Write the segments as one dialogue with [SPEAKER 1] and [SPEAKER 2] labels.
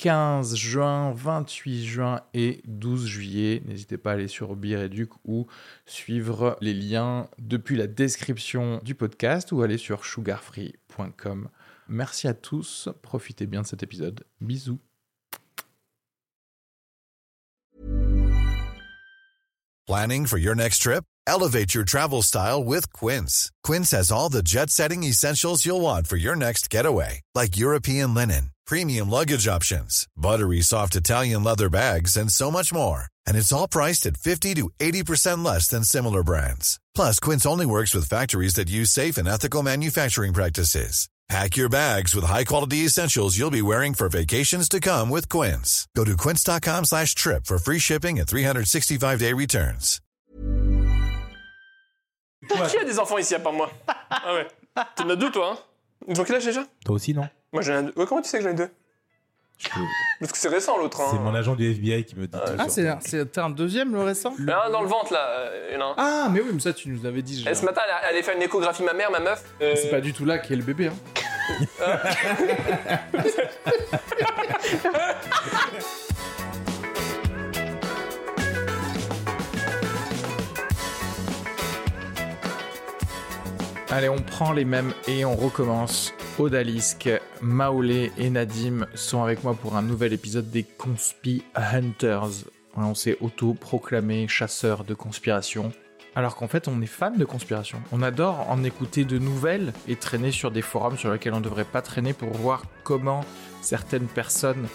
[SPEAKER 1] 15 juin, 28 juin et 12 juillet. N'hésitez pas à aller sur Bireduc ou suivre les liens depuis la description du podcast ou aller sur sugarfree.com. Merci à tous, profitez bien de cet épisode. Bisous.
[SPEAKER 2] Planning for your next trip? Elevate your travel style with Quince. Quince has all the jet setting essentials you'll want for your next getaway, like European linen, premium luggage options, buttery soft Italian leather bags, and so much more. And it's all priced at 50 to 80% less than similar brands. Plus, Quince only works with factories that use safe and ethical manufacturing practices. Pack your bags with high-quality essentials you'll be wearing for vacations to come with Quince. Go to quince.com slash trip for free shipping and 365-day returns.
[SPEAKER 3] Qui a des enfants ici à part moi Ah ouais. T'en as deux toi, hein Ils ont quel âge déjà
[SPEAKER 4] Toi aussi, non
[SPEAKER 3] Moi j'en ai deux. Ouais, comment tu sais que j'en ai deux Parce que c'est récent l'autre. Hein.
[SPEAKER 4] C'est mon agent du FBI qui me dit.
[SPEAKER 3] Ah,
[SPEAKER 1] Ah, c'est t'as un deuxième, le récent
[SPEAKER 3] Il y en a un dans le ventre là. euh, il y en a un.
[SPEAKER 1] Ah, mais oui, mais ça, tu nous avais dit.
[SPEAKER 3] Et ce matin, elle allait faire une échographie, ma mère, ma meuf. euh,
[SPEAKER 1] C'est pas du tout là qu'est le bébé. Hein. Allez, on prend les mêmes et on recommence. Odalisque, Maolé et Nadim sont avec moi pour un nouvel épisode des Conspi Hunters. On s'est auto-proclamé chasseurs de conspiration. Alors qu'en fait, on est fan de conspiration. On adore en écouter de nouvelles et traîner sur des forums sur lesquels on ne devrait pas traîner pour voir comment certaines personnes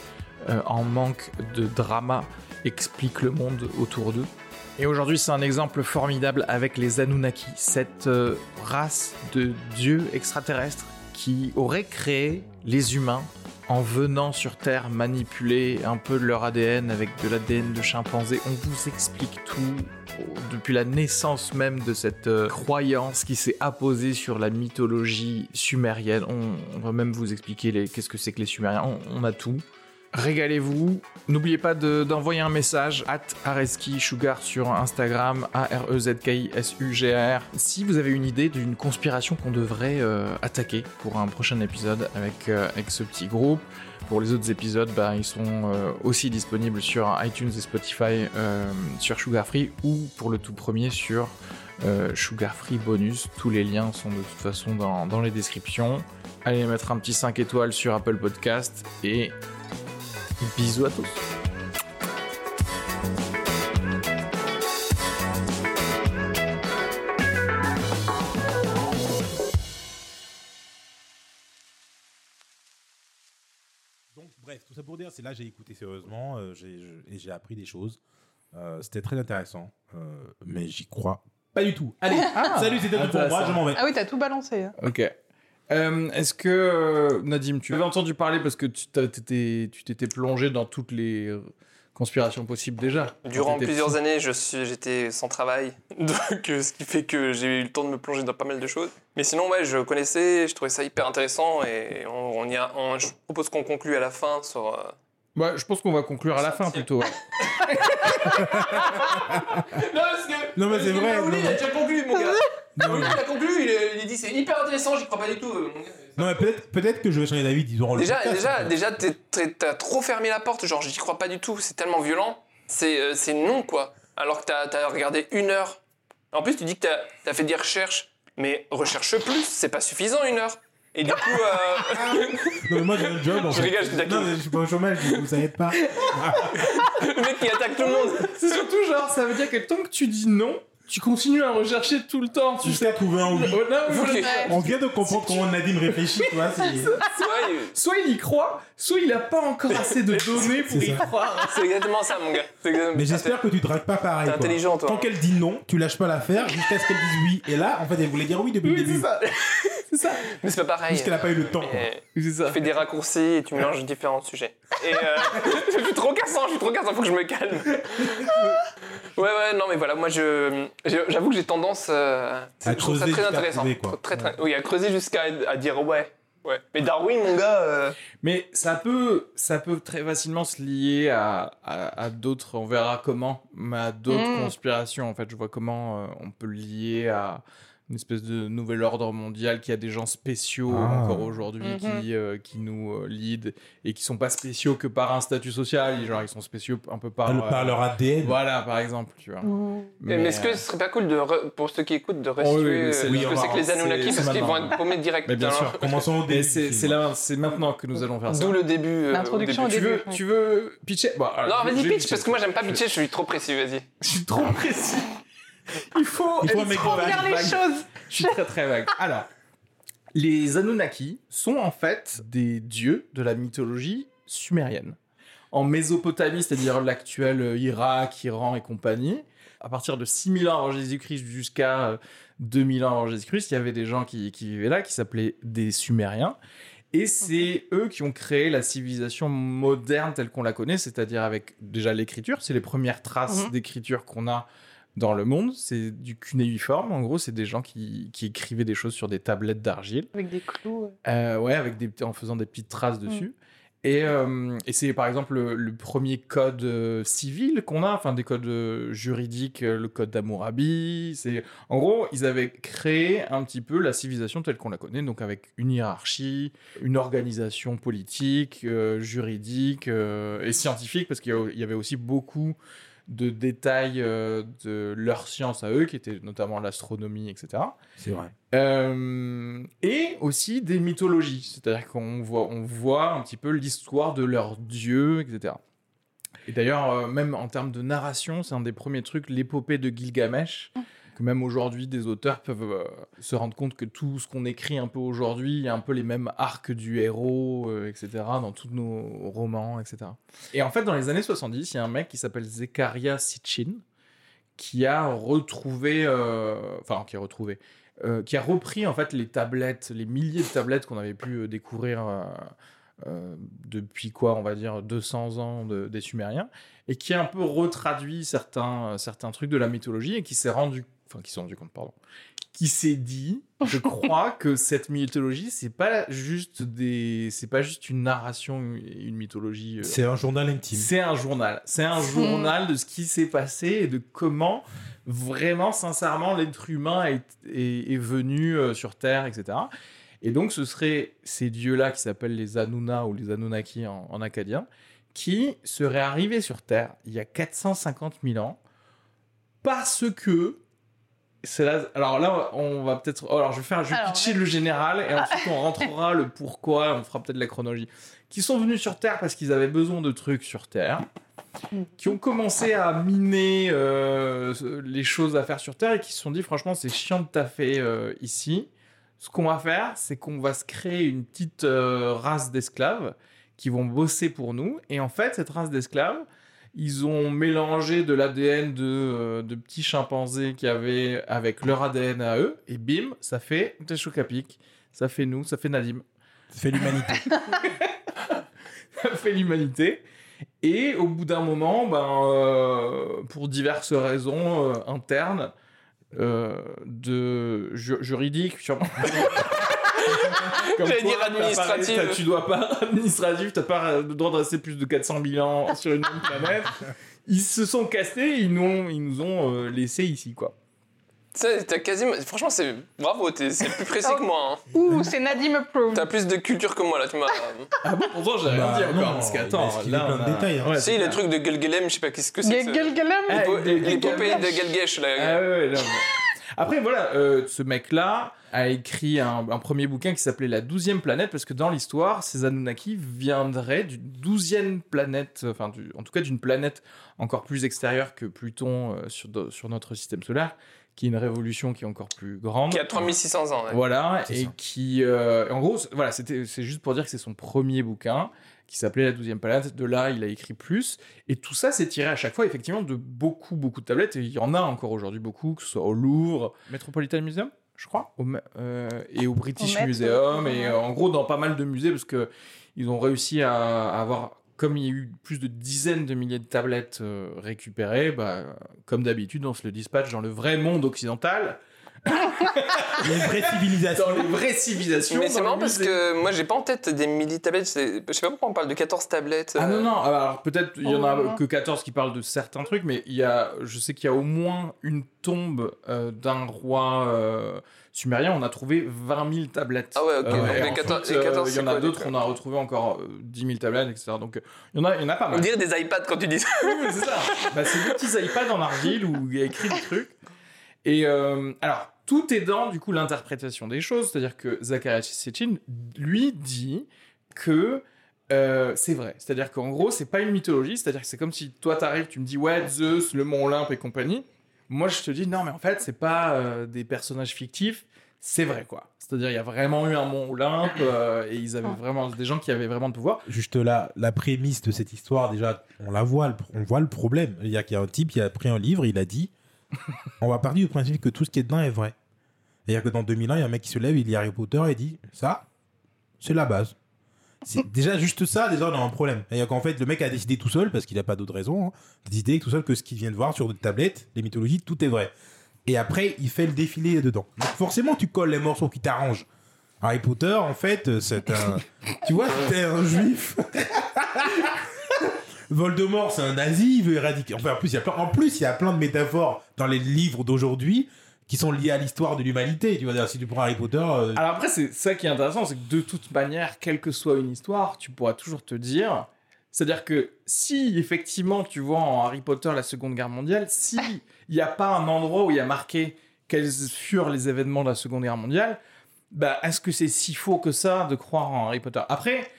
[SPEAKER 1] euh, en manque de drama expliquent le monde autour d'eux. Et aujourd'hui, c'est un exemple formidable avec les Anunnaki, cette euh, race de dieux extraterrestres qui aurait créé les humains en venant sur Terre manipuler un peu de leur ADN avec de l'ADN de chimpanzé. On vous explique tout depuis la naissance même de cette euh, croyance qui s'est apposée sur la mythologie sumérienne. On, va même vous expliquer qu'est-ce que c'est que les Sumériens. On a tout. Régalez-vous. N'oubliez pas de- d'envoyer un message at Areski Sugar sur Instagram, A-R-E-Z-K-I-S-U-G-A-R. Si vous avez une idée d'une conspiration qu'on devrait euh, attaquer pour un prochain épisode avec, euh, avec ce petit groupe. Pour les autres épisodes, bah, ils sont euh, aussi disponibles sur iTunes et Spotify sur Sugar Free ou pour le tout premier sur Sugar Free Bonus. Tous les liens sont de toute façon dans, dans les descriptions. Allez mettre un petit 5 étoiles sur Apple Podcast et Bisous à tous.
[SPEAKER 4] Donc, bref, tout ça pour dire, c'est là que j'ai écouté sérieusement euh, j'ai- je- et j'ai appris des choses. Euh, C'était très intéressant, euh, mais j'y crois pas du tout. Allez, salut, c'était tout pour moi, je m'en vais.
[SPEAKER 5] Ah oui, t'as tout balancé. hein.
[SPEAKER 1] Ok. Euh, Est-ce que, euh, Nadim, tu avais entendu parler parce que tu t'étais plongé dans toutes les conspirations possibles déjà
[SPEAKER 3] Durant plusieurs
[SPEAKER 1] petit?
[SPEAKER 3] années, je suis- j'étais sans travail, donc euh, ce qui fait que j'ai eu le temps de me plonger dans pas mal de choses. Mais sinon, ouais, je connaissais, je trouvais ça hyper intéressant et on, on y a, on- je propose qu'on conclue à la fin sur. euh,
[SPEAKER 1] Bah, je pense qu'on va conclure à la fin plutôt. ouais.
[SPEAKER 3] Non, parce que.
[SPEAKER 4] Non, mais c'est vrai,
[SPEAKER 3] Maouli,
[SPEAKER 4] non,
[SPEAKER 3] il a déjà conclu, mon gars.
[SPEAKER 4] Non, mais-
[SPEAKER 3] il a conclu, il, a- il a dit c'est hyper intéressant, j'y crois pas du tout, euh, mon gars.
[SPEAKER 4] Non, mais peut-être peut que je vais changer d'avis, disons. le
[SPEAKER 3] Déjà,
[SPEAKER 4] podcast,
[SPEAKER 3] déjà,
[SPEAKER 4] en fait.
[SPEAKER 3] déjà, t'es- t'es- t'as trop fermé la porte, genre j'y crois pas du tout, c'est tellement violent. C'est euh, c'est non quoi. Alors que t'as as regardé une heure. En plus, tu dis que t'as as fait des recherches, mais recherche plus, c'est pas suffisant une heure. Et du coup, euh,
[SPEAKER 4] Non, mais moi j'ai un job. en
[SPEAKER 3] Je
[SPEAKER 4] fait.
[SPEAKER 3] rigole, je suis d'accord.
[SPEAKER 4] Non, mais je suis pas au chômage, du coup, ça aide pas.
[SPEAKER 3] le mec qui attaque tout le monde.
[SPEAKER 1] C'est surtout genre, ça veut dire que tant que tu dis non, tu continues à rechercher tout le temps. Tu sais.
[SPEAKER 4] Trouver un oui.
[SPEAKER 1] Oh.
[SPEAKER 4] On vient de comprendre comment Nadim réfléchit, tu vois. c'est-
[SPEAKER 3] Ouais,
[SPEAKER 1] Soit il y croit, soit il a pas encore assez de données pour y croire.
[SPEAKER 3] c'est exactement ça, mon gars.
[SPEAKER 4] Mais j'espère que tu dragues pas pareil.
[SPEAKER 3] T'es intelligent, toi.
[SPEAKER 4] Tant qu'elle dit non, tu lâches pas l'affaire jusqu'à ce qu'elle dise oui. Et là, en fait, elle voulait dire oui depuis le début.
[SPEAKER 1] Ça. C'est ça.
[SPEAKER 3] Mais c'est pas pareil.
[SPEAKER 4] Parce qu'elle a pas eu le temps. quoi.
[SPEAKER 3] Et
[SPEAKER 1] C'est ça.
[SPEAKER 3] Tu fais des raccourcis et tu mélanges différents sujets. Et euh, je suis trop cassant, je suis trop cassant, faut que je me calme. Ouais, ouais, non, mais voilà, moi, je, j'avoue que j'ai tendance. euh,
[SPEAKER 4] À
[SPEAKER 3] je
[SPEAKER 4] creuser
[SPEAKER 3] très
[SPEAKER 4] jusqu'à
[SPEAKER 3] intéressant.
[SPEAKER 4] trouver, quoi.
[SPEAKER 3] Très, très- oui, à creuser jusqu'à à dire ouais. Ouais. Mais Darwin, mon gars. euh,
[SPEAKER 1] Mais ça peut, ça peut très facilement se lier à, à, à d'autres, on verra comment, mais à d'autres
[SPEAKER 5] Mm.
[SPEAKER 1] conspirations. En fait, je vois comment euh, on peut le lier à une espèce de nouvel ordre mondial qui a des gens spéciaux
[SPEAKER 4] Ah.
[SPEAKER 1] encore aujourd'hui
[SPEAKER 5] Mhm.
[SPEAKER 1] qui, euh, qui nous euh, lead et qui sont pas spéciaux que par un statut social, genre ils sont spéciaux un peu par,
[SPEAKER 4] Par, par
[SPEAKER 1] euh,
[SPEAKER 4] leur ADN.
[SPEAKER 1] Voilà, par exemple, tu vois.
[SPEAKER 3] Mais, est-ce que ce serait pas cool de re- pour ceux qui écoutent de
[SPEAKER 1] oui,
[SPEAKER 3] restituer euh,
[SPEAKER 1] oui,
[SPEAKER 3] ce
[SPEAKER 1] on
[SPEAKER 3] que
[SPEAKER 1] va-
[SPEAKER 3] c'est que les Anunnaki
[SPEAKER 1] c'est
[SPEAKER 3] parce qu'ils vont être paumés direct.
[SPEAKER 1] Mais bien
[SPEAKER 3] hein.
[SPEAKER 1] sûr.
[SPEAKER 4] Commençons au
[SPEAKER 1] Mais
[SPEAKER 4] début.
[SPEAKER 1] c'est c'est là- c'est maintenant que nous allons faire ça.
[SPEAKER 3] D'où le début. euh,
[SPEAKER 5] L'introduction
[SPEAKER 3] au
[SPEAKER 5] au
[SPEAKER 3] début.
[SPEAKER 1] Tu veux, tu veux pitcher? Bon, alors,
[SPEAKER 3] Non, vas-y, pitch, parce que moi j'aime pas pitcher, je suis trop précis, vas-y.
[SPEAKER 1] Je suis trop précis. Il faut,
[SPEAKER 4] Il faut un
[SPEAKER 1] être
[SPEAKER 4] mec
[SPEAKER 1] trop
[SPEAKER 4] vague,
[SPEAKER 5] Faire les
[SPEAKER 1] vague.
[SPEAKER 5] choses.
[SPEAKER 1] Je suis très très vague. Alors, les Anunnaki sont en fait des dieux de la mythologie sumérienne. En Mésopotamie, c'est-à-dire l'actuel euh, Irak, Iran et compagnie, à partir de 6000 ans avant Jésus-Christ jusqu'à euh, 2000 ans avant Jésus-Christ, il y avait des gens qui, qui vivaient là, qui s'appelaient des Sumériens. Et c'est eux qui ont créé la civilisation moderne telle qu'on la connaît, c'est-à-dire avec déjà l'écriture, c'est les premières traces
[SPEAKER 5] Mhm.
[SPEAKER 1] d'écriture qu'on a dans le monde, c'est du cunéiforme, en gros, c'est des gens qui, qui écrivaient des choses sur des tablettes d'argile,
[SPEAKER 5] Avec des clous.
[SPEAKER 1] euh, ouais, avec des, en faisant des petites traces dessus. Et, euh, et c'est par exemple le, le premier code euh, civil qu'on a, enfin des codes euh, juridiques, le code d'Hammurabi. C'est en gros, ils avaient créé un petit peu la civilisation telle qu'on la connaît, donc avec une hiérarchie, une organisation politique, juridique et scientifique, parce qu'il y avait aussi beaucoup de détails euh, de leur science à eux, qui étaient notamment l'astronomie, etc.
[SPEAKER 4] C'est vrai.
[SPEAKER 1] Euh, et aussi des mythologies, c'est-à-dire qu'on voit, on voit un petit peu l'histoire de leurs dieux, etc. Et d'ailleurs, euh, même en termes de narration, c'est un des premiers trucs, l'épopée de Gilgamesh, que même aujourd'hui, des auteurs peuvent euh, se rendre compte que tout ce qu'on écrit un peu aujourd'hui, il y a un peu les mêmes arcs du héros, euh, etc., dans tous nos romans, etc. Et en fait, dans les années 70, il y a un mec qui s'appelle Zekaria Sitchin, qui a retrouvé, euh, enfin, qui a retrouvé, qui a repris en fait les tablettes, les milliers de tablettes qu'on avait pu découvrir depuis quoi, on va dire 200 ans de- des Sumériens, et qui a un peu retraduit certains, certains trucs de la mythologie et qui s'est rendu, enfin qui s'est rendu compte, pardon, qui s'est dit, je crois que cette mythologie, c'est pas juste des, c'est pas juste une narration, une mythologie. euh,
[SPEAKER 4] C'est un journal intime.
[SPEAKER 1] c'est un journal. C'est un journal de ce qui s'est passé et de comment vraiment, sincèrement, l'être humain est, est- est venu euh, sur Terre, etc. Et donc, ce seraient ces dieux-là qui s'appellent les Anuna ou les Anunnaki en, en acadien, qui seraient arrivés sur Terre il y a 450 000 ans parce que. Là- alors là, on va peut-être. Alors, je vais faire, je vais
[SPEAKER 5] Alors,
[SPEAKER 1] pitcher le général et ensuite on rentrera le pourquoi. On fera peut-être la chronologie. Qui sont venus sur Terre parce qu'ils avaient besoin de trucs sur Terre qui ont commencé à miner euh, les choses à faire sur Terre et qui se sont dit franchement c'est chiant de taffer euh, ici. Ce qu'on va faire, c'est qu'on va se créer une petite euh, race d'esclaves qui vont bosser pour nous. Et en fait, cette race d'esclaves, ils ont mélangé de l'ADN de, euh, de petits chimpanzés qui avaient avec leur ADN à eux. Et bim, ça fait des chocs à pic. Ça fait nous, ça fait Nadim.
[SPEAKER 4] Ça fait l'humanité.
[SPEAKER 1] ça fait l'humanité. Et au bout d'un moment, ben, euh, pour diverses raisons euh, internes, euh, de ju- juridiques, sûrement. Comme
[SPEAKER 3] J'allais
[SPEAKER 1] quoi,
[SPEAKER 3] dire
[SPEAKER 1] t'as- Tu dois pas administratif, t'as pas le droit de rester plus de 400 000 ans sur une même planète. Ils se sont cassés, ils nous ont, ils nous ont euh, laissés ici, quoi.
[SPEAKER 3] Tu sais, t'as quasiment. Franchement, c'est. Bravo, t'es- c'est plus précis que moi. hein.
[SPEAKER 5] Ouh, c'est Nadim approved.
[SPEAKER 3] T'as plus de culture que moi là, tu m'as.
[SPEAKER 1] Ah bon, pourtant, j'avais
[SPEAKER 4] Bah,
[SPEAKER 1] rien dit
[SPEAKER 4] non,
[SPEAKER 1] encore. Parce
[SPEAKER 4] il a
[SPEAKER 1] qu'attends, là,
[SPEAKER 4] plein de
[SPEAKER 1] a-
[SPEAKER 4] détails, hein.
[SPEAKER 1] Ouais,
[SPEAKER 3] Tu sais,
[SPEAKER 1] c'est
[SPEAKER 3] le truc de Gelgelem, je sais pas qu'est-ce que c'est.
[SPEAKER 5] Gelgelem
[SPEAKER 1] Ah, des
[SPEAKER 3] L'épopée de. Gelgesh là.
[SPEAKER 1] Ah ouais, ouais, non, mais- Après, voilà, euh, ce mec-là a écrit un, un premier bouquin qui s'appelait La douzième planète, parce que dans l'histoire, ces Anunnaki viendraient d'une douzième planète, enfin, du- en tout cas d'une planète encore plus extérieure que Pluton euh, sur, sur notre système solaire, qui est une révolution qui est encore plus grande.
[SPEAKER 3] Qui a 3600 ans. ouais.
[SPEAKER 1] Voilà, et
[SPEAKER 4] ça.
[SPEAKER 1] qui, euh, en gros, c'est- voilà, c'était, c'est juste pour dire que c'est son premier bouquin qui s'appelait La douzième planète. De là, il a écrit plus, et tout ça s'est tiré à chaque fois, effectivement, de beaucoup, beaucoup de tablettes. Et il y en a encore aujourd'hui beaucoup, que ce soit au Louvre, Metropolitan Museum? Je crois, au euh, et au British
[SPEAKER 5] Au
[SPEAKER 1] Museum, et euh, en gros dans pas mal de musées, parce que ils ont réussi à, à avoir, comme il y a eu plus de dizaines de milliers de tablettes euh, récupérées, bah, comme d'habitude, on se le dispatche dans le vrai monde occidental,
[SPEAKER 4] Il y a une vraie civilisation.
[SPEAKER 1] dans les vraies civilisations.
[SPEAKER 3] Mais c'est marrant
[SPEAKER 1] les
[SPEAKER 3] parce que moi j'ai pas en tête des milli-tablettes. c'est- Je sais pas pourquoi on parle de 14 tablettes.
[SPEAKER 1] Ah
[SPEAKER 3] euh,
[SPEAKER 1] non, non, alors peut-être il y en
[SPEAKER 5] Oh,
[SPEAKER 1] a
[SPEAKER 5] non.
[SPEAKER 1] que 14 qui parlent de certains trucs, mais il y a, je sais qu'il y a au moins une tombe euh, d'un roi euh, sumérien, on a trouvé 20 000 tablettes.
[SPEAKER 3] Ah ouais, ok.
[SPEAKER 1] Euh,
[SPEAKER 3] donc
[SPEAKER 1] et
[SPEAKER 3] les
[SPEAKER 1] ensuite,
[SPEAKER 3] 14, les
[SPEAKER 1] euh,
[SPEAKER 3] 14
[SPEAKER 1] il y en a d'autres,
[SPEAKER 3] les-
[SPEAKER 1] on a retrouvé encore euh, 10 000 tablettes, etc. Donc il y en a, il y en a pas
[SPEAKER 3] On
[SPEAKER 1] mal.
[SPEAKER 3] dirait des iPads quand tu dis ça.
[SPEAKER 1] Oui, mais c'est ça. Bah, c'est des petits iPads en argile où il y a écrit des trucs. Et euh, alors, tout est dans du coup l'interprétation des choses, c'est-à-dire que Zacharias Sitchin, lui, dit que euh, c'est vrai. C'est-à-dire qu'en gros, c'est pas une mythologie, c'est-à-dire que c'est comme si toi t'arrives, tu me dis ouais, Zeus, le mont Olympe et compagnie. Moi, je te dis non, mais en fait, c'est pas euh, des personnages fictifs, c'est vrai quoi. C'est-à-dire, il y a vraiment eu un mont Olympe euh, et ils avaient vraiment des gens qui avaient vraiment de pouvoir.
[SPEAKER 4] Juste là, la prémisse de cette histoire, déjà, on la voit, on voit le problème. Il y a qu'il y a un type qui a pris un livre, il a dit on va partir du principe que tout ce qui est dedans est vrai. C'est-à-dire que dans 2000 ans, il y a un mec qui se lève, il lit Harry Potter et dit ça, c'est la base. C'est déjà juste ça, déjà, on a un problème. C'est-à-dire qu'en fait, le mec a décidé tout seul, parce qu'il n'a pas d'autre raison, hein, décidé tout seul que ce qu'il vient de voir sur des tablettes, les mythologies, tout est vrai. Et après, il fait le défilé dedans. Donc forcément, tu colles les morceaux qui t'arrangent. Harry Potter, en fait, c'est un. tu vois, c'est un juif. Voldemort, c'est un nazi, il veut éradiquer. Enfin, en plus, il y a plein, en plus, il y a plein de métaphores dans les livres d'aujourd'hui qui sont liées à l'histoire de l'humanité. Tu vois, si tu prends Harry Potter, euh,
[SPEAKER 1] Alors après, c'est ça qui est intéressant, c'est que de toute manière, quelle que soit une histoire, tu pourras toujours te dire. C'est-à-dire que si effectivement tu vois en Harry Potter la Seconde Guerre mondiale, si il n'y a pas un endroit où il y a marqué quels furent les événements de la Seconde Guerre mondiale, bah est-ce que c'est si faux que ça de croire en Harry Potter? Après,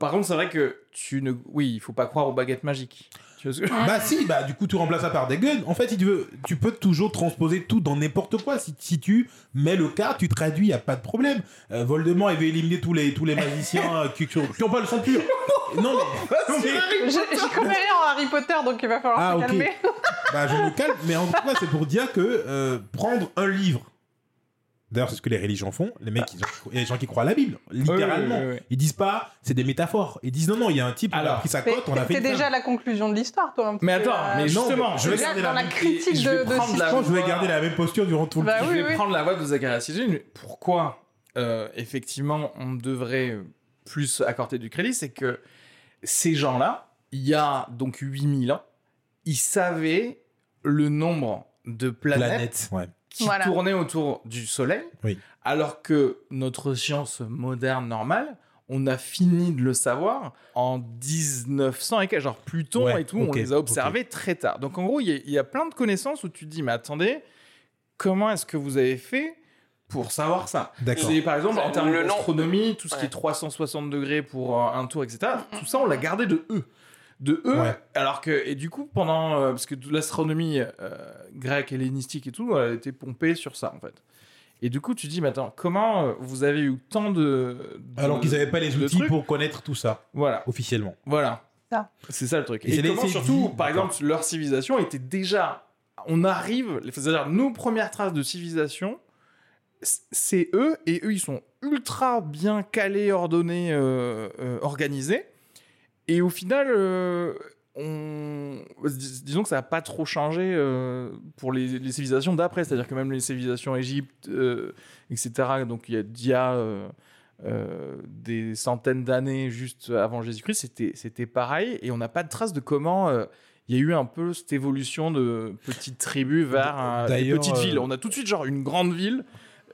[SPEAKER 1] par contre, c'est vrai que tu ne, oui, il faut pas croire aux baguettes magiques. Tu vois ce que-
[SPEAKER 4] Bah si, bah du coup tu remplaces ça par des guns. En fait, si tu veux, tu peux toujours transposer tout dans n'importe quoi. Si, si tu mets le cas, tu traduis, y a pas de problème. Euh, Voldemort, il veut éliminer tous les tous les magiciens euh, qui, qui ont, qui ont pas le sang pur. Non mais, mais-
[SPEAKER 5] Je- J'y connais rien en Harry Potter, donc il va falloir
[SPEAKER 4] Ah,
[SPEAKER 5] se
[SPEAKER 4] ok.
[SPEAKER 5] calmer.
[SPEAKER 4] bah je me calme. Mais en tout cas, c'est pour dire que euh, prendre un livre. D'ailleurs, c'est ce que les religions font. Les mecs, ils ont- il y a des gens qui croient à la Bible, littéralement.
[SPEAKER 1] Oui, oui, oui, oui.
[SPEAKER 4] Ils disent pas, c'est des métaphores. Ils disent non, non, il y a un type, on a
[SPEAKER 1] Alors,
[SPEAKER 4] pris sa
[SPEAKER 5] Mais
[SPEAKER 4] cote, on a fait
[SPEAKER 5] C'est
[SPEAKER 4] une
[SPEAKER 5] déjà
[SPEAKER 4] femme.
[SPEAKER 5] la conclusion de l'histoire, toi. un petit
[SPEAKER 1] Mais
[SPEAKER 5] peu,
[SPEAKER 1] attends,
[SPEAKER 5] euh,
[SPEAKER 1] mais justement, je
[SPEAKER 4] je
[SPEAKER 1] vais
[SPEAKER 5] déjà
[SPEAKER 4] garder
[SPEAKER 5] dans
[SPEAKER 4] la
[SPEAKER 5] la
[SPEAKER 4] même-
[SPEAKER 5] critique
[SPEAKER 1] je vais
[SPEAKER 5] de, de
[SPEAKER 1] prendre la
[SPEAKER 5] Citron.
[SPEAKER 4] Je vais garder la même posture durant tout le
[SPEAKER 5] Bah
[SPEAKER 1] je
[SPEAKER 5] oui,
[SPEAKER 1] vais
[SPEAKER 5] oui.
[SPEAKER 1] prendre la voix de Sitchin. Pourquoi, euh, effectivement, on devrait plus accorder du crédit? C'est que ces gens-là, il y a donc 8000 ans, ils savaient le nombre de planètes,
[SPEAKER 4] planète. Ouais.
[SPEAKER 1] Qui
[SPEAKER 5] Voilà.
[SPEAKER 1] tournaient autour du Soleil,
[SPEAKER 4] Oui.
[SPEAKER 1] alors que notre science moderne normale, on a fini de le savoir en 1900 et genre Pluton
[SPEAKER 4] Ouais,
[SPEAKER 1] et tout, on les a observés très tard. Donc en gros, il y, a- il y a plein de connaissances où tu te dis, mais attendez, comment est-ce que vous avez fait pour savoir ça?
[SPEAKER 4] D'accord.
[SPEAKER 1] C'est par exemple en termes
[SPEAKER 3] nom-
[SPEAKER 1] d'astronomie, tout ce qui est 360 degrés pour euh, un tour, etc. Tout ça, on l'a gardé de eux. De eux,
[SPEAKER 4] Ouais.
[SPEAKER 1] alors que, et du coup, pendant, euh, parce que l'astronomie euh, grecque, hellénistique et tout, elle a été pompée sur ça, en fait. Et du coup, tu te dis, mais attends, comment euh, vous avez eu tant de. de-
[SPEAKER 4] Alors qu'ils n'avaient pas les outils
[SPEAKER 1] trucs
[SPEAKER 4] pour connaître tout ça,
[SPEAKER 1] Voilà,
[SPEAKER 4] officiellement.
[SPEAKER 1] voilà.
[SPEAKER 5] Ça.
[SPEAKER 1] C'est ça le truc.
[SPEAKER 4] Et
[SPEAKER 1] Et, comment surtout,
[SPEAKER 4] dit-
[SPEAKER 1] par exemple, leur civilisation était déjà. On arrive, c'est-à-dire nos premières traces de civilisation, c'est eux, et eux, ils sont ultra bien calés, ordonnés, euh, euh, organisés. Et au final, euh, on... dis- disons que ça n'a pas trop changé euh, pour les, les civilisations d'après. C'est-à-dire que même les civilisations Égypte, euh, etc., donc il y a d'il y a, des centaines d'années juste avant Jésus-Christ, c'était, pareil. Et on n'a pas de trace de comment il y a eu un peu cette évolution de petites tribus vers des petites villes. On a tout de suite genre une grande ville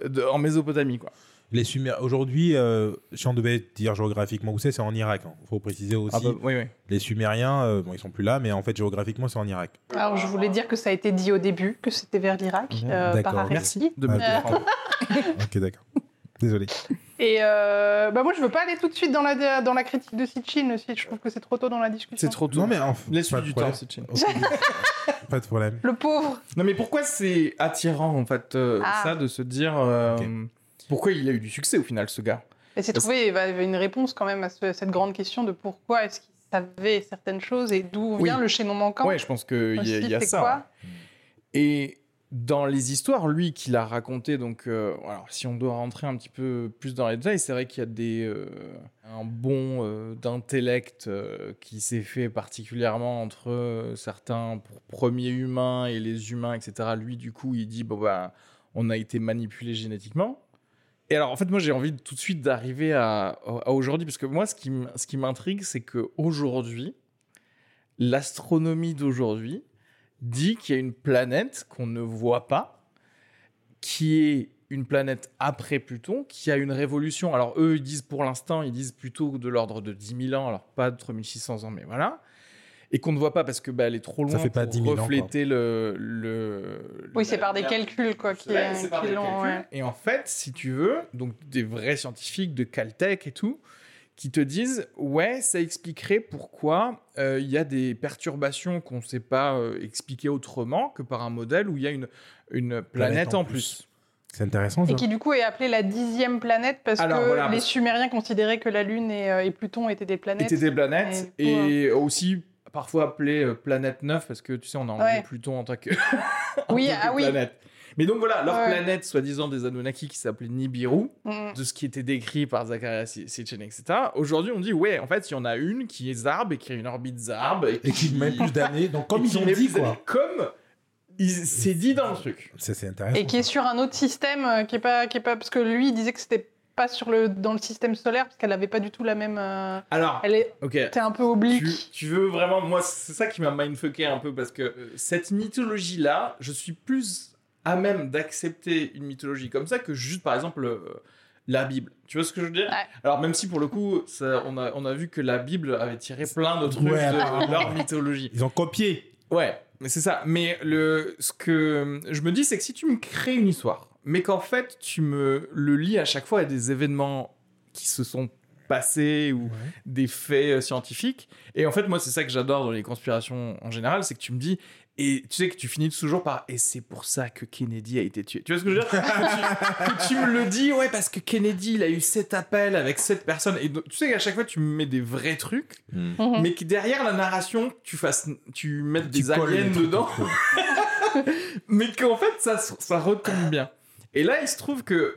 [SPEAKER 1] de- en Mésopotamie, quoi.
[SPEAKER 4] Les Sumériens, aujourd'hui, euh, si on devait dire géographiquement où c'est, c'est en Irak. Il faut préciser aussi.
[SPEAKER 1] Ah bah, oui, oui.
[SPEAKER 4] Les Sumériens, euh, bon, ils sont plus là, mais en fait, géographiquement, c'est en Irak.
[SPEAKER 5] Alors, je voulais dire que ça a été dit au début, que c'était vers l'Irak, euh,
[SPEAKER 4] D'accord,
[SPEAKER 5] par
[SPEAKER 4] merci.
[SPEAKER 1] De me
[SPEAKER 4] Ah, ok, d'accord. Désolé.
[SPEAKER 5] Et euh, bah moi, je veux pas aller tout de suite dans la, dans la critique de Sitchin aussi. Je trouve que c'est trop tôt dans la discussion.
[SPEAKER 1] C'est trop tôt.
[SPEAKER 4] Non, mais en-
[SPEAKER 1] Laisse-lui du
[SPEAKER 4] problème.
[SPEAKER 1] temps,
[SPEAKER 4] pas de problème.
[SPEAKER 5] Le pauvre.
[SPEAKER 1] Non, mais pourquoi c'est attirant, en fait, euh,
[SPEAKER 5] Ah.
[SPEAKER 1] ça, de se dire. euh. Pourquoi il a eu du succès au final, ce gars
[SPEAKER 5] Et c'est trouver bah, une réponse quand même à ce- cette grande question de pourquoi est-ce qu'il savait certaines choses et d'où
[SPEAKER 1] Oui.
[SPEAKER 5] vient le chaînon manquant.
[SPEAKER 1] Ouais, je pense qu'il y, a- y a ça. Et dans les histoires, lui, qu'il a raconté, donc, euh, alors, si on doit rentrer un petit peu plus dans les détails, c'est vrai qu'il y a des, euh, un bond euh, d'intellect qui s'est fait particulièrement entre certains pr- premiers humains et les humains, etc. Lui, du coup, il dit, bon, bah, on a été manipulé génétiquement. Et alors, en fait, moi, j'ai envie tout de suite d'arriver à, aujourd'hui, parce que moi, ce qui, ce qui m'intrigue, c'est qu'aujourd'hui, l'astronomie d'aujourd'hui dit qu'il y a une planète qu'on ne voit pas, qui est une planète après Pluton, qui a une révolution. Alors, eux, ils disent pour l'instant, ils disent plutôt de l'ordre de 10 000 ans, alors pas de 3600 ans, mais voilà. Et qu'on ne voit pas parce que bah, elle est trop loin
[SPEAKER 4] Ça fait pas
[SPEAKER 1] pour
[SPEAKER 4] 10 000 ans,
[SPEAKER 1] refléter le, le.
[SPEAKER 5] Oui, c'est par des calculs, quoi, qui,
[SPEAKER 1] Ouais, par
[SPEAKER 5] qui
[SPEAKER 1] des
[SPEAKER 5] l'ont.
[SPEAKER 1] calculs.
[SPEAKER 5] ouais.
[SPEAKER 1] Et en fait, si tu veux, donc des vrais scientifiques de Caltech et tout, qui te disent ouais, ça expliquerait pourquoi euh, il y a des perturbations qu'on ne sait pas euh, expliquer autrement que par un modèle où il y a une, une planète, en plus.
[SPEAKER 4] C'est intéressant, ça.
[SPEAKER 5] Et qui du coup est appelée la dixième planète parce
[SPEAKER 1] Alors,
[SPEAKER 5] que
[SPEAKER 1] voilà,
[SPEAKER 5] les
[SPEAKER 1] parce-
[SPEAKER 5] Sumériens considéraient que la Lune et, euh, et Pluton étaient des planètes.
[SPEAKER 1] Étaient des planètes
[SPEAKER 5] Et-
[SPEAKER 1] et, aussi parfois appelées euh, planète 9 parce que tu sais, on a enlevé
[SPEAKER 5] Ouais.
[SPEAKER 1] Pluton en tant que, en
[SPEAKER 5] Oui,
[SPEAKER 1] tant que
[SPEAKER 5] ah oui.
[SPEAKER 1] planète. Mais donc voilà, leur
[SPEAKER 5] Ouais.
[SPEAKER 1] planète, soi-disant des Anunnaki, qui s'appelait Nibiru,
[SPEAKER 5] Mm.
[SPEAKER 1] de ce qui était décrit par Zacharias Sitchin, etc. Aujourd'hui, on dit, ouais, en fait, il y en a une qui est Zarb et qui a une orbite Zarb. Et,
[SPEAKER 4] Et qui met plus d'années. Donc, comme ils ont dit, quoi.
[SPEAKER 1] Comme il- c'est dit dans le truc.
[SPEAKER 4] C'est c'est intéressant.
[SPEAKER 5] Et qui est sur un autre système euh, qui est pas qui est pas parce que lui il disait que c'était pas sur le dans le système solaire parce qu'elle avait pas du tout la même. euh,
[SPEAKER 1] Alors,
[SPEAKER 5] Elle est
[SPEAKER 1] ok.
[SPEAKER 5] était un peu oblique.
[SPEAKER 1] Tu, tu veux vraiment, moi, c'est ça qui m'a mindfucké un peu parce que euh, cette mythologie-là, je suis plus à même d'accepter une mythologie comme ça que juste, par exemple, euh, la Bible. Tu vois ce que je veux dire?
[SPEAKER 5] Ouais.
[SPEAKER 1] Alors, même si pour le coup, ça, on, a, on a vu que la Bible avait tiré plein de trucs
[SPEAKER 4] Ouais,
[SPEAKER 1] de
[SPEAKER 4] apparemment.
[SPEAKER 1] leur mythologie.
[SPEAKER 4] Ils ont copié.
[SPEAKER 1] Ouais, mais c'est ça. Mais le, ce que je me dis, c'est que si tu me crées une histoire, mais qu'en fait, tu me le lis à chaque fois à des événements qui se sont passés ou des faits euh, scientifiques. Et en fait, moi, c'est ça que j'adore dans les conspirations en général, c'est que tu me dis, et tu sais que tu finis toujours par, et c'est pour ça que Kennedy a été tué. Tu vois ce que je veux dire? Que, tu, que tu me le dis, ouais, parce que Kennedy, il a eu cet appel avec cette personne. Et donc, tu sais qu'à chaque fois, tu me mets des vrais trucs,
[SPEAKER 5] Mhm.
[SPEAKER 1] mais que derrière la narration, tu fasses, tu mettes
[SPEAKER 4] Tu
[SPEAKER 1] des aliens dedans, mais qu'en fait, ça, ça retombe bien. Et là, il se trouve que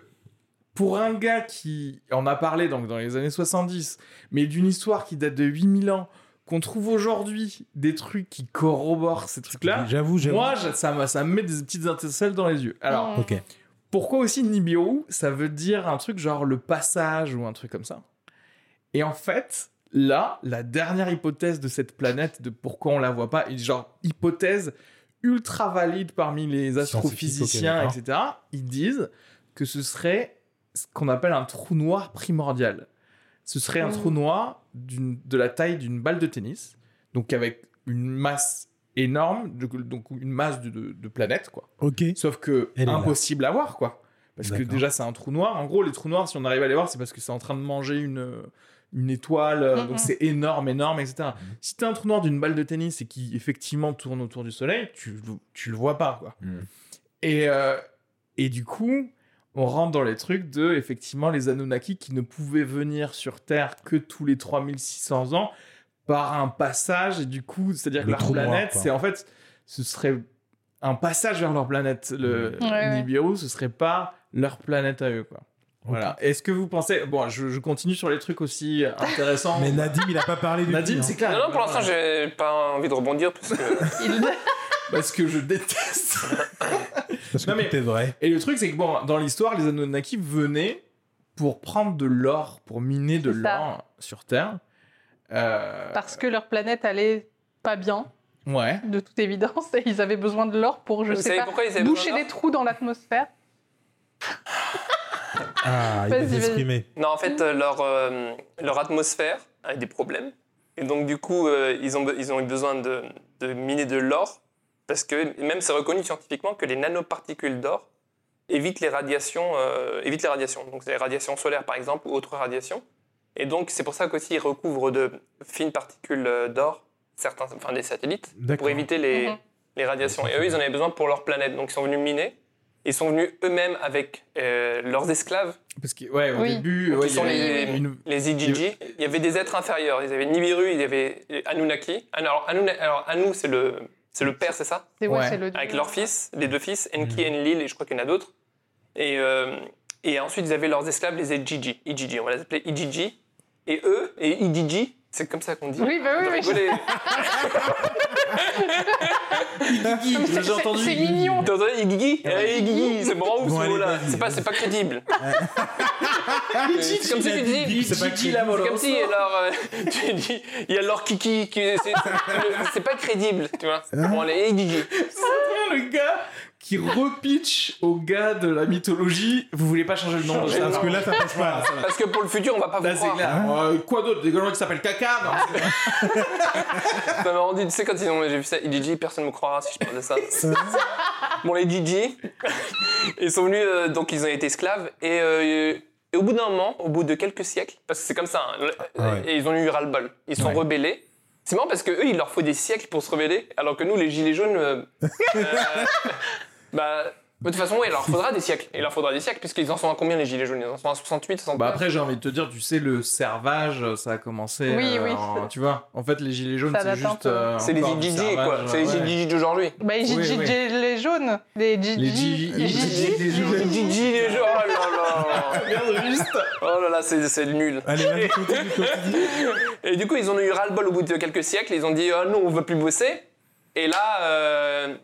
[SPEAKER 1] pour un gars qui en a parlé donc dans les années 70, mais d'une histoire qui date de 8000 ans, qu'on trouve aujourd'hui des trucs qui corroborent ces trucs-là,
[SPEAKER 4] J'avoue,
[SPEAKER 1] moi, ça, me- ça me met des petites étincelles dans les yeux. Alors,
[SPEAKER 5] Mm.
[SPEAKER 1] Pourquoi aussi Nibiru Ça veut dire un truc genre le passage ou un truc comme ça? Et en fait, là, la dernière hypothèse de cette planète, de pourquoi on la voit pas, est genre hypothèse ultra valide parmi les astrophysiciens, etc. Ils disent que ce serait ce qu'on appelle un trou noir primordial. Ce serait un
[SPEAKER 5] Mm.
[SPEAKER 1] trou noir de la taille d'une balle de tennis, donc avec une masse énorme, de- donc une masse de, de, de planètes, quoi.
[SPEAKER 4] Ok.
[SPEAKER 1] Sauf que
[SPEAKER 4] Elle
[SPEAKER 1] impossible à voir, quoi. Parce que déjà, c'est un trou noir. En gros, les trous noirs, si on arrive à les voir, c'est parce que c'est en train de manger une, une étoile. euh. Donc c'est énorme, énorme, etc.
[SPEAKER 4] Mhm.
[SPEAKER 1] Si t'as un trou noir d'une balle de tennis et qui effectivement tourne autour du soleil, tu, tu le vois pas, quoi.
[SPEAKER 4] Mhm.
[SPEAKER 1] Et, euh, et du coup, on rentre dans les trucs de, effectivement, les Anunnaki qui ne pouvaient venir sur Terre que tous les 3600 ans par un passage. Et du coup, c'est-à-dire que
[SPEAKER 4] Le
[SPEAKER 1] leur planète, c'est en fait, ce serait un passage vers leur planète. Le
[SPEAKER 5] Ouais, ouais.
[SPEAKER 1] Nibiru, ce serait pas leur planète à eux, quoi. Voilà. Est-ce que vous pensez. Bon, je, je continue sur les trucs aussi intéressants.
[SPEAKER 4] Mais Nadim, il a pas parlé du
[SPEAKER 1] Nadim,
[SPEAKER 4] tout,
[SPEAKER 1] c'est
[SPEAKER 4] hein.
[SPEAKER 1] clair.
[SPEAKER 3] Non, non, pour l'instant, j'ai pas envie de rebondir parce que.
[SPEAKER 5] Il-
[SPEAKER 1] Parce que je déteste.
[SPEAKER 4] Parce que
[SPEAKER 1] Non, mais-
[SPEAKER 4] tout est vrai.
[SPEAKER 1] Et le truc, c'est que bon, dans l'histoire, les Anunnaki venaient pour prendre de l'or, pour miner de l'or sur Terre. Euh,
[SPEAKER 5] Parce que leur planète allait pas bien,
[SPEAKER 1] Ouais.
[SPEAKER 5] de toute évidence, et ils avaient besoin de l'or pour, je
[SPEAKER 3] Vous
[SPEAKER 5] sais pas,
[SPEAKER 3] pourquoi ils avaient
[SPEAKER 5] boucher
[SPEAKER 3] d'or
[SPEAKER 5] trous dans l'atmosphère.
[SPEAKER 4] Ah, il.
[SPEAKER 3] Non, en fait, euh, leur, euh, leur atmosphère a des problèmes. Et donc, du coup, euh, ils, ont, ils ont eu besoin de, de miner de l'or. Parce que même c'est reconnu scientifiquement que les nanoparticules d'or évitent les radiations, euh, évitent les radiations. Donc, les radiations solaires, par exemple, ou autres radiations. Et donc, c'est pour ça qu'aussi ils recouvrent de fines particules d'or, certains, enfin des satellites, pour éviter les,
[SPEAKER 5] Mhm.
[SPEAKER 3] les radiations. Et eux, ils en avaient besoin pour leur planète. Donc, ils sont venus miner. Ils sont venus eux-mêmes avec euh, leurs esclaves
[SPEAKER 1] Parce que, ouais, au
[SPEAKER 5] Oui.
[SPEAKER 1] début, ouais, y
[SPEAKER 3] sont
[SPEAKER 1] avait
[SPEAKER 3] les-
[SPEAKER 1] une-
[SPEAKER 3] les Igigi, il y avait des êtres inférieurs. Ils avaient Nibiru, il y avait Anunnaki. Alors, Anuna- alors Anu, c'est le, C'est le père, c'est ça?
[SPEAKER 5] C'est ouais,
[SPEAKER 1] Ouais.
[SPEAKER 5] c'est le.
[SPEAKER 3] Avec leurs fils, les deux fils, Enki
[SPEAKER 4] Mhm.
[SPEAKER 3] et Enlil, et je crois qu'il y en a d'autres. Et, euh, et ensuite, ils avaient leurs esclaves, les Ijiji. Ijiji, on va les appeler Ijiji. Et eux, et Idiji, c'est comme ça qu'on dit.
[SPEAKER 5] Oui, bah oui,
[SPEAKER 3] rigolez.
[SPEAKER 5] C'est-
[SPEAKER 1] J'ai entendu.
[SPEAKER 5] C'est mignon.
[SPEAKER 3] T'as entendu Igigi Eh, Igigi, c'est marrant ou
[SPEAKER 4] Bon,
[SPEAKER 3] ce mot-là. C'est pas, c'est pas crédible. c'est comme si tu dis.
[SPEAKER 4] C'est pas crédible.
[SPEAKER 3] C'est comme si alors, euh, tu dis, il y a leur Kiki, qui, c'est, c'est- le- c'est pas crédible, tu vois. Bon, allez, Igigi.
[SPEAKER 1] C'est le gars qui repitch au gars de la mythologie. Vous voulez pas changer le nom de ça
[SPEAKER 4] Parce que là, ça passe pas.
[SPEAKER 3] Parce que pour le futur, on va pas vous
[SPEAKER 1] Là,
[SPEAKER 3] croire.
[SPEAKER 1] clair. Euh, quoi d'autre? Des gars qui s'appellent Caca Non,
[SPEAKER 3] Ça m'a rendu, tu sais, quand ils ont, j'ai vu ça, Igigi, personne me croira si je parle de ça. bon, les Gigi, ils sont venus, euh, donc ils ont été esclaves, et, euh, et au bout d'un moment, au bout de quelques siècles, parce que c'est comme ça, hein,
[SPEAKER 4] Ah ouais.
[SPEAKER 3] et ils ont eu ras-le-bol. Ils sont
[SPEAKER 4] Ouais.
[SPEAKER 3] rebellés. C'est marrant parce que eux, il leur faut des siècles pour se rebeller, alors que nous, les gilets jaunes, euh, bah, de toute façon, ouais, il leur faudra des siècles. Il leur faudra des siècles, puisqu'ils en sont à combien les gilets jaunes Ils en sont à 68, 69
[SPEAKER 1] Bah après j'ai envie de te dire tu sais le servage ça a commencé
[SPEAKER 5] Oui,
[SPEAKER 1] euh,
[SPEAKER 5] oui.
[SPEAKER 1] en- tu vois en fait les gilets jaunes c'est juste euh,
[SPEAKER 3] C'est les
[SPEAKER 1] servage,
[SPEAKER 3] quoi. C'est les. Gigi d'aujourd'hui.
[SPEAKER 5] Bah, les
[SPEAKER 1] oui.
[SPEAKER 5] les jaunes. Les Gigi.
[SPEAKER 1] Les Gigi-
[SPEAKER 5] les Gigi.
[SPEAKER 1] les jaunes.
[SPEAKER 3] Gigi, les jaunes. Oh là là.
[SPEAKER 1] Juste
[SPEAKER 3] Oh là là, c'est nul.
[SPEAKER 4] Allez.
[SPEAKER 3] Et du coup, ils ont eu ras-le-bol au bout de quelques siècles. Ils ont dit oh, non, on veut plus bosser. Et là, euh,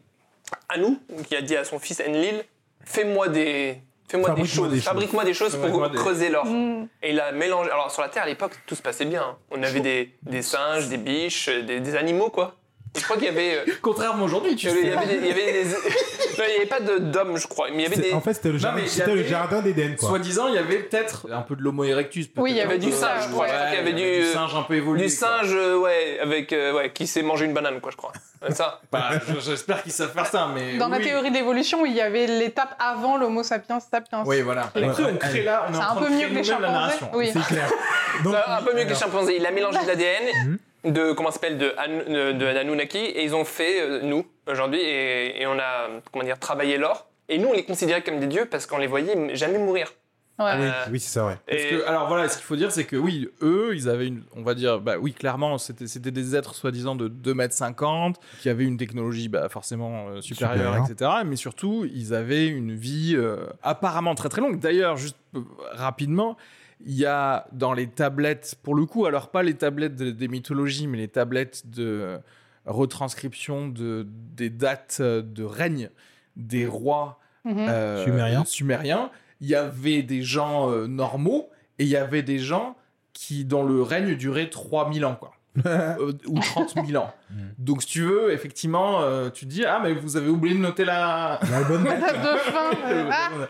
[SPEAKER 3] Anou, qui a dit à son fils Enlil fais-moi des, fais-moi des
[SPEAKER 4] Fabrique-moi
[SPEAKER 3] choses,
[SPEAKER 4] des choses.
[SPEAKER 3] fabrique-moi des choses pour
[SPEAKER 1] des-
[SPEAKER 3] creuser l'or.
[SPEAKER 5] Mm.
[SPEAKER 3] Et il a mélangé. Alors sur la Terre à l'époque, tout se passait bien. On avait des, des singes, des biches, des, des animaux quoi. Et je crois qu'il y avait, euh,
[SPEAKER 1] contrairement aujourd'hui tu
[SPEAKER 3] il y avait,
[SPEAKER 1] sais
[SPEAKER 3] il y avait des- il y avait des- non, il y avait pas de- d'hommes, je crois, mais il y avait des.
[SPEAKER 4] En fait, c'était le jardin,
[SPEAKER 1] avait-
[SPEAKER 4] jardin d'Éden, quoi.
[SPEAKER 1] soi-disant il y avait peut-être un peu de l'homo erectus.
[SPEAKER 5] Oui, il y avait
[SPEAKER 3] du singe, je crois. Je crois qu'il y avait du-
[SPEAKER 1] singe un peu évolué
[SPEAKER 3] Du singe, euh, ouais, avec, euh, ouais, qui s'est mangé une banane, quoi, je crois. Ouais, ça.
[SPEAKER 1] Bah, je- j'espère qu'ils savent faire ça mais
[SPEAKER 5] Dans la
[SPEAKER 1] oui.
[SPEAKER 5] théorie de l'évolution, il y avait l'étape avant l'Homo sapiens sapiens.
[SPEAKER 1] oui voilà
[SPEAKER 5] Ouais.
[SPEAKER 1] après on crée là on est
[SPEAKER 5] C'est
[SPEAKER 1] en
[SPEAKER 5] un peu
[SPEAKER 1] de
[SPEAKER 5] mieux que les
[SPEAKER 1] la
[SPEAKER 5] chimpanzés. Oui.
[SPEAKER 4] C'est clair.
[SPEAKER 3] Un peu mieux que les chimpanzés. Il a mélangé de l'ADN
[SPEAKER 1] Mhm.
[SPEAKER 3] De comment s'appelle de, de, de Anunnaki et ils ont fait euh, nous aujourd'hui et, et on a comment dire travaillé l'or et nous on les considérait comme des dieux parce qu'on les voyait jamais mourir.
[SPEAKER 5] Ouais.
[SPEAKER 4] Oui,
[SPEAKER 3] Euh,
[SPEAKER 4] oui, c'est ça, ouais.
[SPEAKER 1] Parce
[SPEAKER 3] et-
[SPEAKER 1] que, alors voilà, ce qu'il faut dire, c'est que oui, eux, ils avaient une, on va dire, bah oui, clairement, c'était, c'était des êtres soi-disant de 2m50, qui avaient une technologie bah, forcément euh, supérieure, etc. Mais surtout, ils avaient une vie euh, apparemment très très longue. D'ailleurs, juste euh, rapidement, il y a dans les tablettes, pour le coup, alors pas les tablettes de- des mythologies, mais les tablettes de retranscription de, des dates euh, de règne des rois
[SPEAKER 5] Mhm.
[SPEAKER 1] euh,
[SPEAKER 4] Sumériens.
[SPEAKER 1] sumériens, il y avait des gens euh, normaux et il y avait des gens qui, dont le règne durait 3000 ans, quoi. Euh, ou 30 000 ans.
[SPEAKER 4] Mm.
[SPEAKER 1] Donc, si tu veux, effectivement, euh, tu te dis, ah, mais vous avez oublié de noter la.
[SPEAKER 4] La bonne date.
[SPEAKER 5] Date de fin.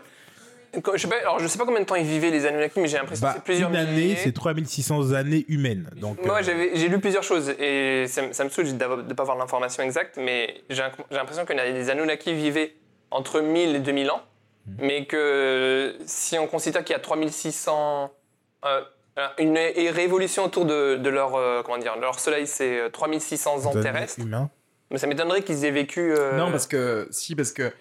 [SPEAKER 5] euh,
[SPEAKER 3] je sais pas, alors je sais pas combien de temps ils vivaient les Anunnaki, mais j'ai l'impression
[SPEAKER 4] Bah,
[SPEAKER 3] que c'est plusieurs
[SPEAKER 4] une année,
[SPEAKER 3] milliers.
[SPEAKER 4] c'est 3600 années humaines. Donc,
[SPEAKER 3] Moi,
[SPEAKER 4] euh,
[SPEAKER 3] j'avais- j'ai lu plusieurs choses et ça, me- ça me saoule de ne pas avoir l'information exacte, mais j'ai l'impression que les Anunnaki vivaient entre 1000 et 2000 ans,
[SPEAKER 4] Hmm.
[SPEAKER 3] mais que si on considère qu'il y a 3600. euh, une é- révolution autour de, de leur, euh, comment dire, leur soleil, c'est euh, 3600 ans
[SPEAKER 4] années
[SPEAKER 3] terrestres,
[SPEAKER 4] humains.
[SPEAKER 3] mais ça m'étonnerait qu'ils aient vécu. euh,
[SPEAKER 1] Non, parce que, si, parce que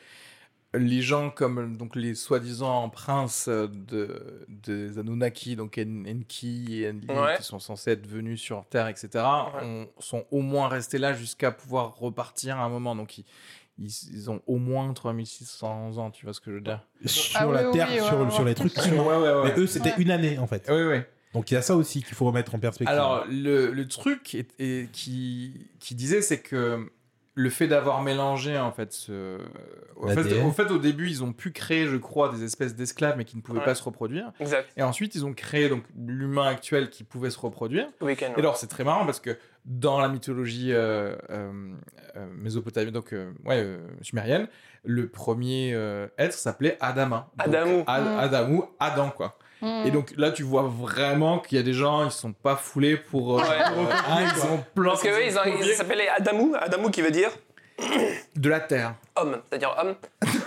[SPEAKER 1] les gens comme donc les soi-disant princes euh, de, des Anunnaki, donc En- Enki et Enlil,
[SPEAKER 3] Ouais.
[SPEAKER 1] qui sont censés être venus sur Terre, etc., ont- sont au moins restés là jusqu'à pouvoir repartir à un moment. Donc, ils, ils, ils ont au moins 3600 ans, tu vois ce que je veux dire?
[SPEAKER 4] Sur
[SPEAKER 5] Ah
[SPEAKER 4] la
[SPEAKER 5] oui,
[SPEAKER 4] Terre,
[SPEAKER 5] oui,
[SPEAKER 4] sur,
[SPEAKER 5] ouais,
[SPEAKER 4] sur
[SPEAKER 5] ouais.
[SPEAKER 4] les trucs
[SPEAKER 1] Ouais,
[SPEAKER 4] humains.
[SPEAKER 1] ouais, ouais.
[SPEAKER 4] Mais eux, c'était
[SPEAKER 5] Ouais.
[SPEAKER 4] une année, en fait.
[SPEAKER 1] Oui, oui.
[SPEAKER 4] Donc, il y a ça aussi qu'il faut remettre en perspective.
[SPEAKER 1] Alors, le, le truc est, est- qui, qui disait, c'est que le fait d'avoir mélangé, en fait, ce... Au fait,
[SPEAKER 4] L'ADN.
[SPEAKER 1] au fait, au début, ils ont pu créer, je crois, des espèces d'esclaves, mais qui ne pouvaient
[SPEAKER 3] Ouais.
[SPEAKER 1] pas se reproduire.
[SPEAKER 3] Exact.
[SPEAKER 1] Et ensuite, ils ont créé donc l'humain actuel qui pouvait se reproduire.
[SPEAKER 3] Week-end.
[SPEAKER 1] Et alors, c'est très marrant parce que dans la mythologie euh, euh, euh, mésopotamienne, donc euh, ouais, euh, sumérienne, le premier euh, être s'appelait Adama. Donc,
[SPEAKER 3] Adamou.
[SPEAKER 1] Ad-. Adamou, Adam, quoi.
[SPEAKER 5] Mm.
[SPEAKER 1] Et donc là, tu vois vraiment qu'il y a des gens, ils sont pas foulés pour. euh,
[SPEAKER 3] Ouais.
[SPEAKER 1] euh, ah, ils ont plein
[SPEAKER 3] Parce que eux, ils, ont- ils s'appelaient Adamou, Adamou qui veut dire
[SPEAKER 1] de la terre.
[SPEAKER 3] homme, c'est-à-dire homme.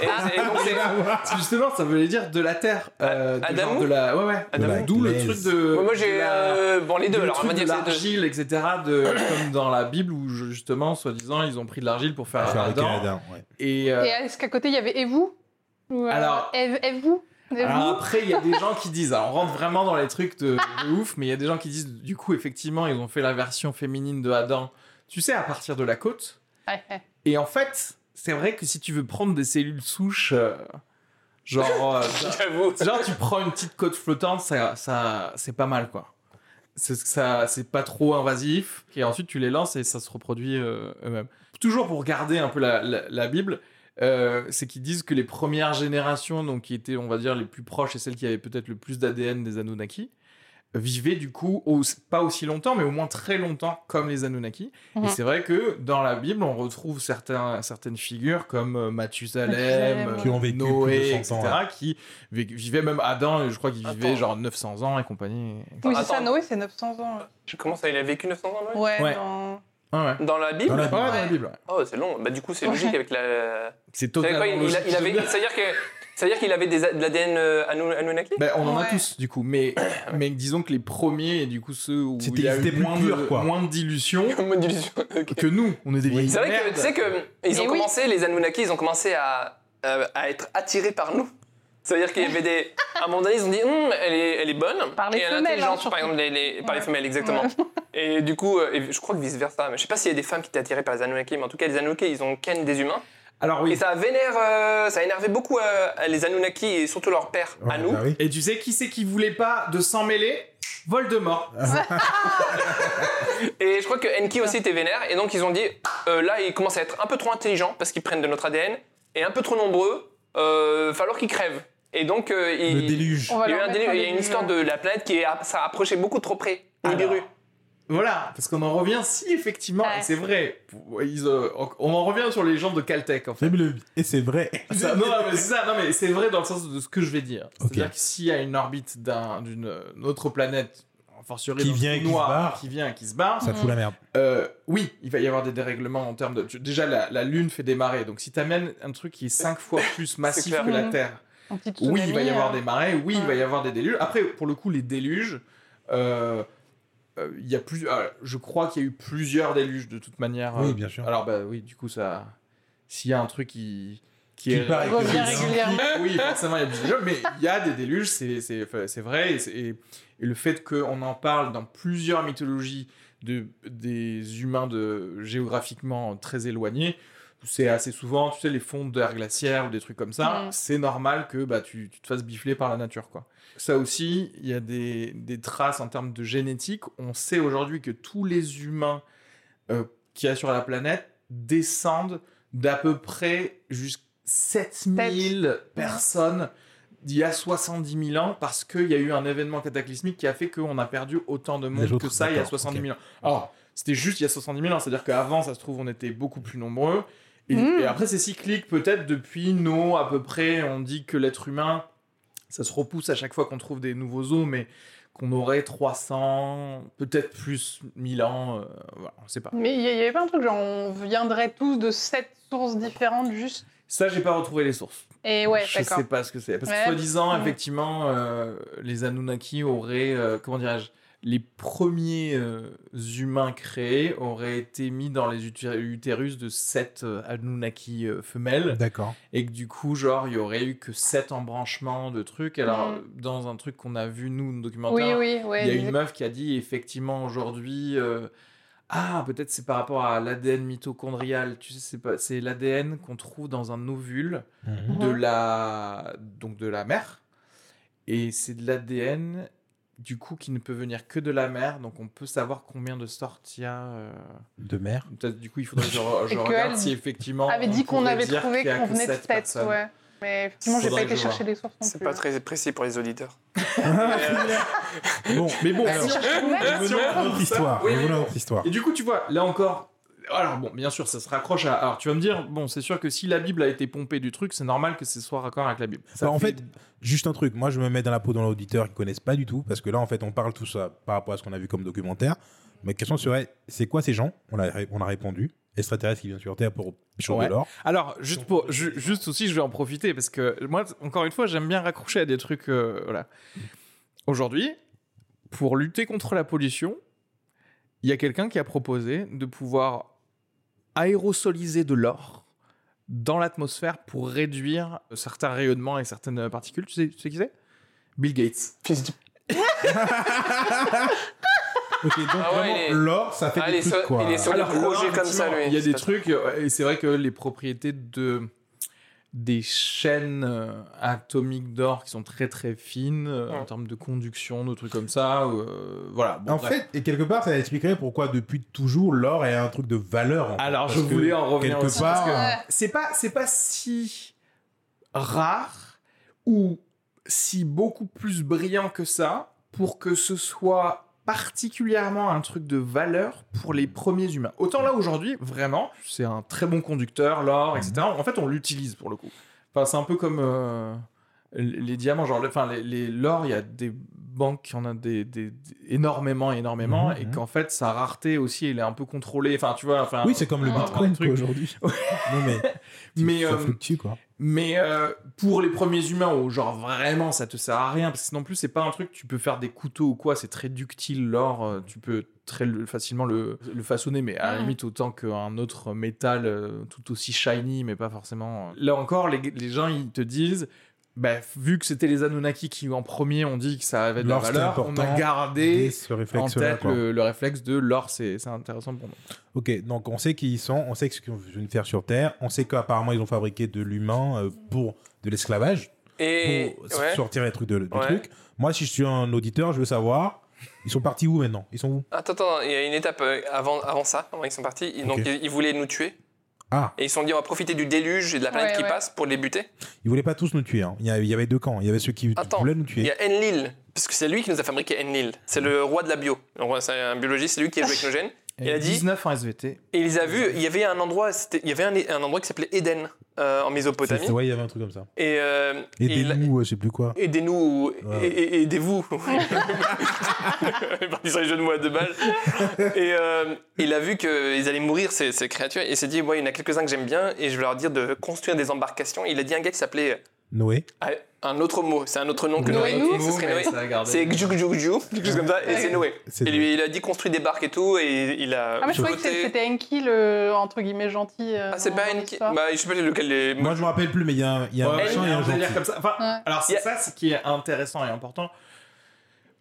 [SPEAKER 3] Et, et donc c'est.
[SPEAKER 1] Justement, ça voulait dire de la terre. euh,
[SPEAKER 3] Adamou
[SPEAKER 1] genre de la, ouais, ouais.
[SPEAKER 3] Adamou
[SPEAKER 1] D'où le truc de.
[SPEAKER 3] Ouais, moi j'ai
[SPEAKER 1] de la-
[SPEAKER 3] euh, bon les deux
[SPEAKER 1] le
[SPEAKER 3] alors on
[SPEAKER 1] truc
[SPEAKER 3] va dire
[SPEAKER 1] de l'argile, etc. De, comme dans la Bible où justement, soi-disant, ils ont pris de l'argile pour faire Adam.
[SPEAKER 4] Ouais.
[SPEAKER 1] Et, euh,
[SPEAKER 5] Et est-ce qu'à côté, il y avait et vous Ou, euh,
[SPEAKER 1] Alors-
[SPEAKER 5] et, et vous
[SPEAKER 1] alors
[SPEAKER 5] vous
[SPEAKER 1] après, il y a des gens qui disent, alors on rentre vraiment dans les trucs de, de ouf, mais il y a des gens qui disent, du coup, effectivement, ils ont fait la version féminine de Adam, tu sais, à partir de la côte.
[SPEAKER 5] Ouais, ouais.
[SPEAKER 1] Et en fait, c'est vrai que si tu veux prendre des cellules souches, euh, genre, euh, genre tu prends une petite côte flottante, ça, ça, c'est pas mal quoi. C'est ça, c'est pas trop invasif. Et ensuite tu les lances et ça se reproduit euh, eux-mêmes. Toujours pour garder un peu la, la, la Bible. Euh, c'est qu'ils disent que les premières générations, donc qui étaient, on va dire, les plus proches et celles qui avaient peut-être le plus d'ADN des Anunnaki, vivaient du coup au- pas aussi longtemps, mais au moins très longtemps comme les Anunnaki.
[SPEAKER 5] Mhm.
[SPEAKER 1] Et c'est vrai que dans la Bible, on retrouve certains, certaines figures comme euh, Mathusalem,
[SPEAKER 5] Mathusalem,
[SPEAKER 1] euh.
[SPEAKER 4] Qui ont vécu
[SPEAKER 1] Noé,
[SPEAKER 4] plus de
[SPEAKER 1] etc.,
[SPEAKER 4] 100 ans, ouais.
[SPEAKER 1] qui vi- vivaient même Adam, je crois qu'il vivait genre 900 ans et compagnie.
[SPEAKER 5] Oui, c'est ça,
[SPEAKER 3] Attends.
[SPEAKER 5] Noé, c'est 900 ans.
[SPEAKER 3] Comment ça, il a vécu 900 ans, Noé?
[SPEAKER 5] Ouais,
[SPEAKER 1] Ouais.
[SPEAKER 5] dans-
[SPEAKER 1] Ouais.
[SPEAKER 3] Dans la Bible
[SPEAKER 4] Dans la
[SPEAKER 1] Ouais,
[SPEAKER 4] Bible.
[SPEAKER 1] dans la. Bible. ouais.
[SPEAKER 3] Oh, c'est long. Bah, du coup, c'est logique avec la.
[SPEAKER 1] C'est
[SPEAKER 3] C'est quoi,
[SPEAKER 1] totalement
[SPEAKER 3] il, avait. C'est-à-dire que. C'est-à-dire qu'il avait des, de l'ADN euh, Anu- Anunnaki?
[SPEAKER 1] Ben, on en a tous du coup, mais, mais disons que les premiers et du coup ceux où
[SPEAKER 4] C'était-
[SPEAKER 1] il y a eu moins,
[SPEAKER 4] purs,
[SPEAKER 1] de,
[SPEAKER 4] quoi.
[SPEAKER 1] moins de dilution que nous, on est des vieilles
[SPEAKER 3] C'est vrai que tu sais que ils ont
[SPEAKER 5] oui.
[SPEAKER 3] commencé, les Anunnaki, ils ont commencé à, euh, à être attirés par nous. C'est-à-dire qu'il y avait des. À un moment donné, ils ont dit, Hum, elle, est, elle est bonne.
[SPEAKER 5] Par les
[SPEAKER 3] et elle est
[SPEAKER 5] femelles,
[SPEAKER 3] intelligente,
[SPEAKER 5] hein,
[SPEAKER 3] par exemple, les, les- par les femelles, exactement. Et du coup, euh, et je crois que vice versa. Mais je sais pas s'il y a des femmes qui étaient attirées par les Anunnaki, mais en tout cas, les Anunnaki, ils ont ken des humains.
[SPEAKER 1] Alors oui.
[SPEAKER 3] Et ça a, vénère, euh, ça a énervé beaucoup euh, les Anunnaki et surtout leur père
[SPEAKER 4] Ouais,
[SPEAKER 3] à nous.
[SPEAKER 4] bah oui.
[SPEAKER 1] Et tu sais qui c'est qui voulait pas de s'en mêler Voldemort.
[SPEAKER 3] Et je crois que Enki aussi était vénère. Et donc, ils ont dit euh, là, ils commencent à être un peu trop intelligents parce qu'ils prennent de notre ADN et un peu trop nombreux. Euh, falloir qu'ils crèvent. Et donc, euh, il,
[SPEAKER 4] Le déluge.
[SPEAKER 3] Il y a eu un déluge- il y a une histoire de la planète qui est, ça a approché beaucoup trop près. Nibiru.
[SPEAKER 1] Alors. Voilà, parce qu'on en revient si effectivement,
[SPEAKER 5] Ouais.
[SPEAKER 1] et c'est vrai, ils, euh, on en revient sur les gens de Caltech en fait.
[SPEAKER 4] Et c'est vrai.
[SPEAKER 1] Ça- non, mais c'est ça, non, mais c'est vrai dans le sens de ce que je vais dire.
[SPEAKER 4] Ok.
[SPEAKER 1] C'est-à-dire que s'il y a une orbite d'un- d'une autre planète, en fortiori
[SPEAKER 4] Qui vient et qui se barre.
[SPEAKER 1] qui vient et qui se barre,
[SPEAKER 4] Ça fout la merde.
[SPEAKER 1] euh, oui, il va y avoir des dérèglements en termes de. Déjà, la, la Lune fait des marées, donc si tu amènes un truc qui est cinq fois plus massif que la
[SPEAKER 5] Mhm.
[SPEAKER 1] Terre, oui, il va y avoir
[SPEAKER 5] euh,
[SPEAKER 1] des marées, oui, il va y avoir des déluges. Après, pour le coup, les déluges, euh, euh, il y a plus, euh, je crois qu'il y a eu plusieurs déluges de toute manière.
[SPEAKER 4] Oui, bien sûr.
[SPEAKER 1] Alors, bah oui, du coup, ça. S'il y a un truc qui. Qui,
[SPEAKER 4] Qui
[SPEAKER 1] est
[SPEAKER 5] régulièrement.
[SPEAKER 1] Oui, forcément, il y a plus de jeux, mais il y a des déluges, c'est c'est- c'est vrai. Et, c'est- et- et le fait qu'on en parle dans plusieurs mythologies de, des humains de, géographiquement très éloignés, c'est assez souvent, tu sais, les fonds d'air glaciaire ou des trucs comme ça.
[SPEAKER 5] Mm.
[SPEAKER 1] C'est normal que bah, tu, tu te fasses bifler par la nature, quoi. Ça aussi, il y a des, des traces en termes de génétique. On sait aujourd'hui que tous les humains euh, qu'il y a sur la planète descendent d'à peu près jusqu'à 7000 personnes d'il y a 70 000 ans parce qu'il y a eu un événement cataclysmique qui a fait qu'on a perdu autant de monde que ça il y a
[SPEAKER 4] d'accord,
[SPEAKER 1] 70
[SPEAKER 4] ok.
[SPEAKER 1] 000 ans. Alors, c'était juste il y a 70 000 ans, c'est-à-dire qu'avant, ça se trouve, on était beaucoup plus nombreux. Et,
[SPEAKER 5] Mm.
[SPEAKER 1] et après, c'est cyclique, peut-être depuis nos, à peu près, on dit que l'être humain, ça se repousse à chaque fois qu'on trouve des nouveaux os, mais qu'on aurait 300, peut-être plus 1000 ans, euh, voilà, on sait pas.
[SPEAKER 5] Mais il y avait pas un truc genre on viendrait tous de sept sources différentes juste?
[SPEAKER 1] Ça, j'ai pas retrouvé les sources.
[SPEAKER 5] Et ouais,
[SPEAKER 1] je sais pas ce que c'est. Parce que
[SPEAKER 5] Ouais.
[SPEAKER 1] soi-disant,
[SPEAKER 5] Mm.
[SPEAKER 1] effectivement, euh, les Anunnaki auraient, euh, comment dirais-je, les premiers euh, humains créés auraient été mis dans les uté- utérus de sept euh, Anunnaki euh, femelles.
[SPEAKER 4] D'accord.
[SPEAKER 1] Et que du coup, genre, il y aurait eu que sept embranchements de trucs. Alors, euh, dans un truc qu'on a vu, nous, le
[SPEAKER 5] Oui,
[SPEAKER 1] documentaire,
[SPEAKER 5] oui, ouais.
[SPEAKER 1] il y a une meuf qui a dit, effectivement, aujourd'hui... euh, ah, peut-être c'est par rapport à l'ADN mitochondrial. Tu sais, c'est pas, c'est l'ADN qu'on trouve dans un ovule
[SPEAKER 4] Mhm.
[SPEAKER 1] de
[SPEAKER 5] Mhm.
[SPEAKER 1] la donc de la mer et c'est de l'ADN du coup qui ne peut venir que de la mer donc on peut savoir combien de sortes il y a euh,
[SPEAKER 4] De mer.
[SPEAKER 1] du coup il faudrait que je, regarde si effectivement
[SPEAKER 5] avait
[SPEAKER 1] on
[SPEAKER 5] dit qu'on avait
[SPEAKER 1] dire
[SPEAKER 5] trouvé qu'on venait de
[SPEAKER 1] sept
[SPEAKER 5] 7,
[SPEAKER 1] personnes.
[SPEAKER 5] ouais. Mais effectivement, j'ai pas été chercher
[SPEAKER 1] vois.
[SPEAKER 5] les sources non
[SPEAKER 3] C'est pas très précis pour les auditeurs.
[SPEAKER 4] Bon,
[SPEAKER 1] mais bon
[SPEAKER 4] Alors,
[SPEAKER 1] on
[SPEAKER 4] à
[SPEAKER 1] trouve
[SPEAKER 4] notre
[SPEAKER 1] ça-
[SPEAKER 4] histoire.
[SPEAKER 1] oui,
[SPEAKER 4] histoire.
[SPEAKER 1] Et du coup, tu vois, là encore. Alors, bon, bien sûr, ça se raccroche à. Alors, tu vas me dire, bon, c'est sûr que si la Bible a été pompée du truc, c'est normal que ce soit raccord avec la Bible. Ça
[SPEAKER 4] Bah, en fait, juste un truc. Moi, je me mets dans la peau dans l'auditeur qui connaissent pas du tout, parce que là, en fait, on parle tout ça par rapport à ce qu'on a vu comme documentaire. Ma question serait, c'est quoi ces gens? On a, on a répondu. Extraterrestres qui viennent sur Terre pour pêcher
[SPEAKER 1] Ouais.
[SPEAKER 4] de l'or.
[SPEAKER 1] Alors, juste, pour, ju- juste aussi, je vais en profiter parce que moi, encore une fois, j'aime bien raccrocher à des trucs. euh, voilà. Aujourd'hui, pour lutter contre la pollution, il y a quelqu'un qui a proposé de pouvoir aérosoliser de l'or dans l'atmosphère pour réduire certains rayonnements et certaines particules. Tu sais, tu sais qui c'est? Bill Gates.
[SPEAKER 4] Ok, donc
[SPEAKER 3] Ah ouais,
[SPEAKER 4] vraiment,
[SPEAKER 3] il est-
[SPEAKER 4] l'or, ça fait
[SPEAKER 3] Ah, il
[SPEAKER 4] des
[SPEAKER 3] est
[SPEAKER 4] trucs,
[SPEAKER 3] sur-
[SPEAKER 4] quoi.
[SPEAKER 3] il est sur- projets
[SPEAKER 1] là,
[SPEAKER 3] comme ça, lui,
[SPEAKER 1] Il y a des trucs, euh, et c'est vrai que les propriétés de des chaînes euh, atomiques d'or qui sont très très fines euh, en termes de conduction, de trucs comme ça. euh, voilà. Bon,
[SPEAKER 4] En
[SPEAKER 1] bref.
[SPEAKER 4] fait, et quelque part, ça expliquerait pourquoi depuis toujours l'or est un truc de valeur. en.
[SPEAKER 1] Alors, je voulais en revenir
[SPEAKER 4] quelque
[SPEAKER 1] aussi,
[SPEAKER 4] part.
[SPEAKER 1] c'est pas c'est pas si rare ou si beaucoup plus brillant que ça pour que ce soit particulièrement un truc de valeur pour les premiers humains. Autant là aujourd'hui, vraiment, c'est un très bon conducteur, l'or, etc. En fait, on l'utilise pour le coup. Enfin, c'est un peu comme euh, les diamants, genre, enfin, les, les- l'or, il y a des banques qui en ont des, des- des- énormément, énormément,
[SPEAKER 4] Mhm,
[SPEAKER 1] et
[SPEAKER 4] mhm.
[SPEAKER 1] qu'en fait, sa rareté aussi, elle est un peu contrôlée. Enfin, tu vois, enfin.
[SPEAKER 4] Oui, c'est comme le bitcoin aujourd'hui. non, mais,
[SPEAKER 1] Mais,
[SPEAKER 4] ça
[SPEAKER 1] euh,
[SPEAKER 4] fluctue, quoi.
[SPEAKER 1] Mais euh, pour les premiers humains où genre vraiment ça te sert à rien parce que non plus c'est pas un truc tu peux faire des couteaux ou quoi c'est très ductile l'or euh, tu peux très le- facilement le, le façonner mais à la
[SPEAKER 5] Mm.
[SPEAKER 1] limite autant qu'un autre métal euh, tout aussi shiny mais pas forcément là encore les, les gens ils te disent bah, vu que c'était les Anunnaki qui en premier ont dit que ça avait de la valeur on a
[SPEAKER 4] important.
[SPEAKER 1] gardé
[SPEAKER 4] ce
[SPEAKER 1] en tête le, le réflexe de l'or c'est c'est intéressant pour nous
[SPEAKER 4] Ok, donc on sait qui ils sont, on sait ce qu'ils viennent faire sur Terre, on sait qu'apparemment ils ont fabriqué de l'humain euh, pour de l'esclavage,
[SPEAKER 3] Et
[SPEAKER 4] pour
[SPEAKER 3] ouais.
[SPEAKER 4] sortir les trucs de, de
[SPEAKER 3] Ouais.
[SPEAKER 4] trucs. Moi, si je suis un auditeur, je veux savoir, ils sont partis où maintenant? Ils sont où?
[SPEAKER 3] Attends, attends, il y a une étape euh, avant, avant ça, avant ils sont partis. Ils- Donc ils voulaient nous tuer.
[SPEAKER 4] Ah,
[SPEAKER 3] Et ils se sont dit on va profiter du déluge et de la planète
[SPEAKER 5] Ouais,
[SPEAKER 3] qui
[SPEAKER 5] ouais.
[SPEAKER 3] passe pour les buter.
[SPEAKER 4] ils voulaient pas tous nous tuer. hein. Il, y il avait deux camps. Il y avait ceux qui
[SPEAKER 3] Attends,
[SPEAKER 4] voulaient nous
[SPEAKER 3] Il
[SPEAKER 4] tuer.
[SPEAKER 3] y a Enlil, parce que c'est lui qui nous a fabriqué Enlil. C'est le roi de la bio. C'est un biologiste, c'est lui qui a joué avec nos gènes. Il a dit-
[SPEAKER 1] 19 en SVT
[SPEAKER 3] Et il les a vus, il y avait un endroit, c'était- il y avait un, un endroit qui s'appelait Éden euh, en Mésopotamie.
[SPEAKER 4] ouais, il y avait un truc comme ça.
[SPEAKER 3] Et, euh,
[SPEAKER 4] Et, des
[SPEAKER 3] il-
[SPEAKER 4] loups, euh, je sais plus quoi.
[SPEAKER 3] Aidez-nous,
[SPEAKER 4] Ouais.
[SPEAKER 3] et- et- aidez-vous. Parti sur les jeux de mots à deux balles. Et euh, il a vu qu'ils allaient mourir, ces, ces créatures, et il s'est dit, ouais, il y en a quelques-uns que j'aime bien, et je vais leur dire de construire des embarcations. Il a dit un gars qui s'appelait,
[SPEAKER 4] Noé.
[SPEAKER 3] ah, un autre mot, c'est un autre nom que
[SPEAKER 5] Noé.
[SPEAKER 3] Noé. C'est Gjugjugju, quelque chose comme ça, et c'est Noé. Et lui, il a dit construit des barques et tout, et il a.
[SPEAKER 5] Ah, mais je croyais que c'était Enki, le entre guillemets gentil. euh,
[SPEAKER 3] Ah, c'est pas Enki. Bah, je sais pas lequel les.
[SPEAKER 4] Moi, je me rappelle plus, mais il y a un, il y a un méchant
[SPEAKER 1] il
[SPEAKER 4] et
[SPEAKER 1] y a
[SPEAKER 4] un gentil.
[SPEAKER 1] comme ça. Enfin,
[SPEAKER 5] Ouais.
[SPEAKER 1] alors c'est ça ce qui est intéressant et important.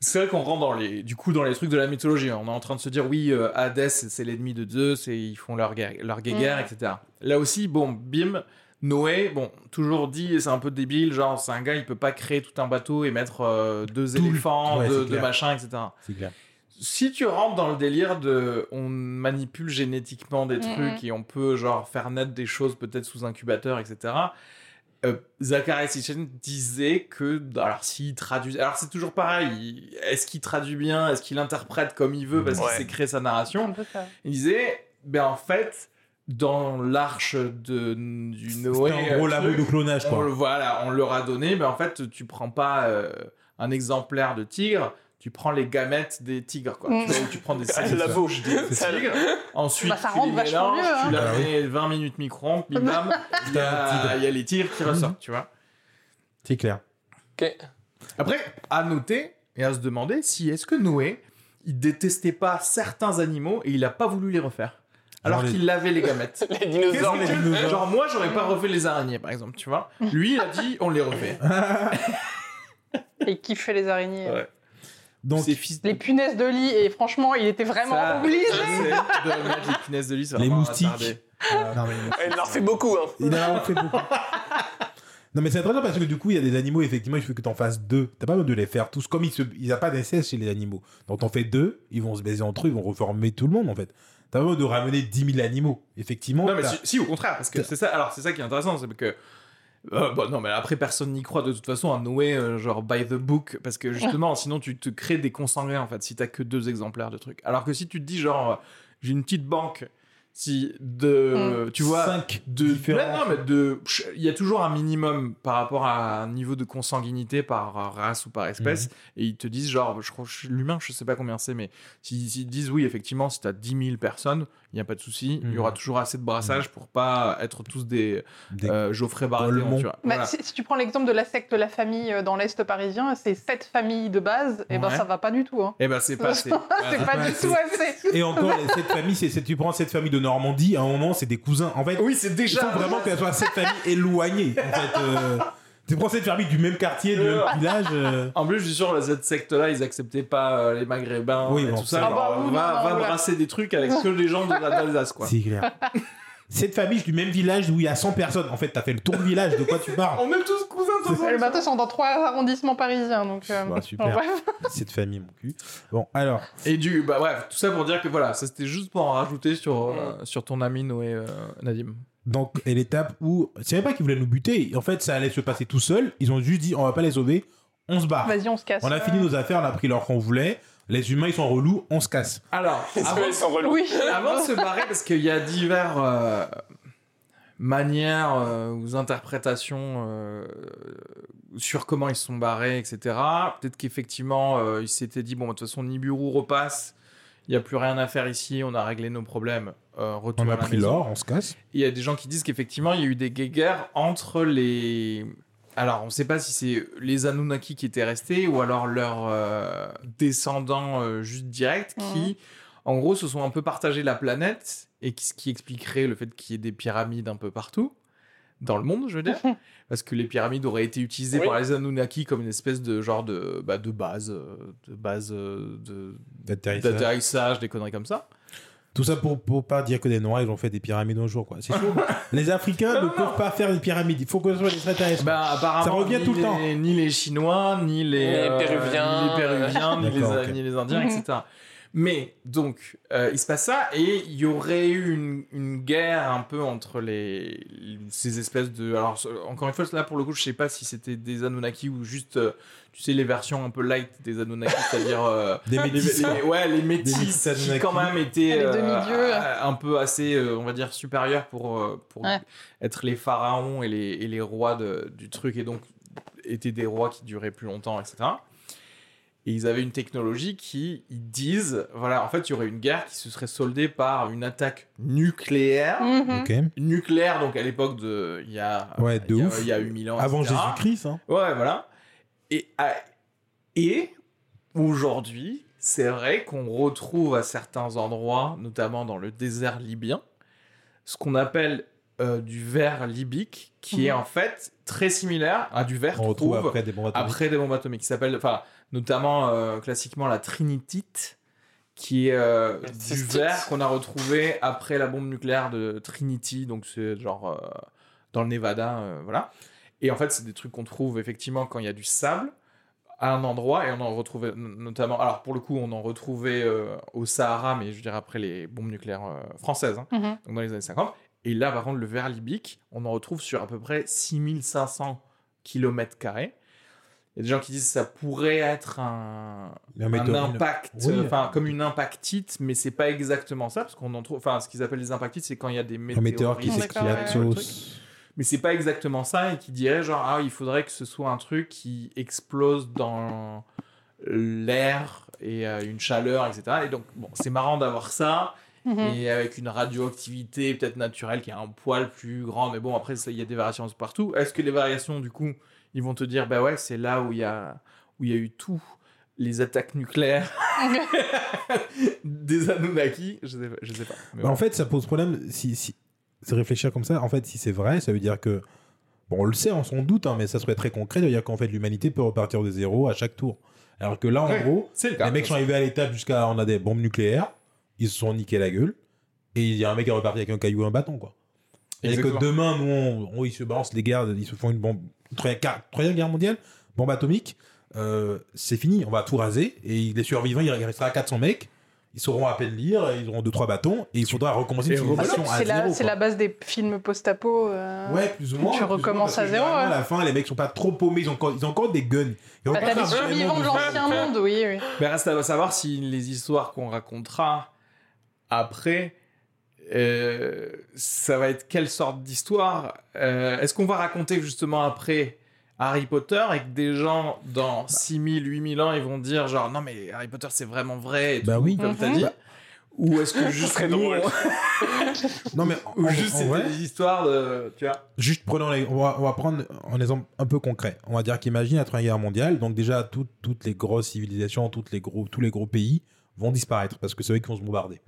[SPEAKER 1] C'est vrai qu'on rentre dans les, du coup, dans les trucs de la mythologie. On est en train de se dire, oui, euh, Hadès, c'est c'est l'ennemi de Zeus et ils font leur guerre, leur guéguerre,
[SPEAKER 5] Mm.
[SPEAKER 1] etc. Là aussi, bon, bim, Noé, bon, toujours dit, et c'est un peu débile, genre, c'est un gars, il peut pas créer tout un bateau et mettre euh, deux
[SPEAKER 4] Tout
[SPEAKER 1] éléphants,
[SPEAKER 4] ouais,
[SPEAKER 1] deux, machins, etc.
[SPEAKER 4] C'est clair.
[SPEAKER 1] Si tu rentres dans le délire de on manipule génétiquement des
[SPEAKER 5] Mhm.
[SPEAKER 1] trucs et on peut genre faire naître des choses peut-être sous incubateur, etc. Euh, Zachary Sitchin disait que alors s'il traduit alors c'est toujours pareil il- est-ce qu'il traduit bien est-ce qu'il interprète comme il veut parce
[SPEAKER 3] Ouais.
[SPEAKER 1] qu'il s'est créé sa narration? Il disait ben en fait dans l'arche de du Noé
[SPEAKER 4] en gros
[SPEAKER 1] euh,
[SPEAKER 4] labo
[SPEAKER 1] truc,
[SPEAKER 4] de clonage,
[SPEAKER 1] on,
[SPEAKER 4] quoi.
[SPEAKER 1] le- voilà, on leur a donné, mais en fait, tu prends pas euh, un exemplaire de tigre, tu prends les gamètes des tigres, quoi.
[SPEAKER 5] Mm.
[SPEAKER 1] Tu, vois, tu prends des cellules
[SPEAKER 3] la
[SPEAKER 1] souches des tigres, ensuite
[SPEAKER 5] Bah, ça
[SPEAKER 1] tu
[SPEAKER 5] rentre
[SPEAKER 1] les mélanges,
[SPEAKER 5] mieux, hein.
[SPEAKER 1] tu la
[SPEAKER 4] Bah oui.
[SPEAKER 1] mets 20 minutes micro-ondes, bim bam, il y, a y a les tigres qui ressortent, tu vois.
[SPEAKER 4] C'est clair.
[SPEAKER 3] Ok.
[SPEAKER 1] Après, à noter et à se demander si est-ce que Noé, il détestait pas certains animaux et il a pas voulu les refaire. Alors
[SPEAKER 4] les-
[SPEAKER 1] qu'il avait les gamètes.
[SPEAKER 3] Les dinosaures.
[SPEAKER 1] que tu- Genre moi j'aurais pas refait les araignées par exemple, tu vois. Lui il a dit on les refait.
[SPEAKER 5] Et qui fait les araignées.
[SPEAKER 1] Ouais.
[SPEAKER 4] Donc,
[SPEAKER 5] Les punaises de lit, et franchement, il était vraiment
[SPEAKER 1] Ça,
[SPEAKER 5] obligé.
[SPEAKER 1] c'est de mettre les punaises de lit, c'est
[SPEAKER 4] Les moustiques. non, mais-
[SPEAKER 3] Il en refait beaucoup, hein.
[SPEAKER 4] Il en a fait beaucoup. Non, mais c'est intéressant parce que du coup, il y a des animaux, effectivement, il faut que tu en fasses deux. T'as pas besoin de les faire tous. Comme ils n'ont ils a pas d'inceste chez les animaux. Donc, t'en fais deux, ils vont se baiser entre eux, ils vont reformer tout le monde, en fait. T'as pas besoin de ramener 10 000 animaux. Effectivement,
[SPEAKER 1] Non mais si, si, au contraire parce que c'est ça alors c'est ça qui est intéressant c'est que euh, bon, non mais après personne n'y croit de toute façon à Noé euh, genre by the book parce que justement sinon tu te crées des consanguins en fait si t'as que deux exemplaires de trucs alors que si tu te dis genre j'ai une petite banque si de tu vois
[SPEAKER 4] cinq
[SPEAKER 1] de
[SPEAKER 4] différents.
[SPEAKER 1] non, mais de il y a toujours un minimum par rapport à un niveau de consanguinité par race ou par espèce. Et ils te disent genre je crois que l'humain je sais pas combien c'est mais s'ils s'ils disent oui effectivement si t'as 10 000 personnes il n'y a pas de souci il y
[SPEAKER 4] Mhm.
[SPEAKER 1] aura toujours assez de brassage pour pas être tous des,
[SPEAKER 4] Des-
[SPEAKER 1] euh, Geoffrey tu vois
[SPEAKER 5] Bah,
[SPEAKER 1] Voilà.
[SPEAKER 5] si, si tu prends l'exemple de la secte La Famille euh, dans l'Est parisien, c'est sept familles de base, et ben
[SPEAKER 1] Ouais.
[SPEAKER 5] ça va pas du tout. Hein.
[SPEAKER 1] et ben c'est pas assez
[SPEAKER 5] c'est pas du tout assez.
[SPEAKER 4] Et encore, les- cette famille, c'est, c'est- tu prends cette famille de Normandie, à un moment, c'est des cousins. En fait,
[SPEAKER 1] oui c'est
[SPEAKER 4] il
[SPEAKER 1] déjà
[SPEAKER 4] faut vraiment qu'elle soit cette famille éloignée. En fait, euh, T'es français de faire du même quartier, du même village. euh,
[SPEAKER 1] En plus, je suis sûr, cette secte-là, ils acceptaient pas euh, les Maghrébins
[SPEAKER 4] Oui,
[SPEAKER 1] et
[SPEAKER 4] bon,
[SPEAKER 1] tout ça.
[SPEAKER 4] ça-
[SPEAKER 5] Ah bah, oui,
[SPEAKER 1] va
[SPEAKER 5] non,
[SPEAKER 1] va
[SPEAKER 5] voilà.
[SPEAKER 1] brasser des trucs avec que les gens de la- d'Alsace, quoi.
[SPEAKER 4] C'est clair. Cette famille du même village où il y a 100 personnes. En fait, t'as fait le tour du village. De quoi tu parles?
[SPEAKER 1] On est tous cousins, de toute façon.
[SPEAKER 5] Les bateaux sont dans trois arrondissements parisiens, donc. euh,
[SPEAKER 4] Bah, super.
[SPEAKER 5] bon, bref.
[SPEAKER 4] Cette famille, mon cul. Bon, alors.
[SPEAKER 1] Et du, bah bref, tout ça pour dire que voilà, ça c'était juste pour en rajouter sur, euh, sur ton ami Noé euh, Nadim.
[SPEAKER 4] Donc, et l'étape où. C'est même pas qu'ils voulaient nous buter. En fait, ça allait se passer tout seul. Ils ont juste dit on va pas les sauver. On se barre.
[SPEAKER 5] Vas-y, on se casse.
[SPEAKER 4] On a fini nos affaires, on a pris l'or qu'on voulait. Les humains, ils sont relous. On se casse.
[SPEAKER 1] Alors, avant,
[SPEAKER 3] ils sont relous.
[SPEAKER 5] Oui.
[SPEAKER 1] avant de se barrer, parce qu'il y a divers euh, manières euh, ou interprétations euh, sur comment ils se sont barrés, etc. Peut-être qu'effectivement, euh, ils s'étaient dit bon, de toute façon, Nibiru repasse. Il n'y a plus rien à faire ici, on a réglé nos problèmes. euh, retour
[SPEAKER 4] On
[SPEAKER 1] à
[SPEAKER 4] a
[SPEAKER 1] la
[SPEAKER 4] pris l'or, on se casse.
[SPEAKER 1] Il y a des gens qui disent qu'effectivement, il y a eu des guéguerres entre les. Alors, on ne sait pas si c'est les Anunnaki qui étaient restés ou alors leurs euh, descendants euh, juste directs qui, en gros, se sont un peu partagés la planète et qui, ce qui expliquerait le fait qu'il y ait des pyramides un peu partout dans le monde, je veux dire. Parce que les pyramides auraient été utilisées
[SPEAKER 3] Oui.
[SPEAKER 1] par les Anunnaki comme une espèce de genre de, bah, de base, euh, de base euh, de-
[SPEAKER 4] D'atterrissage.
[SPEAKER 1] des conneries comme ça.
[SPEAKER 4] Tout ça pour, pour pas dire que les Noirs, ils ont fait des pyramides un jour, quoi. C'est chaud. les Africains ne peuvent pas faire des pyramides. Il faut que ce soit des extraterrestres.
[SPEAKER 1] Bah, apparemment,
[SPEAKER 4] Ça revient tout le
[SPEAKER 1] les-
[SPEAKER 4] temps.
[SPEAKER 1] Ni les Chinois, ni les, euh,
[SPEAKER 3] Péruviens,
[SPEAKER 1] ni les, Péruviens, ni, les,
[SPEAKER 4] D'accord, ok.
[SPEAKER 1] ni les Indiens,
[SPEAKER 5] Mhm.
[SPEAKER 1] etc. Mais donc, euh, il se passe ça, et il y aurait eu une, une guerre un peu entre les, ces espèces de. Alors, encore une fois, là pour le coup, je sais pas si c'était des Anunnaki ou juste, euh, tu sais, les versions un peu light des Anunnaki, c'est-à-dire. euh,
[SPEAKER 4] des métis.
[SPEAKER 1] les- ouais, les métis qui quand même étaient euh, un peu assez, euh, on va dire, supérieurs pour, pour
[SPEAKER 5] Ouais.
[SPEAKER 1] être les pharaons et les, et les rois de- du truc, et donc étaient des rois qui duraient plus longtemps, etc. Et ils avaient une technologie qui, ils disent, voilà, en fait, il y aurait une guerre qui se serait soldée par une attaque nucléaire.
[SPEAKER 5] Mhm.
[SPEAKER 1] Nucléaire, donc à l'époque de. Il y a.
[SPEAKER 4] Ouais, de
[SPEAKER 1] il
[SPEAKER 4] ouf.
[SPEAKER 1] Il y a 8000 ans.
[SPEAKER 4] Avant
[SPEAKER 1] etc.
[SPEAKER 4] Jésus-Christ, hein.
[SPEAKER 1] Ouais, voilà. Et, à- et aujourd'hui, c'est vrai qu'on retrouve à certains endroits, notamment dans le désert libyen, ce qu'on appelle euh, du verre libique, qui est
[SPEAKER 5] Mhm.
[SPEAKER 1] en fait très similaire à du verre
[SPEAKER 4] On retrouve
[SPEAKER 1] trouve
[SPEAKER 4] après des bombes atomiques.
[SPEAKER 1] après des bombes atomiques, qui s'appelle, enfin, notamment euh, classiquement la trinitite, qui est euh, du verre qu'on a retrouvé après la bombe nucléaire de Trinity, donc c'est genre euh, dans le Nevada, euh, voilà. Et en fait, c'est des trucs qu'on trouve effectivement quand il y a du sable à un endroit, et on en retrouvait notamment, alors pour le coup, on en retrouvait euh, au Sahara, mais je dirais après les bombes nucléaires euh, françaises, hein,
[SPEAKER 5] Mhm.
[SPEAKER 1] donc dans les années 50. Et là, par contre, le verre libique, on en retrouve sur à peu près 6500 km. Il y a des gens qui disent que ça pourrait être un, impact,
[SPEAKER 4] Oui.
[SPEAKER 1] euh, enfin comme une impactite, mais c'est pas exactement ça, parce qu'on en trouve, enfin ce qu'ils appellent les impactites, c'est quand il y a des
[SPEAKER 4] Un
[SPEAKER 1] météorites.
[SPEAKER 4] météore qui s'éclate.
[SPEAKER 1] Mais c'est pas exactement ça, et qui dirait genre, ah, il faudrait que ce soit un truc qui explose dans l'air et euh, une chaleur, etc. Et donc, bon, c'est marrant d'avoir ça,
[SPEAKER 5] Mhm.
[SPEAKER 1] et avec une radioactivité peut-être naturelle qui est un poil plus grand, mais bon, après, il y a des variations partout. Est-ce que les variations, du coup, ils vont te dire, bah ouais, c'est là où il y a, où il y a eu tout, les attaques nucléaires des Anunnaki Je sais pas. Je sais pas. Mais
[SPEAKER 4] Bah, en fait, ça pose problème si, si c'est réfléchir comme ça. En fait, si c'est vrai, ça veut dire que bon, on le sait, on s'en doute, hein, mais ça serait très concret. Veut dire qu'en fait, l'humanité peut repartir de zéro à chaque tour. Alors que là, en
[SPEAKER 1] Ouais,
[SPEAKER 4] gros,
[SPEAKER 1] c'est le cas.
[SPEAKER 4] les mecs sont arrivés à l'étape jusqu'à on a des bombes nucléaires, ils se sont niqués la gueule, et il y a un mec qui est reparti avec un caillou et un bâton, quoi. Et que demain, nous, on, on- ils se balancent les guerres, ils se font une bombe. Troisième guerre- mondiale, bombe atomique, euh, c'est fini, on va tout raser, et les survivants, il restera 400 mecs, ils sauront à peine lire, ils auront 2-3 bâtons, et il faudra recommencer une civilisation à
[SPEAKER 5] C'est la,
[SPEAKER 4] zéro.
[SPEAKER 5] c'est
[SPEAKER 4] quoi.
[SPEAKER 5] la base des films post-apo. euh.
[SPEAKER 4] Ouais, plus ou moins.
[SPEAKER 5] Tu
[SPEAKER 4] plus ou moins,
[SPEAKER 5] recommences à zéro, ouais.
[SPEAKER 4] À la fin, les mecs sont pas trop paumés, ils ont encore, ils ont encore des guns. Ils ont
[SPEAKER 5] Bah, T'as les survivants de
[SPEAKER 4] du-
[SPEAKER 5] l'ancien monde, oui, oui.
[SPEAKER 1] Mais reste à savoir si les histoires qu'on racontera après, euh, ça va être quelle sorte d'histoire? Euh, Est-ce qu'on va raconter justement après Harry Potter et que des gens dans 6000, 8000 ans, ils vont dire genre non mais Harry Potter c'est vraiment vrai et
[SPEAKER 4] Bah oui.
[SPEAKER 1] comme t'as
[SPEAKER 5] Mhm.
[SPEAKER 1] dit Ou est-ce que juste nous,
[SPEAKER 3] drôle.
[SPEAKER 4] Non, mais
[SPEAKER 1] ou juste
[SPEAKER 4] vrai,
[SPEAKER 1] des histoires de tu vois
[SPEAKER 4] Juste prenons les, on va, on va prendre un exemple un peu concret. On va dire qu'imagine la Première Guerre mondiale, donc déjà toutes, toutes les grosses civilisations, toutes les gros, tous les gros pays vont disparaître parce que c'est eux qui vont se bombarder.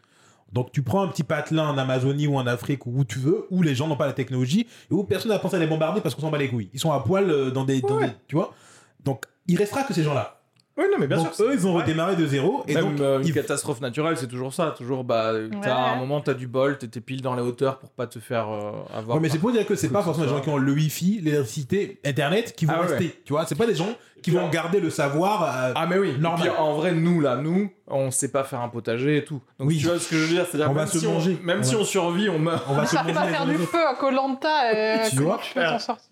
[SPEAKER 4] Donc tu prends un petit patelin en Amazonie ou en Afrique ou où tu veux, où les gens n'ont pas la technologie et où personne n'a pensé à les bombarder parce qu'on s'en bat les couilles. Ils sont à poil euh, dans des, dans des- tu vois. Donc il restera que ces gens-là.
[SPEAKER 1] Oui, non, mais bien
[SPEAKER 4] donc
[SPEAKER 1] sûr.
[SPEAKER 4] eux, ils ont redémarré de zéro et
[SPEAKER 1] Même
[SPEAKER 4] donc
[SPEAKER 1] euh, une
[SPEAKER 4] ils-
[SPEAKER 1] catastrophe naturelle, c'est toujours ça. Toujours, bah, t'as
[SPEAKER 5] Ouais.
[SPEAKER 1] un moment, t'as du bol, t'étais pile dans les hauteurs pour pas te faire euh, avoir.
[SPEAKER 4] Ouais, mais c'est pour dire que c'est pas forcément les
[SPEAKER 1] soit-
[SPEAKER 4] gens qui ont le wifi, l'électricité, internet qui vont
[SPEAKER 1] Ah ouais.
[SPEAKER 4] rester. Tu vois, c'est pas des gens qui vont garder le savoir. euh,
[SPEAKER 1] Ah mais oui,
[SPEAKER 4] Normal.
[SPEAKER 1] Et puis, en vrai nous là, nous, on sait pas faire un potager et tout. Donc
[SPEAKER 4] Oui.
[SPEAKER 1] tu vois ce que je veux dire, c'est-à-dire
[SPEAKER 4] On va
[SPEAKER 1] même
[SPEAKER 4] se
[SPEAKER 1] si
[SPEAKER 4] manger.
[SPEAKER 1] même si on survit, on meurt.
[SPEAKER 4] on va se manger
[SPEAKER 5] pas faire du feu à Colanta. Euh,
[SPEAKER 4] Tu vois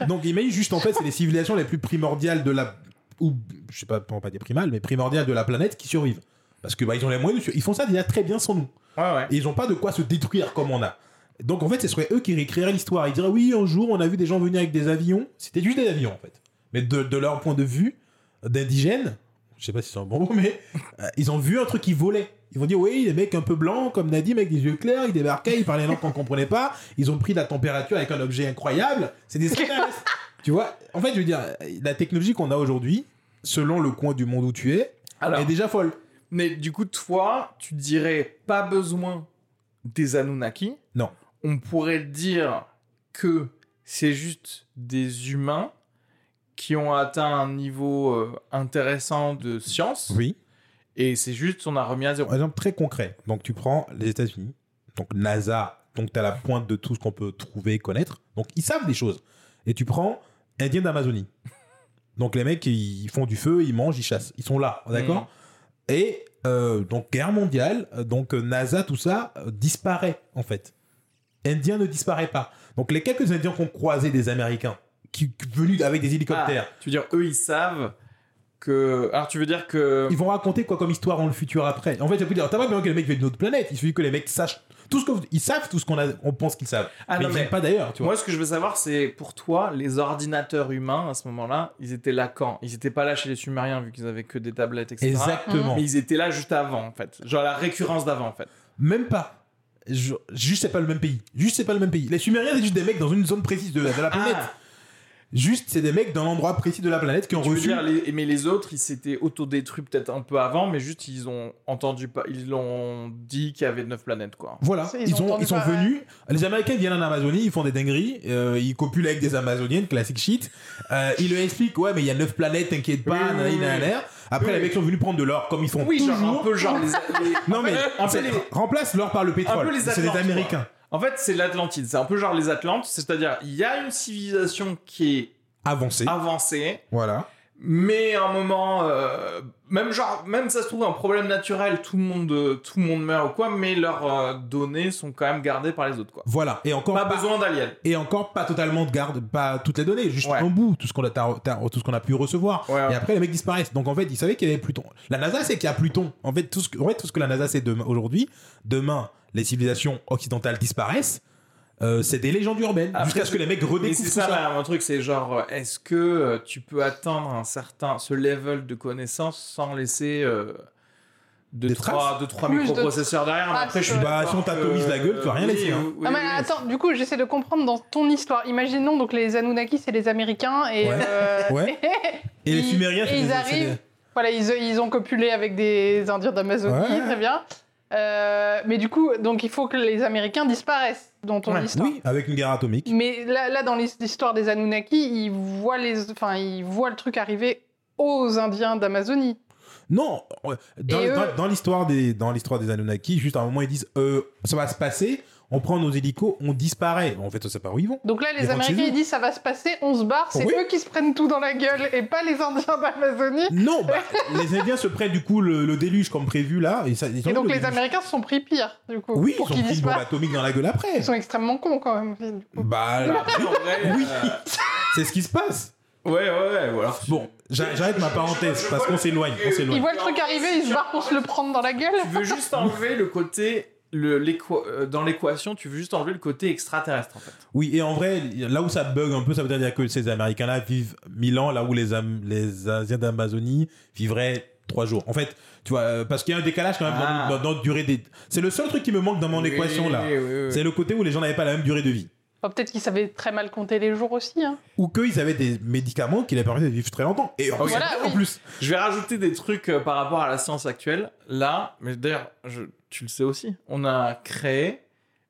[SPEAKER 4] Donc imagine juste en fait, c'est les civilisations les plus primordiales de la ou je sais pas, pour pas dire primales, mais primordiales de la planète qui survivent. Parce que bah, ils ont les moyens de Ils font ça déjà très bien sans nous.
[SPEAKER 1] Ouais ouais.
[SPEAKER 4] Et ils ont pas de quoi se détruire comme on a. Donc en fait, ce serait eux qui réécriraient l'histoire. Ils diraient oui, un jour, on a vu des gens venir avec des avions. C'était juste des avions en fait. Mais de, de leur point de vue d'indigènes, je sais pas si c'est un bon mot, mais euh, ils ont vu un truc qui volait. Ils vont dire oui, les mecs un peu blancs, comme Nadim, avec des yeux clairs, ils débarquaient, ils parlaient une langue qu'on comprenait pas. Ils ont pris la température avec un objet incroyable. C'est des extraterrestres. tu vois? En fait, je veux dire, la technologie qu'on a aujourd'hui, selon le coin du monde où tu es,
[SPEAKER 1] Alors,
[SPEAKER 4] est déjà folle.
[SPEAKER 1] mais du coup toi, tu dirais pas besoin des Anunnaki.
[SPEAKER 4] Non.
[SPEAKER 1] On pourrait dire que c'est juste des humains qui ont atteint un niveau euh, intéressant de science
[SPEAKER 4] Oui.
[SPEAKER 1] et c'est juste on a remis à zéro.
[SPEAKER 4] Par exemple, très concret. Donc, tu prends les États-Unis, donc NASA, donc tu as la pointe de tout ce qu'on peut trouver, connaître. Donc, ils savent des choses. Et tu prends Indiens d'Amazonie. Donc, les mecs, ils font du feu, ils mangent, ils chassent. Ils sont là, d'accord Et euh, donc, guerre mondiale, euh, donc euh, NASA, tout ça, euh, disparaît, en fait. Indien ne disparaît pas. Donc, les quelques Indiens qu'on croisé des Américains, qui, qui- venus avec des hélicoptères,
[SPEAKER 1] Ah, tu veux dire eux ils savent que alors tu veux dire que
[SPEAKER 4] Ils vont raconter quoi comme histoire dans le futur après. En fait, tu t'as pas besoin que les mecs viennent d'une autre planète. Il suffit que les mecs sachent tout ce qu'on, ils savent tout ce qu'on a, on pense qu'ils savent.
[SPEAKER 1] Ah
[SPEAKER 4] mais
[SPEAKER 1] non,
[SPEAKER 4] ils
[SPEAKER 1] mais-
[SPEAKER 4] pas d'ailleurs, tu vois.
[SPEAKER 1] Moi, ce que je veux savoir, c'est pour toi, les ordinateurs humains à ce moment-là, ils étaient là quand? Ils étaient pas là chez les Sumériens vu qu'ils avaient que des tablettes, etc.
[SPEAKER 4] Exactement.
[SPEAKER 1] Mais ils étaient là juste avant, en fait. Genre la récurrence d'avant, en fait.
[SPEAKER 4] Même pas. Je- juste, c'est pas le même pays. Juste, c'est pas le même pays. Les Sumériens, c'est juste des mecs dans une zone précise de, de la planète.
[SPEAKER 1] Ah,
[SPEAKER 4] Juste, c'est des mecs d'un endroit précis de la planète qui ont
[SPEAKER 1] tu veux
[SPEAKER 4] reçu.
[SPEAKER 1] dire, les- mais les autres, ils s'étaient autodétruits peut-être un peu avant, mais juste ils ont entendu pas, ils l'ont dit qu'il y avait neuf planètes, quoi.
[SPEAKER 4] Voilà, ils,
[SPEAKER 5] ils ont
[SPEAKER 4] sont,
[SPEAKER 5] entendu
[SPEAKER 4] ils sont
[SPEAKER 5] pas, ouais.
[SPEAKER 4] venus. Les Américains viennent en Amazonie, ils font des dingueries, euh, ils copulent avec des Amazoniennes, classique shit. Euh, ils leur expliquent, ouais, mais il y a neuf planètes, t'inquiète pas,
[SPEAKER 1] Oui, oui, oui.
[SPEAKER 4] nanana. Après,
[SPEAKER 1] Oui.
[SPEAKER 4] les mecs sont venus prendre de l'or, comme ils font
[SPEAKER 1] Oui, genre
[SPEAKER 4] toujours.
[SPEAKER 1] un peu genre les, les-
[SPEAKER 4] Non, mais c'est-
[SPEAKER 1] les-
[SPEAKER 4] remplace l'or par le pétrole. C'est des Américains.
[SPEAKER 1] En fait, c'est l'Atlantide. C'est un peu genre les Atlantes, c'est-à-dire il y a une civilisation qui est
[SPEAKER 4] Avancés.
[SPEAKER 1] avancée.
[SPEAKER 4] Voilà.
[SPEAKER 1] Mais à un moment, euh, même genre, même ça se trouve un problème naturel, tout le monde, euh, tout le monde meurt ou quoi, mais leurs euh, données sont quand même gardées par les autres quoi.
[SPEAKER 4] Voilà. Et encore
[SPEAKER 1] Pas
[SPEAKER 4] pas,
[SPEAKER 1] besoin d'aliens.
[SPEAKER 4] et encore pas totalement de garde, pas toutes les données, juste
[SPEAKER 1] Ouais.
[SPEAKER 4] un bout, tout ce qu'on a, tout ce qu'on a pu recevoir.
[SPEAKER 1] Ouais, ouais.
[SPEAKER 4] Et après, les mecs disparaissent. Donc en fait, ils savaient qu'il y avait Pluton. La NASA sait qu'il y a Pluton. En fait, tout ce que, en fait, tout ce que la NASA sait demain- aujourd'hui, demain, les civilisations occidentales disparaissent. Euh, c'est des légendes urbaines. Jusqu'à ce que les mecs redécouvrent
[SPEAKER 1] c'est ça,
[SPEAKER 4] ça.
[SPEAKER 1] là, mon truc, c'est genre, euh, est-ce que euh, tu peux atteindre un certain, ce level de connaissance sans laisser euh, de
[SPEAKER 4] Des
[SPEAKER 1] 3, de trois
[SPEAKER 5] Plus de
[SPEAKER 1] microprocesseurs derrière? mais Après, je suis.
[SPEAKER 4] Bah, si on t'atomise la gueule, tu vas rien
[SPEAKER 1] oui,
[SPEAKER 4] laisser, hein.
[SPEAKER 1] oui,
[SPEAKER 5] Ah, mais attends, du coup, j'essaie de comprendre dans ton histoire. Imaginons donc les Anunnaki, c'est les Américains et.
[SPEAKER 4] Ouais.
[SPEAKER 5] euh,
[SPEAKER 4] Ouais. Et les
[SPEAKER 5] ils-
[SPEAKER 4] Sumériens,
[SPEAKER 5] et
[SPEAKER 4] c'est
[SPEAKER 5] ils arrivent.
[SPEAKER 4] des-
[SPEAKER 5] Voilà, ils, ils ont copulé avec des Indiens d'Amazonie,
[SPEAKER 4] Ouais.
[SPEAKER 5] très bien. Euh, mais du coup, donc il faut que les Américains disparaissent dans ton
[SPEAKER 1] Ouais.
[SPEAKER 5] histoire.
[SPEAKER 4] Oui, avec une guerre atomique.
[SPEAKER 5] Mais là, là, dans l'histoire des Anunnaki, ils voient, les, enfin, ils voient le truc arriver aux Indiens d'Amazonie.
[SPEAKER 4] Non, euh, dans,
[SPEAKER 5] Et eux-
[SPEAKER 4] dans- dans l'histoire des dans l'histoire des Anunnaki, juste à un moment ils disent euh, ça va se passer, on prend nos hélicos, on disparaît. En fait, on sait pas où ils vont.
[SPEAKER 5] Donc là,
[SPEAKER 4] Ils
[SPEAKER 5] les Américains, ils disent ça va se passer, on se barre, c'est
[SPEAKER 4] Oui.
[SPEAKER 5] eux qui se prennent tout dans la gueule et pas les Indiens d'Amazonie.
[SPEAKER 4] Non, bah, les Indiens se prennent du coup le, le déluge comme prévu là. Et, ça, ils
[SPEAKER 5] donc
[SPEAKER 4] le
[SPEAKER 5] les
[SPEAKER 4] déluge.
[SPEAKER 5] Américains se sont pris pire, du coup,
[SPEAKER 4] Oui, ils
[SPEAKER 5] pour
[SPEAKER 4] ont
[SPEAKER 5] qu'ils
[SPEAKER 4] pris bombe atomique dans la gueule après.
[SPEAKER 5] Ils sont extrêmement cons quand même. du coup.
[SPEAKER 4] Bah, là,
[SPEAKER 1] vrai,
[SPEAKER 4] Oui.
[SPEAKER 1] euh,
[SPEAKER 4] c'est ce qui se passe.
[SPEAKER 1] ouais, ouais, ouais. tu-
[SPEAKER 4] Bon, j'a- j'arrête ma parenthèse parce qu'on s'éloigne.
[SPEAKER 5] Ils voient le truc arriver, ils se barrent pour se le prendre dans la gueule.
[SPEAKER 1] tu veux juste enlever le côté. Le, euh, dans l'équation, tu veux juste enlever le côté extraterrestre en fait.
[SPEAKER 4] Oui, et en vrai, là où ça bug un peu, ça veut dire que ces Américains-là vivent 1000 ans, là où les, Am- les Asiens d'Amazonie vivraient 3 jours. En fait, tu vois, euh, parce qu'il y a un décalage quand même dans-
[SPEAKER 1] Ah.
[SPEAKER 4] dans, dans, la durée des. C'est le seul truc qui me manque dans mon
[SPEAKER 1] Oui,
[SPEAKER 4] équation là.
[SPEAKER 1] oui, oui, oui.
[SPEAKER 4] C'est le côté où les gens n'avaient pas la même durée de vie.
[SPEAKER 5] Enfin, Peut-être qu'ils savaient très mal compter les jours aussi. Hein.
[SPEAKER 4] Ou qu'ils avaient des médicaments qui les permettaient de vivre très longtemps. Et en,
[SPEAKER 5] Voilà,
[SPEAKER 4] en
[SPEAKER 5] oui.
[SPEAKER 4] plus.
[SPEAKER 1] Je vais rajouter des trucs euh, par rapport à la science actuelle. Là, mais d'ailleurs, je- tu le sais aussi, on a créé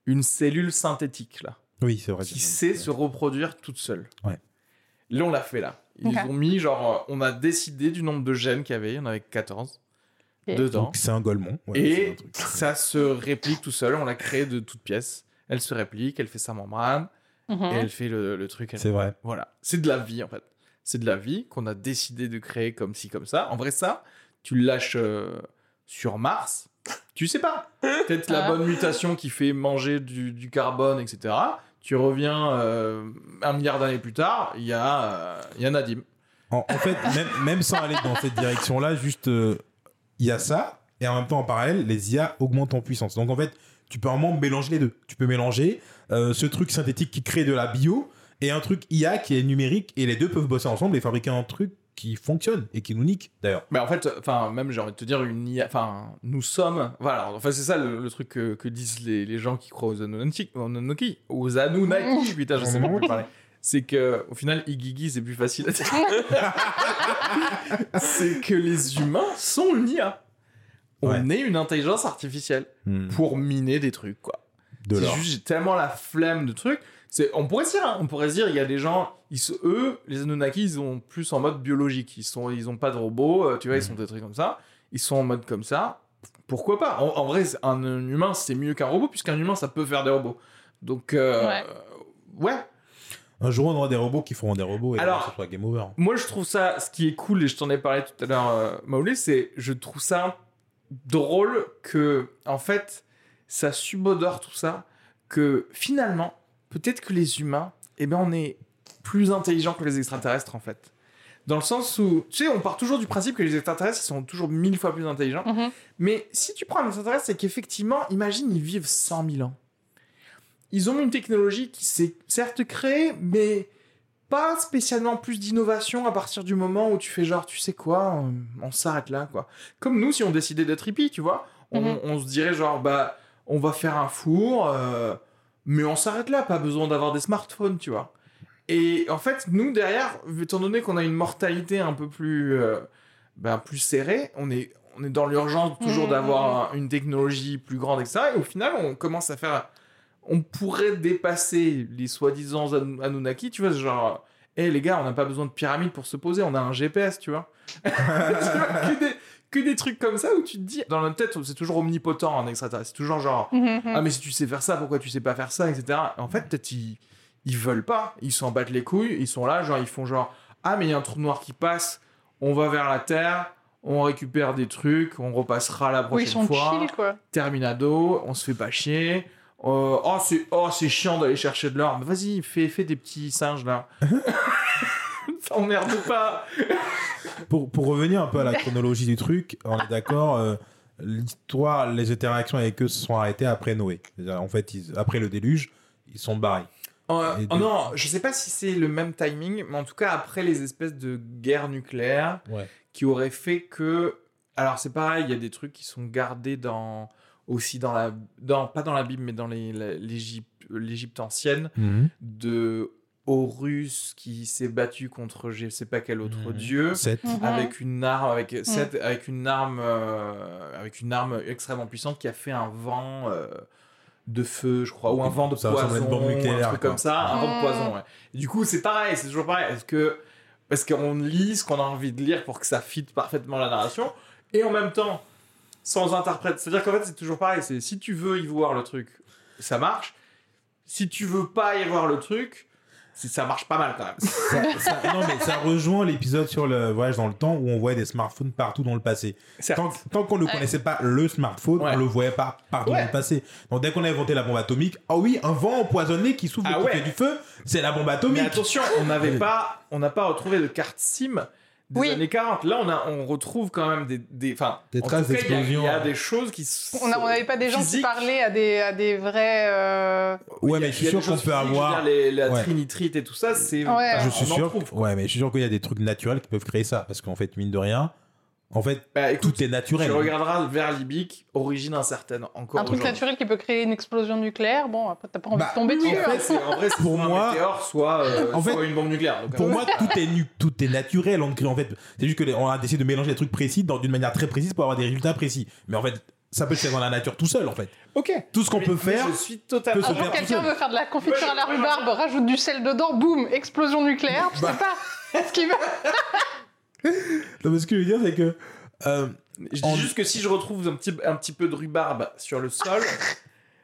[SPEAKER 1] une cellule synthétique là,
[SPEAKER 4] Oui, c'est vrai.
[SPEAKER 1] qui sait se reproduire toute seule.
[SPEAKER 4] Ouais.
[SPEAKER 1] Là, on l'a fait là. Ils ont mis genre, on a décidé du nombre de gènes qu'il y avait, il y en avait 14
[SPEAKER 5] Ok.
[SPEAKER 1] dedans.
[SPEAKER 4] Donc c'est un golemon. Ouais, un
[SPEAKER 1] Et
[SPEAKER 4] truc.
[SPEAKER 1] ça se réplique tout seul, on l'a créé de toutes pièces. Elle se réplique, elle fait sa membrane,
[SPEAKER 5] Mhm.
[SPEAKER 1] et elle fait le, le truc.
[SPEAKER 4] C'est vrai.
[SPEAKER 1] Voilà, c'est de la vie en fait. C'est de la vie qu'on a décidé de créer comme ci, comme ça. En vrai, ça, tu le lâches euh, sur Mars, tu sais pas. Peut-être la
[SPEAKER 5] Ah.
[SPEAKER 1] bonne mutation qui fait manger du, du carbone, etc. Tu reviens euh, un milliard d'années plus tard, il y, a, euh, il y a Nadim.
[SPEAKER 4] En, en fait, même, même sans aller dans cette direction-là, juste euh, il y a ça, et en même temps, en parallèle, les IA augmentent en puissance. Donc en fait, tu peux vraiment mélanger les deux. Tu peux mélanger euh, ce truc synthétique qui crée de la bio et un truc IA qui est numérique, et les deux peuvent bosser ensemble et fabriquer un truc qui fonctionne et qui nous nique d'ailleurs.
[SPEAKER 1] Mais en fait, enfin, même j'ai envie de te dire, une IA, enfin, nous sommes, voilà, enfin, c'est ça le, le truc que, que disent les, les gens qui croient aux Anunnaki, aux Anunnaki, putain, je sais pas plus parler. C'est que, au final, Igigi, c'est plus facile à dire. c'est que les humains sont une IA. On
[SPEAKER 4] Ouais.
[SPEAKER 1] est une intelligence artificielle pour miner des trucs, quoi.
[SPEAKER 4] De
[SPEAKER 1] j'ai tellement la flemme de trucs. C'est, on pourrait se dire, hein, on pourrait se dire, il y a des gens, ils, eux, les Anunnaki, ils sont plus en mode biologique. Ils sont, ils ont pas de robots, euh, tu vois, ils sont des trucs comme ça. Ils sont en mode comme ça. Pourquoi pas? En, en vrai, un, humain, c'est mieux qu'un robot, puisqu'un humain, ça peut faire des robots. Donc, euh,
[SPEAKER 5] Ouais.
[SPEAKER 1] ouais.
[SPEAKER 4] Un jour, on aura des robots qui feront des robots et Alors- ce sera game over.
[SPEAKER 1] Moi, je trouve ça, ce qui est cool, et je t'en ai parlé tout à l'heure, euh, Maoulé, c'est, je trouve ça drôle que, en fait, ça subodore tout ça, que finalement, peut-être que les humains, eh ben, on est plus intelligents que les extraterrestres, en fait. Dans le sens où, tu sais, on part toujours du principe que les extraterrestres, ils sont toujours mille fois plus intelligents.
[SPEAKER 5] Mhm.
[SPEAKER 1] Mais si tu prends un extraterrestre, c'est qu'effectivement, imagine, ils vivent 100 000 ans. Ils ont une technologie qui s'est certes créée, mais pas spécialement plus d'innovation à partir du moment où tu fais genre, tu sais quoi, on, on s'arrête là, quoi. Comme nous, si on décidait d'être hippie, tu vois, on,
[SPEAKER 5] Mhm.
[SPEAKER 1] on se dirait genre, bah, on va faire un four, euh, mais on s'arrête là, pas besoin d'avoir des smartphones, tu vois. Et en fait, nous, derrière, étant donné qu'on a une mortalité un peu plus, euh, ben, plus serrée, on est, on est dans l'urgence toujours
[SPEAKER 5] Mhm,
[SPEAKER 1] d'avoir un- une technologie plus grande, etc. Et au final, on commence à faire... On pourrait dépasser les soi-disant Anu- Anunnaki, tu vois, genre... Eh les gars, on n'a pas besoin de pyramide pour se poser, on a un GPS, tu vois. Tu vois, que, des, que des trucs comme ça où tu te dis... Dans notre tête, c'est toujours omnipotent en extraterrestre. C'est toujours genre...
[SPEAKER 5] Mhm.
[SPEAKER 1] Ah, mais si tu sais faire ça, pourquoi tu sais pas faire ça, etc. En fait, peut-être ils, ils veulent pas. Ils s'en battent les couilles. Ils sont là, genre, ils font genre, ah, mais il y a un trou noir qui passe. On va vers la Terre. On récupère des trucs. On repassera la
[SPEAKER 5] Oui, ils
[SPEAKER 1] prochaine
[SPEAKER 5] sont
[SPEAKER 1] fois.
[SPEAKER 5] chill, quoi.
[SPEAKER 1] Terminado. On se fait pas chier. Euh, oh, c'est oh, c'est chiant d'aller chercher de l'or. Mais vas-y, fais, fais des petits singes là. T'emmerdes pas.
[SPEAKER 4] Pour, pour revenir un peu à la chronologie du truc, on est d'accord, euh, l'histoire, les interactions avec eux se sont arrêtées après Noé. En fait, ils- après le déluge, ils sont barrés.
[SPEAKER 1] Euh,
[SPEAKER 4] Et
[SPEAKER 1] oh
[SPEAKER 4] de-
[SPEAKER 1] non, je sais pas si c'est le même timing, mais en tout cas après les espèces de guerres nucléaires
[SPEAKER 4] Ouais.
[SPEAKER 1] qui auraient fait que, alors c'est pareil, il y a des trucs qui sont gardés dans aussi dans la, dans pas dans la Bible, mais dans les- la- l'Égypte, l'Égypte ancienne de Horus qui s'est battu contre je sais pas quel autre
[SPEAKER 4] Mhm.
[SPEAKER 1] dieu
[SPEAKER 4] Sept.
[SPEAKER 5] Mhm.
[SPEAKER 1] avec une arme avec cette- avec une arme euh, avec une arme extrêmement puissante qui a fait un vent euh, de feu je crois ou un vent de
[SPEAKER 4] Ça
[SPEAKER 1] poison un truc
[SPEAKER 4] quoi.
[SPEAKER 1] comme ça un vent de
[SPEAKER 5] Mhm.
[SPEAKER 1] poison ouais. Et du coup c'est pareil c'est toujours pareil est-ce que parce qu'on lit ce qu'on a envie de lire pour que ça fitte parfaitement la narration et en même temps sans interprète? C'est à dire qu'en fait c'est toujours pareil c'est si tu veux y voir le truc ça marche si tu veux pas y voir le truc ça marche pas mal quand même
[SPEAKER 4] Ça- ça- non, mais ça rejoint l'épisode sur le voyage dans le temps où on voyait des smartphones partout dans le passé. Tant, tant qu'on ne
[SPEAKER 5] Ouais.
[SPEAKER 4] connaissait pas le smartphone,
[SPEAKER 1] Ouais.
[SPEAKER 4] on le voyait pas partout
[SPEAKER 1] Ouais.
[SPEAKER 4] dans le passé. Donc dès qu'on a inventé la bombe atomique, ah oui, un vent empoisonné qui souffle
[SPEAKER 1] Ah
[SPEAKER 4] du feu, c'est la bombe
[SPEAKER 1] Mais
[SPEAKER 4] atomique.
[SPEAKER 1] attention, on n'avait pas, on n'a pas retrouvé de carte SIM des
[SPEAKER 5] Oui.
[SPEAKER 1] années 40. Là, on a, on retrouve quand même des, des, enfin,
[SPEAKER 4] Des traces
[SPEAKER 1] tout cas, il y a-
[SPEAKER 4] d'explosion.
[SPEAKER 1] Il y, a des choses qui.
[SPEAKER 5] On n'avait pas des gens qui
[SPEAKER 1] physiques.
[SPEAKER 5] parlaient à des, à des vrais. euh,
[SPEAKER 4] ouais, mais je suis sûr qu'on peut avoir.
[SPEAKER 1] les- la
[SPEAKER 4] Ouais.
[SPEAKER 1] trinitrite et tout ça, c'est.
[SPEAKER 5] Ouais.
[SPEAKER 4] Je
[SPEAKER 1] on
[SPEAKER 4] suis
[SPEAKER 1] en
[SPEAKER 4] sûr.
[SPEAKER 1] trouve,
[SPEAKER 4] ouais, mais je suis sûr qu'il y a des trucs naturels qui peuvent créer ça, parce qu'en fait, mine de rien, En fait,
[SPEAKER 1] Bah écoute,
[SPEAKER 4] tout est naturel.
[SPEAKER 1] tu regarderas vers libique, origine incertaine. Encore
[SPEAKER 5] Un truc naturel qui peut créer une explosion nucléaire, bon, après, t'as pas envie
[SPEAKER 4] Bah,
[SPEAKER 5] de tomber
[SPEAKER 1] En
[SPEAKER 5] dessus.
[SPEAKER 1] fait,
[SPEAKER 5] hein.
[SPEAKER 1] c'est en vrai, c'est
[SPEAKER 4] Pour
[SPEAKER 1] soit un
[SPEAKER 4] moi-
[SPEAKER 1] météore, soit, euh,
[SPEAKER 4] En fait,
[SPEAKER 1] soit une bombe nucléaire. Donc,
[SPEAKER 4] Pour
[SPEAKER 1] euh,
[SPEAKER 4] moi, tout est, nu- tout est naturel. On crée, en fait, c'est juste que les- on a décidé de mélanger des trucs précis dans- d'une manière très précise pour avoir des résultats précis. Mais en fait, ça peut se faire dans la nature tout seul, en fait.
[SPEAKER 1] ok.
[SPEAKER 4] Tout ce qu'on peut faire.
[SPEAKER 1] Je suis totalement.
[SPEAKER 4] peut tout
[SPEAKER 5] quelqu'un veut faire de la confiture à la rhubarbe, rajoute du sel dedans, boum, explosion nucléaire, tu sais
[SPEAKER 1] Bah.
[SPEAKER 5] pas ce qu'il veut.
[SPEAKER 4] Non, mais ce que je veux dire, c'est que. euh,
[SPEAKER 1] Je dis
[SPEAKER 4] En-
[SPEAKER 1] juste que si je retrouve un petit, un petit peu de rhubarbe sur le sol,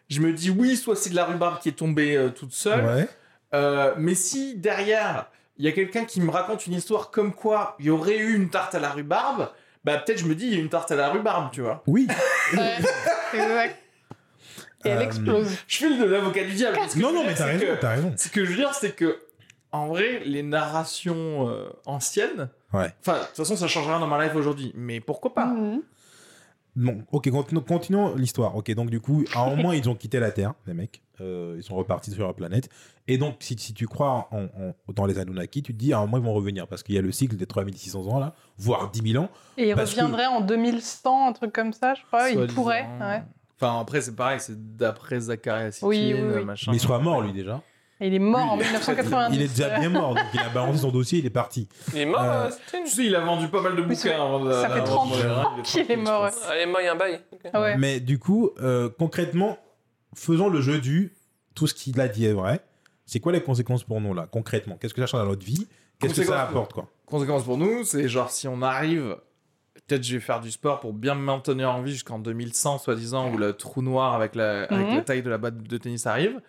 [SPEAKER 1] je me dis oui, soit c'est de la rhubarbe qui est tombée euh, toute seule,
[SPEAKER 4] ouais.
[SPEAKER 1] euh, mais si derrière il y a quelqu'un qui me raconte une histoire comme quoi il y aurait eu une tarte à la rhubarbe, bah peut-être je me dis il y a une tarte à la rhubarbe, tu vois.
[SPEAKER 4] Oui.
[SPEAKER 5] Ouais, exact. Et elle
[SPEAKER 4] Euh,
[SPEAKER 5] explose.
[SPEAKER 1] Je fais le de l'avocat du diable. parce que
[SPEAKER 4] Non, non, mais t'as raison, t'as raison.
[SPEAKER 1] Ce que je veux dire, c'est que en vrai, les narrations euh, anciennes,
[SPEAKER 4] Ouais.
[SPEAKER 1] enfin de toute façon ça change rien dans ma life aujourd'hui, mais pourquoi pas?
[SPEAKER 5] Mhm.
[SPEAKER 4] Non, ok, continu- continuons l'histoire. Ok, donc du coup, à un moment, ils ont quitté la Terre, les mecs. Euh, ils sont repartis sur la planète. Et donc, si, si tu crois en, en- dans les Anunnaki, tu te dis, à un moment, ils vont revenir. Parce qu'il y a le cycle des 3600 ans, là, voire 10 000 ans.
[SPEAKER 5] Et il
[SPEAKER 4] Parce que-
[SPEAKER 5] en 2100, un truc comme ça, je crois. Il
[SPEAKER 1] Soi-disant.
[SPEAKER 5] pourrait. Ouais.
[SPEAKER 1] Enfin après c'est pareil, c'est d'après Zacharia Sitchin,
[SPEAKER 5] Oui, oui, oui.
[SPEAKER 1] machin.
[SPEAKER 4] Mais il sera mort, lui, déjà.
[SPEAKER 5] Il est mort en
[SPEAKER 1] Lui, il est-
[SPEAKER 5] 1990.
[SPEAKER 4] Il est déjà bien mort. Donc, il a balancé son dossier, il est parti.
[SPEAKER 3] Il est mort,
[SPEAKER 4] Euh,
[SPEAKER 3] euh,
[SPEAKER 1] Tu sais, il a vendu pas mal de bouquins avant de.
[SPEAKER 5] ça fait
[SPEAKER 1] avant de
[SPEAKER 5] 30
[SPEAKER 1] mourir, hein, il
[SPEAKER 5] qu'il est mort,
[SPEAKER 1] je pense.
[SPEAKER 3] Allez, moi, il y a un bail.
[SPEAKER 5] Ah ouais.
[SPEAKER 4] Mais du coup, euh, concrètement, faisons le jeu du tout ce qu'il a dit est vrai. C'est quoi les conséquences pour nous, là, concrètement? Qu'est-ce que ça change dans notre vie? Qu'est-ce que ça
[SPEAKER 1] Conséquences-
[SPEAKER 4] apporte, quoi?
[SPEAKER 1] Conséquence pour nous, c'est genre si on arrive, peut-être je vais faire du sport pour bien me maintenir en vie jusqu'en 2100, soi-disant, où le trou noir avec la, avec
[SPEAKER 5] Mhm.
[SPEAKER 1] la taille de la batte de tennis arrive.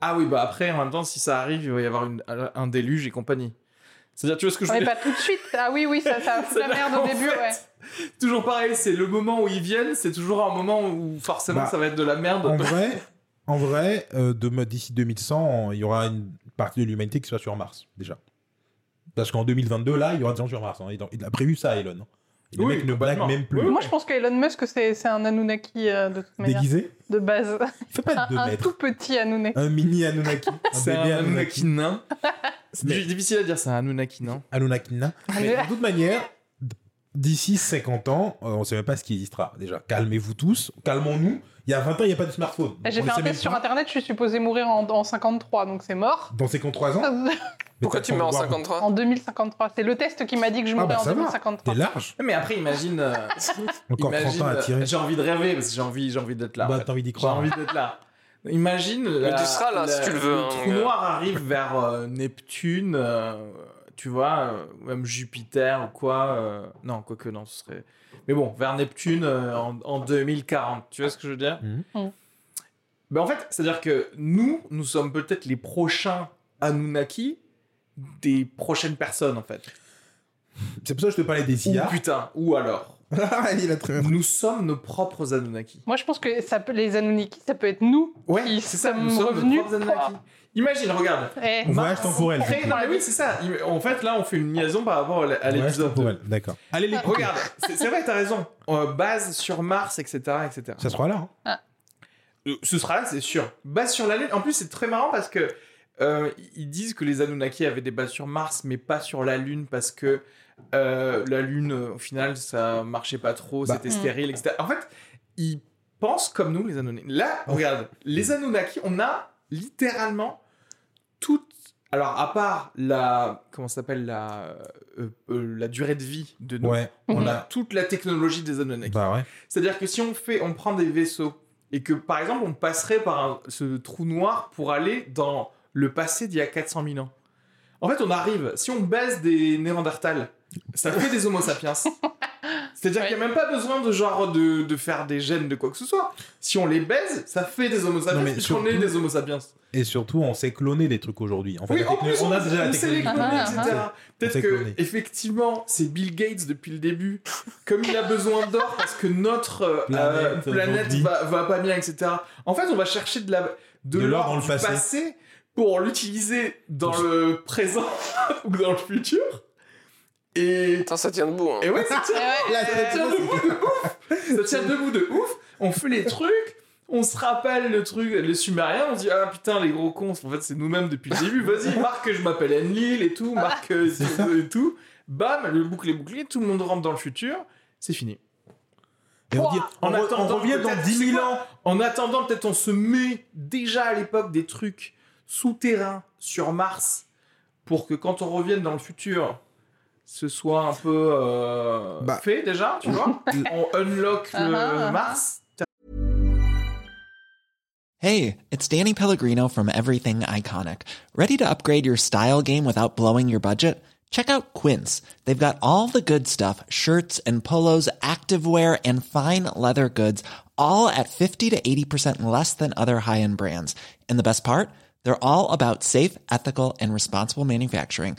[SPEAKER 1] Ah oui, bah après, en même temps, si ça arrive, il va y avoir une- un déluge et compagnie. C'est-à-dire, tu vois ce que je veux dire
[SPEAKER 5] pas tout de suite. Ah oui, oui, ça, ça la merde au début,
[SPEAKER 1] fait,
[SPEAKER 5] ouais.
[SPEAKER 1] Toujours pareil, c'est le moment où ils viennent, c'est toujours un moment où forcément
[SPEAKER 4] Bah,
[SPEAKER 1] ça va être de la merde.
[SPEAKER 4] En vrai, en vrai euh, d'ici 2100, il y aura une partie de l'humanité qui sera sur Mars, déjà. Parce qu'en 2022, là, il y aura des gens sur Mars. hein. Il, a, il a prévu ça, Elon. Les
[SPEAKER 1] Oui,
[SPEAKER 4] mecs ne blaguent même plus.
[SPEAKER 1] Oui,
[SPEAKER 5] Moi, je pense que Elon Musk, c'est c'est un Anunnaki euh, de toute manière.
[SPEAKER 4] Déguisé
[SPEAKER 5] De base.
[SPEAKER 4] Il fait pas
[SPEAKER 5] Un,
[SPEAKER 4] 2
[SPEAKER 5] un tout petit Anunnaki.
[SPEAKER 4] Un mini Anunnaki. Un
[SPEAKER 1] c'est
[SPEAKER 4] bébé
[SPEAKER 1] un Anunnaki nain. C'est
[SPEAKER 4] Mais-
[SPEAKER 1] difficile à dire, c'est un Anunnaki nain.
[SPEAKER 4] Anunnaki nain. Mais de toute manière, d'ici 50 ans, euh, on ne sait même pas ce qui existera. Déjà, calmez-vous tous, calmons-nous. Il y a 20 ans, il n'y a pas de smartphone. Donc,
[SPEAKER 5] J'ai fait un test sur internet, je suis supposé mourir en, en 53, donc c'est mort.
[SPEAKER 4] Dans 53 ans
[SPEAKER 3] Pourquoi tu mets en
[SPEAKER 4] le temps de voir-
[SPEAKER 3] 53
[SPEAKER 5] En 2053. C'est le test qui m'a dit que je
[SPEAKER 4] Ah
[SPEAKER 5] mourrais
[SPEAKER 4] bah
[SPEAKER 5] en
[SPEAKER 4] ça va,
[SPEAKER 5] 2053.
[SPEAKER 4] T'es large.
[SPEAKER 1] Mais après, imagine. euh,
[SPEAKER 4] Encore 30
[SPEAKER 1] imagine,
[SPEAKER 4] ans à
[SPEAKER 1] euh,
[SPEAKER 4] tirer.
[SPEAKER 1] J'ai envie de rêver parce que j'ai envie, j'ai envie d'être là. en
[SPEAKER 4] Bah,
[SPEAKER 1] fait.
[SPEAKER 4] t'as envie d'y
[SPEAKER 1] J'ai
[SPEAKER 4] croire.
[SPEAKER 1] envie d'être là. Imagine.
[SPEAKER 3] Mais
[SPEAKER 1] la-
[SPEAKER 3] tu seras là,
[SPEAKER 1] la-
[SPEAKER 3] si tu le veux,
[SPEAKER 1] Le
[SPEAKER 3] hein,
[SPEAKER 1] trou noir arrive vers euh, Neptune, euh, tu vois, euh, même Jupiter ou quoi. euh, non, quoique non, ce serait. Mais bon, vers Neptune euh, en, en 2040. Tu vois ce que je veux dire. Ben, en fait, c'est-à-dire que nous, nous sommes peut-être les prochains Anunnaki des prochaines personnes, en fait.
[SPEAKER 4] C'est pour ça que je te parlais des
[SPEAKER 1] Ou
[SPEAKER 4] IA.
[SPEAKER 1] putain, ou alors,
[SPEAKER 4] il a très
[SPEAKER 1] nous sommes nos propres Anunnaki.
[SPEAKER 5] Moi, je pense que ça peut, les Anunnaki, ça peut être nous.
[SPEAKER 1] Ouais,
[SPEAKER 5] qui
[SPEAKER 1] c'est ça, nous
[SPEAKER 5] sommes
[SPEAKER 1] nos
[SPEAKER 5] revenus.
[SPEAKER 1] propres Anunnaki. Imagine, regarde.
[SPEAKER 5] Eh,
[SPEAKER 4] Voyage temporel.
[SPEAKER 1] non, mais oui, c'est ça. En fait, là, on fait une liaison par rapport à l'épisode.
[SPEAKER 4] temporel, d'accord. Allez, les
[SPEAKER 1] Regarde, c'est vrai, t'as raison. Euh, base sur Mars, etc., etc.
[SPEAKER 4] Ça sera là. hein.
[SPEAKER 1] Euh, Ce sera là, c'est sûr. Base sur la Lune. En plus, c'est très marrant parce que euh, ils disent que les Anunnaki avaient des bases sur Mars, mais pas sur la Lune parce que euh, la Lune, au final, ça marchait pas trop,
[SPEAKER 4] Bah.
[SPEAKER 1] c'était
[SPEAKER 5] Mm.
[SPEAKER 1] stérile, etc. En fait, ils pensent comme nous, les Anunnaki. Là, regarde, les Anunnaki, on a littéralement. Alors, à part la. Comment s'appelle la, euh, euh, la durée de vie de nous,
[SPEAKER 4] Ouais.
[SPEAKER 1] on a toute la technologie des Anunnaki.
[SPEAKER 4] Bah ouais.
[SPEAKER 1] C'est-à-dire que si on fait, on prend des vaisseaux et que par exemple on passerait par un- ce trou noir pour aller dans le passé d'il y a 400 000 ans. En fait, on arrive, si on baise des Néandertals, ça fait des Homo sapiens. C'est-à-dire
[SPEAKER 5] Ouais.
[SPEAKER 1] qu'il n'y a même pas besoin de genre de, de faire des gènes de quoi que ce soit. Si on les baise, ça fait des Homo sapiens
[SPEAKER 4] mais
[SPEAKER 1] puisqu'on est des Homo sapiens.
[SPEAKER 4] Et surtout, on sait cloner des trucs aujourd'hui. En fait,
[SPEAKER 1] oui,
[SPEAKER 4] la
[SPEAKER 1] en
[SPEAKER 4] techno-
[SPEAKER 1] plus,
[SPEAKER 4] on a déjà la
[SPEAKER 1] on les
[SPEAKER 4] technologie.
[SPEAKER 1] cloner,
[SPEAKER 5] Ah,
[SPEAKER 1] etc.
[SPEAKER 5] ah,
[SPEAKER 1] Peut-être que,
[SPEAKER 4] cloner.
[SPEAKER 1] effectivement, c'est Bill Gates depuis le début. Comme il a besoin d'or parce que notre euh,
[SPEAKER 4] Planète,
[SPEAKER 1] euh, planète va, va pas bien, etc. En fait, on va chercher de la de,
[SPEAKER 4] De l'or dans le
[SPEAKER 1] du
[SPEAKER 4] passé.
[SPEAKER 1] pour l'utiliser dans
[SPEAKER 4] Pour-
[SPEAKER 1] le présent ou dans le futur. Et,
[SPEAKER 3] Attends, ça tient debout. hein.
[SPEAKER 1] et ouais, ça tient,
[SPEAKER 5] Eh
[SPEAKER 1] ça tient debout de ouf. Ça tient debout de ouf. On fait les trucs. On se rappelle le truc, les Sumériens, on se dit ah putain les gros cons, en fait c'est nous-mêmes depuis le début. Vas-y, marque que je m'appelle Enlil et tout, marque euh,
[SPEAKER 4] C'est
[SPEAKER 1] tout, et tout. Bam, le boucle est bouclé, tout le monde rentre dans le futur. c'est fini.
[SPEAKER 4] Et on, dit,
[SPEAKER 1] En
[SPEAKER 4] re- on
[SPEAKER 1] attendant,
[SPEAKER 4] revient dans
[SPEAKER 1] peut-être,
[SPEAKER 4] 10
[SPEAKER 1] c'est
[SPEAKER 4] 000
[SPEAKER 1] quoi
[SPEAKER 4] ans.
[SPEAKER 1] En attendant, peut-être on se met déjà à l'époque des trucs souterrains sur Mars pour que quand on revienne dans le futur, ce soit un peu euh,
[SPEAKER 4] Bah.
[SPEAKER 1] fait déjà, tu vois. on unlock le
[SPEAKER 5] Uh-huh, uh-huh.
[SPEAKER 1] Mars.
[SPEAKER 6] Hey, it's Danny Pellegrino from Everything Iconic. Ready to upgrade your style game without blowing your budget? Check out Quince. They've got all the good stuff shirts and polos, activewear, and fine leather goods, all at 50 to 80% less than other high end brands. And the best part? They're all about safe, ethical, and responsible manufacturing.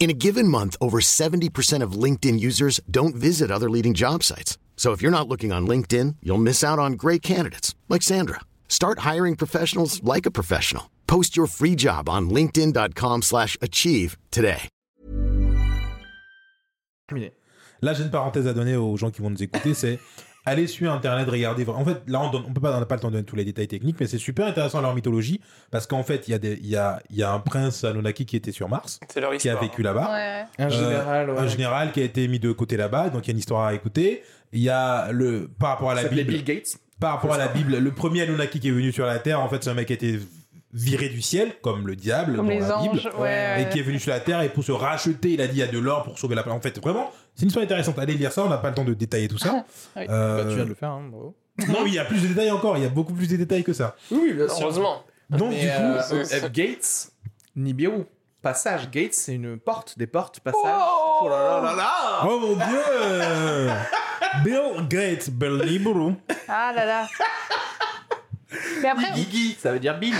[SPEAKER 7] In a given month, over 70% of LinkedIn users don't visit other leading job sites. So if you're not looking on LinkedIn, you'll miss out on great candidates like Sandra. Start hiring professionals like a professional. Post your free job on linkedin.com/achieve slash achieve today.
[SPEAKER 4] Là, j'ai une parenthèse à donner aux gens qui vont nous écouter, c'est aller sur Internet, regarder. En fait, là, on donne, on peut pas, on n'a pas le temps de donner tous les détails techniques, mais c'est super intéressant leur mythologie parce qu'en fait, il y a des, il y a, il y a un prince Anunnaki qui était sur Mars,
[SPEAKER 3] C'est leur
[SPEAKER 4] qui a vécu là-bas.
[SPEAKER 5] Ouais.
[SPEAKER 1] Un
[SPEAKER 4] Euh,
[SPEAKER 1] général, ouais.
[SPEAKER 4] un général qui a été mis de côté là-bas, donc il y a une histoire à écouter. Il y a le par rapport à la Bible,
[SPEAKER 1] Bill Gates.
[SPEAKER 4] par rapport à la Bible, le premier Anunnaki qui est venu sur la Terre, en fait, c'est un mec qui a été viré du ciel, comme le diable
[SPEAKER 5] Comme
[SPEAKER 4] dans
[SPEAKER 5] les
[SPEAKER 4] la
[SPEAKER 5] anges.
[SPEAKER 4] Bible,
[SPEAKER 5] Ouais.
[SPEAKER 4] et qui est venu sur la Terre et pour se racheter, il a dit il y a de l'or pour sauver la planète. En fait, vraiment, c'est une histoire intéressante. Allez lire ça, on n'a pas le temps de détailler tout ça.
[SPEAKER 5] Oui.
[SPEAKER 4] Euh,
[SPEAKER 1] Bah, tu viens de le faire, hein, bravo.
[SPEAKER 4] non, oui, il y a plus de détails encore, il y a beaucoup plus de détails que ça.
[SPEAKER 1] Oui, bien sûr.
[SPEAKER 3] Heureusement.
[SPEAKER 4] Donc,
[SPEAKER 1] Mais
[SPEAKER 4] du coup,
[SPEAKER 1] euh, euh, Gates, Nibiru. Passage, Gates, c'est une porte, des portes, passage.
[SPEAKER 5] Oh
[SPEAKER 1] là là là là
[SPEAKER 4] oh mon dieu Bill Gates, Bill Libru.
[SPEAKER 5] Ah là là. Mais après,
[SPEAKER 1] Guigui, ça veut dire Bill.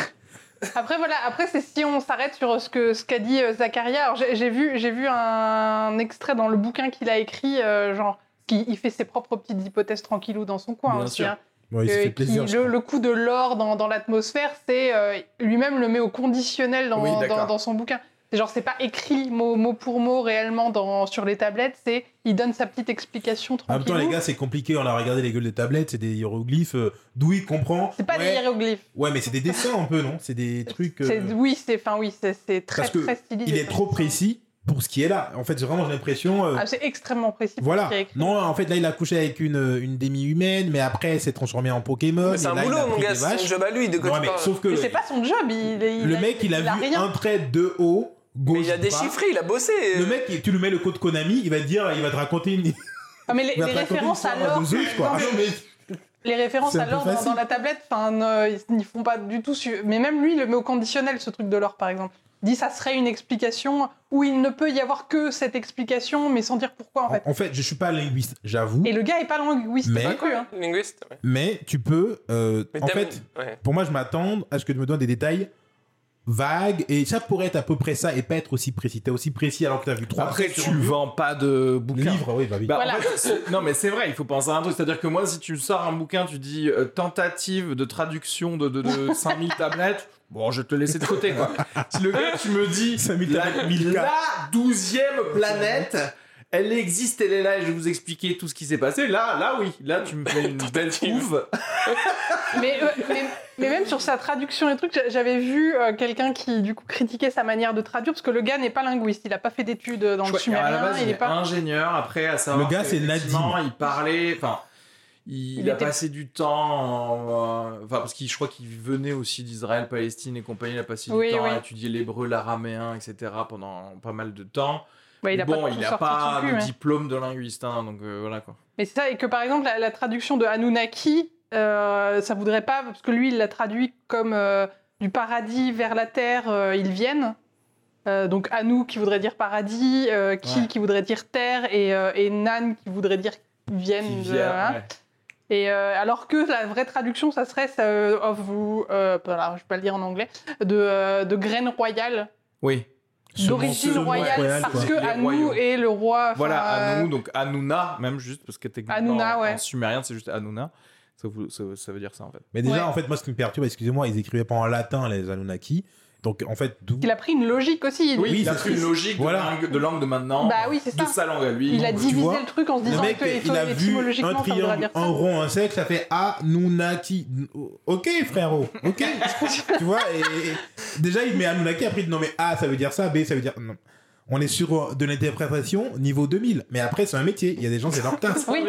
[SPEAKER 5] Après voilà, après c'est si on s'arrête sur ce que ce qu'a dit euh, Zacharia. Alors j'ai vu j'ai vu un extrait dans le bouquin qu'il a écrit, euh, genre qui il fait ses propres petites hypothèses tranquillou dans son coin
[SPEAKER 1] Bien
[SPEAKER 5] aussi.
[SPEAKER 1] sûr.
[SPEAKER 5] hein.
[SPEAKER 4] Il
[SPEAKER 5] Que-
[SPEAKER 4] fait plaisir.
[SPEAKER 5] qui- le, coup de l'or dans, dans l'atmosphère, c'est euh, lui-même le met au conditionnel dans,
[SPEAKER 1] Oui, d'accord.
[SPEAKER 5] dans, dans son bouquin. C'est genre c'est pas écrit mot, mot pour mot réellement dans, sur les tablettes, c'est il donne sa petite explication
[SPEAKER 4] En même temps, les gars, c'est compliqué. On a regardé les gueules des tablettes, c'est des hiéroglyphes. euh, D'où il comprend.
[SPEAKER 5] c'est pas
[SPEAKER 4] ouais,
[SPEAKER 5] des hiéroglyphes.
[SPEAKER 4] Ouais, mais c'est des dessins un peu, non? C'est des trucs. euh,
[SPEAKER 5] C'est- Oui, c'est enfin oui, c'est c'est très
[SPEAKER 4] Parce que
[SPEAKER 5] très stylisé.
[SPEAKER 4] il est trop précis pour ce qui est là. En fait, j'ai vraiment l'impression. euh,
[SPEAKER 5] Ah, c'est extrêmement précis. pour
[SPEAKER 4] Voilà.
[SPEAKER 5] ce a écrit.
[SPEAKER 4] Non, en fait, là, il a couché avec une, une demi-humaine, mais après, s'est transformée en Pokémon.
[SPEAKER 3] Mais c'est un
[SPEAKER 4] là, il
[SPEAKER 3] boulot,
[SPEAKER 4] a
[SPEAKER 3] mon gars, c'est son job à lui. De quoi tu
[SPEAKER 4] mais sauf que
[SPEAKER 5] Mais c'est pas son job. Il, il
[SPEAKER 4] le
[SPEAKER 5] a-
[SPEAKER 4] mec, il a, vu
[SPEAKER 5] rien.
[SPEAKER 4] un trait de haut, gauche.
[SPEAKER 3] Mais il a déchiffré, il a bossé.
[SPEAKER 4] Le mec, tu lui mets le code Konami, il va te dire, il va te raconter une.
[SPEAKER 5] Ah, mais les, références à l'or,
[SPEAKER 4] Ah
[SPEAKER 5] les références à l'or dans, la tablette, ne- ils n'y font pas du tout. su- Mais même lui, il le met au conditionnel, ce truc de l'or, par exemple. Il dit ça serait une explication où il ne peut y avoir que cette explication, mais sans dire pourquoi en fait.
[SPEAKER 4] En fait, je suis pas linguiste, j'avoue.
[SPEAKER 5] Et le gars est pas linguiste
[SPEAKER 4] Mais-
[SPEAKER 5] non plus. hein.
[SPEAKER 3] Linguiste. ouais.
[SPEAKER 4] Mais tu peux. euh,
[SPEAKER 3] Mais
[SPEAKER 4] en fait,
[SPEAKER 3] ouais.
[SPEAKER 4] pour moi, je m'attends à ce que tu me donnes des détails vagues et ça pourrait être à peu près ça et pas être aussi précis. T'es aussi précis alors que t'as vu trois
[SPEAKER 1] Après, tu vends pas de bouquins.
[SPEAKER 4] livre. Oui, bah oui.
[SPEAKER 1] Bah,
[SPEAKER 5] Voilà.
[SPEAKER 1] en fait, c'est- non, mais c'est vrai, il faut penser à un truc. C'est-à-dire que moi, si tu sors un bouquin, tu dis euh, tentative de traduction de, de, de 5000 tablettes, bon, je vais te laisser de côté, quoi. Si le gars, tu me dis
[SPEAKER 4] 5000
[SPEAKER 1] la,
[SPEAKER 4] tablettes, 1000
[SPEAKER 1] la douzième planète, elle existe, elle est là, et je vais vous expliquer tout ce qui s'est passé. Là, là, oui, là, tu me fais une belle.
[SPEAKER 5] Mais, euh, mais, mais même sur sa traduction et trucs, j'a- j'avais vu euh, quelqu'un qui du coup critiquait sa manière de traduire parce que le gars n'est pas linguiste, il a pas fait d'études dans le sumérien,
[SPEAKER 1] à la base,
[SPEAKER 5] il
[SPEAKER 1] il
[SPEAKER 5] est pas.
[SPEAKER 1] ingénieur. Après, à savoir.
[SPEAKER 4] Le gars,
[SPEAKER 1] que,
[SPEAKER 4] c'est Nadim.
[SPEAKER 1] Il parlait. Enfin. Il,
[SPEAKER 5] Il
[SPEAKER 1] a
[SPEAKER 5] était-
[SPEAKER 1] passé du temps, en, euh, enfin parce qu'il, je crois qu'il venait aussi d'Israël, Palestine et compagnie. Il a passé
[SPEAKER 5] Oui,
[SPEAKER 1] du temps
[SPEAKER 5] oui.
[SPEAKER 1] à étudier l'hébreu, l'araméen, etc. pendant pas mal de temps.
[SPEAKER 5] Ouais, il a
[SPEAKER 1] bon,
[SPEAKER 5] pas
[SPEAKER 1] il n'a pas
[SPEAKER 5] plus,
[SPEAKER 1] de diplôme de linguiste, hein, donc euh, voilà quoi.
[SPEAKER 5] Mais c'est ça, et que par exemple, la, la traduction de Anunnaki, euh, ça voudrait pas, parce que lui, il l'a traduit comme euh, du paradis vers la terre, euh, ils viennent. Donc Anu qui voudrait dire paradis, Ki
[SPEAKER 1] Ouais.
[SPEAKER 5] qui voudrait dire terre, et, et Nan qui voudrait dire viennent. De- hein.
[SPEAKER 1] ouais.
[SPEAKER 5] Et euh, alors que la vraie traduction, ça serait euh, of vous, euh, je vais pas le dire en anglais, de, de graines royales,
[SPEAKER 1] Oui.
[SPEAKER 5] D'origine royale,
[SPEAKER 4] royale,
[SPEAKER 5] parce que Anu est le roi.
[SPEAKER 1] Voilà,
[SPEAKER 5] euh,
[SPEAKER 1] Anu, donc Anuna, même juste parce que techniquement
[SPEAKER 5] Hanouna,
[SPEAKER 1] en,
[SPEAKER 5] ouais.
[SPEAKER 1] en sumérien c'est juste Anuna. Ça, ça- ça veut dire ça en fait.
[SPEAKER 4] Mais déjà,
[SPEAKER 5] Ouais.
[SPEAKER 4] en fait, moi, ce qui me perturbe, excusez-moi, ils écrivaient pas en latin les Anunnaki. Donc, en fait, d'où.
[SPEAKER 5] Il a pris une logique aussi. il-
[SPEAKER 1] Oui, il a pris une logique de,
[SPEAKER 4] voilà.
[SPEAKER 1] langue, de langue de maintenant.
[SPEAKER 5] Bah oui, c'est
[SPEAKER 1] De
[SPEAKER 5] ça.
[SPEAKER 1] sa langue à lui.
[SPEAKER 5] Il a divisé
[SPEAKER 4] vois,
[SPEAKER 5] le truc en se disant
[SPEAKER 4] mec,
[SPEAKER 5] que
[SPEAKER 4] il a vu un triangle, un rond, un cercle, ça fait Anunnaki. Ok, frérot, ok. tu vois, et, et déjà, il met Anunnaki, après, il dit non, mais A, ça veut dire ça, B, ça veut dire. Non. On est sur de l'interprétation niveau 2000. Mais après, c'est un métier. Il y a des gens, c'est leur taf.
[SPEAKER 5] Oui.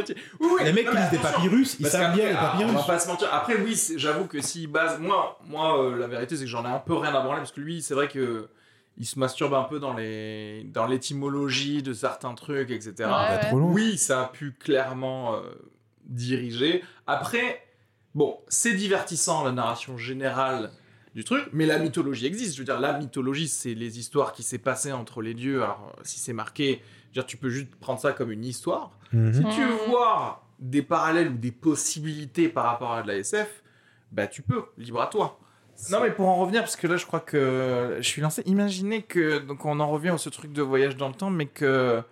[SPEAKER 4] Les mecs qui lisent des papyrus, ils savent bien les
[SPEAKER 1] ah,
[SPEAKER 4] papyrus.
[SPEAKER 1] On va pas se mentir. Après, oui, j'avoue que s'il base. Moi, moi euh, la vérité, c'est que j'en ai un peu rien à branler parce que lui, c'est vrai que. Il se masturbe un peu dans les dans l'étymologie de certains trucs, etc.
[SPEAKER 5] Ouais,
[SPEAKER 4] Pas
[SPEAKER 5] ouais.
[SPEAKER 4] trop long.
[SPEAKER 1] Oui, ça a pu clairement euh, diriger. Après, bon, c'est divertissant la narration générale du truc, mais la mythologie existe. Je veux dire, la mythologie, c'est les histoires qui s'est passé entre les dieux. Alors, si c'est marqué, je veux dire, tu peux juste prendre ça comme une histoire.
[SPEAKER 4] Mhm.
[SPEAKER 1] Si tu veux
[SPEAKER 5] Mhm.
[SPEAKER 1] voir des parallèles ou des possibilités par rapport à de la SF, bah tu peux, libre à toi. Non mais pour en revenir, parce que là je crois que je suis lancé, imaginez que, donc on en revient à ce truc de voyage dans le temps, mais que...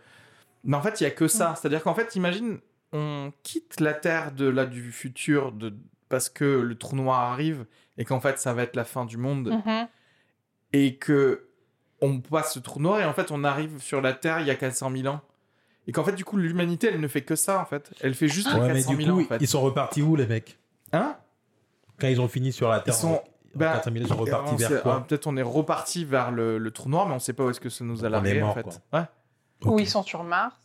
[SPEAKER 1] Mais en fait il y a que ça, c'est-à-dire qu'en fait imagine, on quitte la Terre de là du futur de... parce que le trou noir arrive et qu'en fait ça va être la fin du monde
[SPEAKER 5] Mhm.
[SPEAKER 1] et que on passe ce trou noir et en fait on arrive sur la Terre il y a 400 000 ans. Et qu'en fait du coup l'humanité elle ne fait que ça en fait. Elle fait juste
[SPEAKER 4] Ouais, mais
[SPEAKER 1] 400
[SPEAKER 4] du
[SPEAKER 1] 000
[SPEAKER 4] coup,
[SPEAKER 1] ans en fait.
[SPEAKER 4] ils sont repartis où, les mecs?
[SPEAKER 1] Hein?
[SPEAKER 4] Quand ils ont fini sur la Terre,
[SPEAKER 1] Ils sont-
[SPEAKER 4] en- en 400 000, ils sont repartis vers quoi?
[SPEAKER 1] ah, Peut-être on est reparti vers le, le trou noir mais on sait pas où est-ce que ça nous a largué en fait. Ouais.
[SPEAKER 5] Où
[SPEAKER 4] Ok.
[SPEAKER 5] ils sont sur Mars.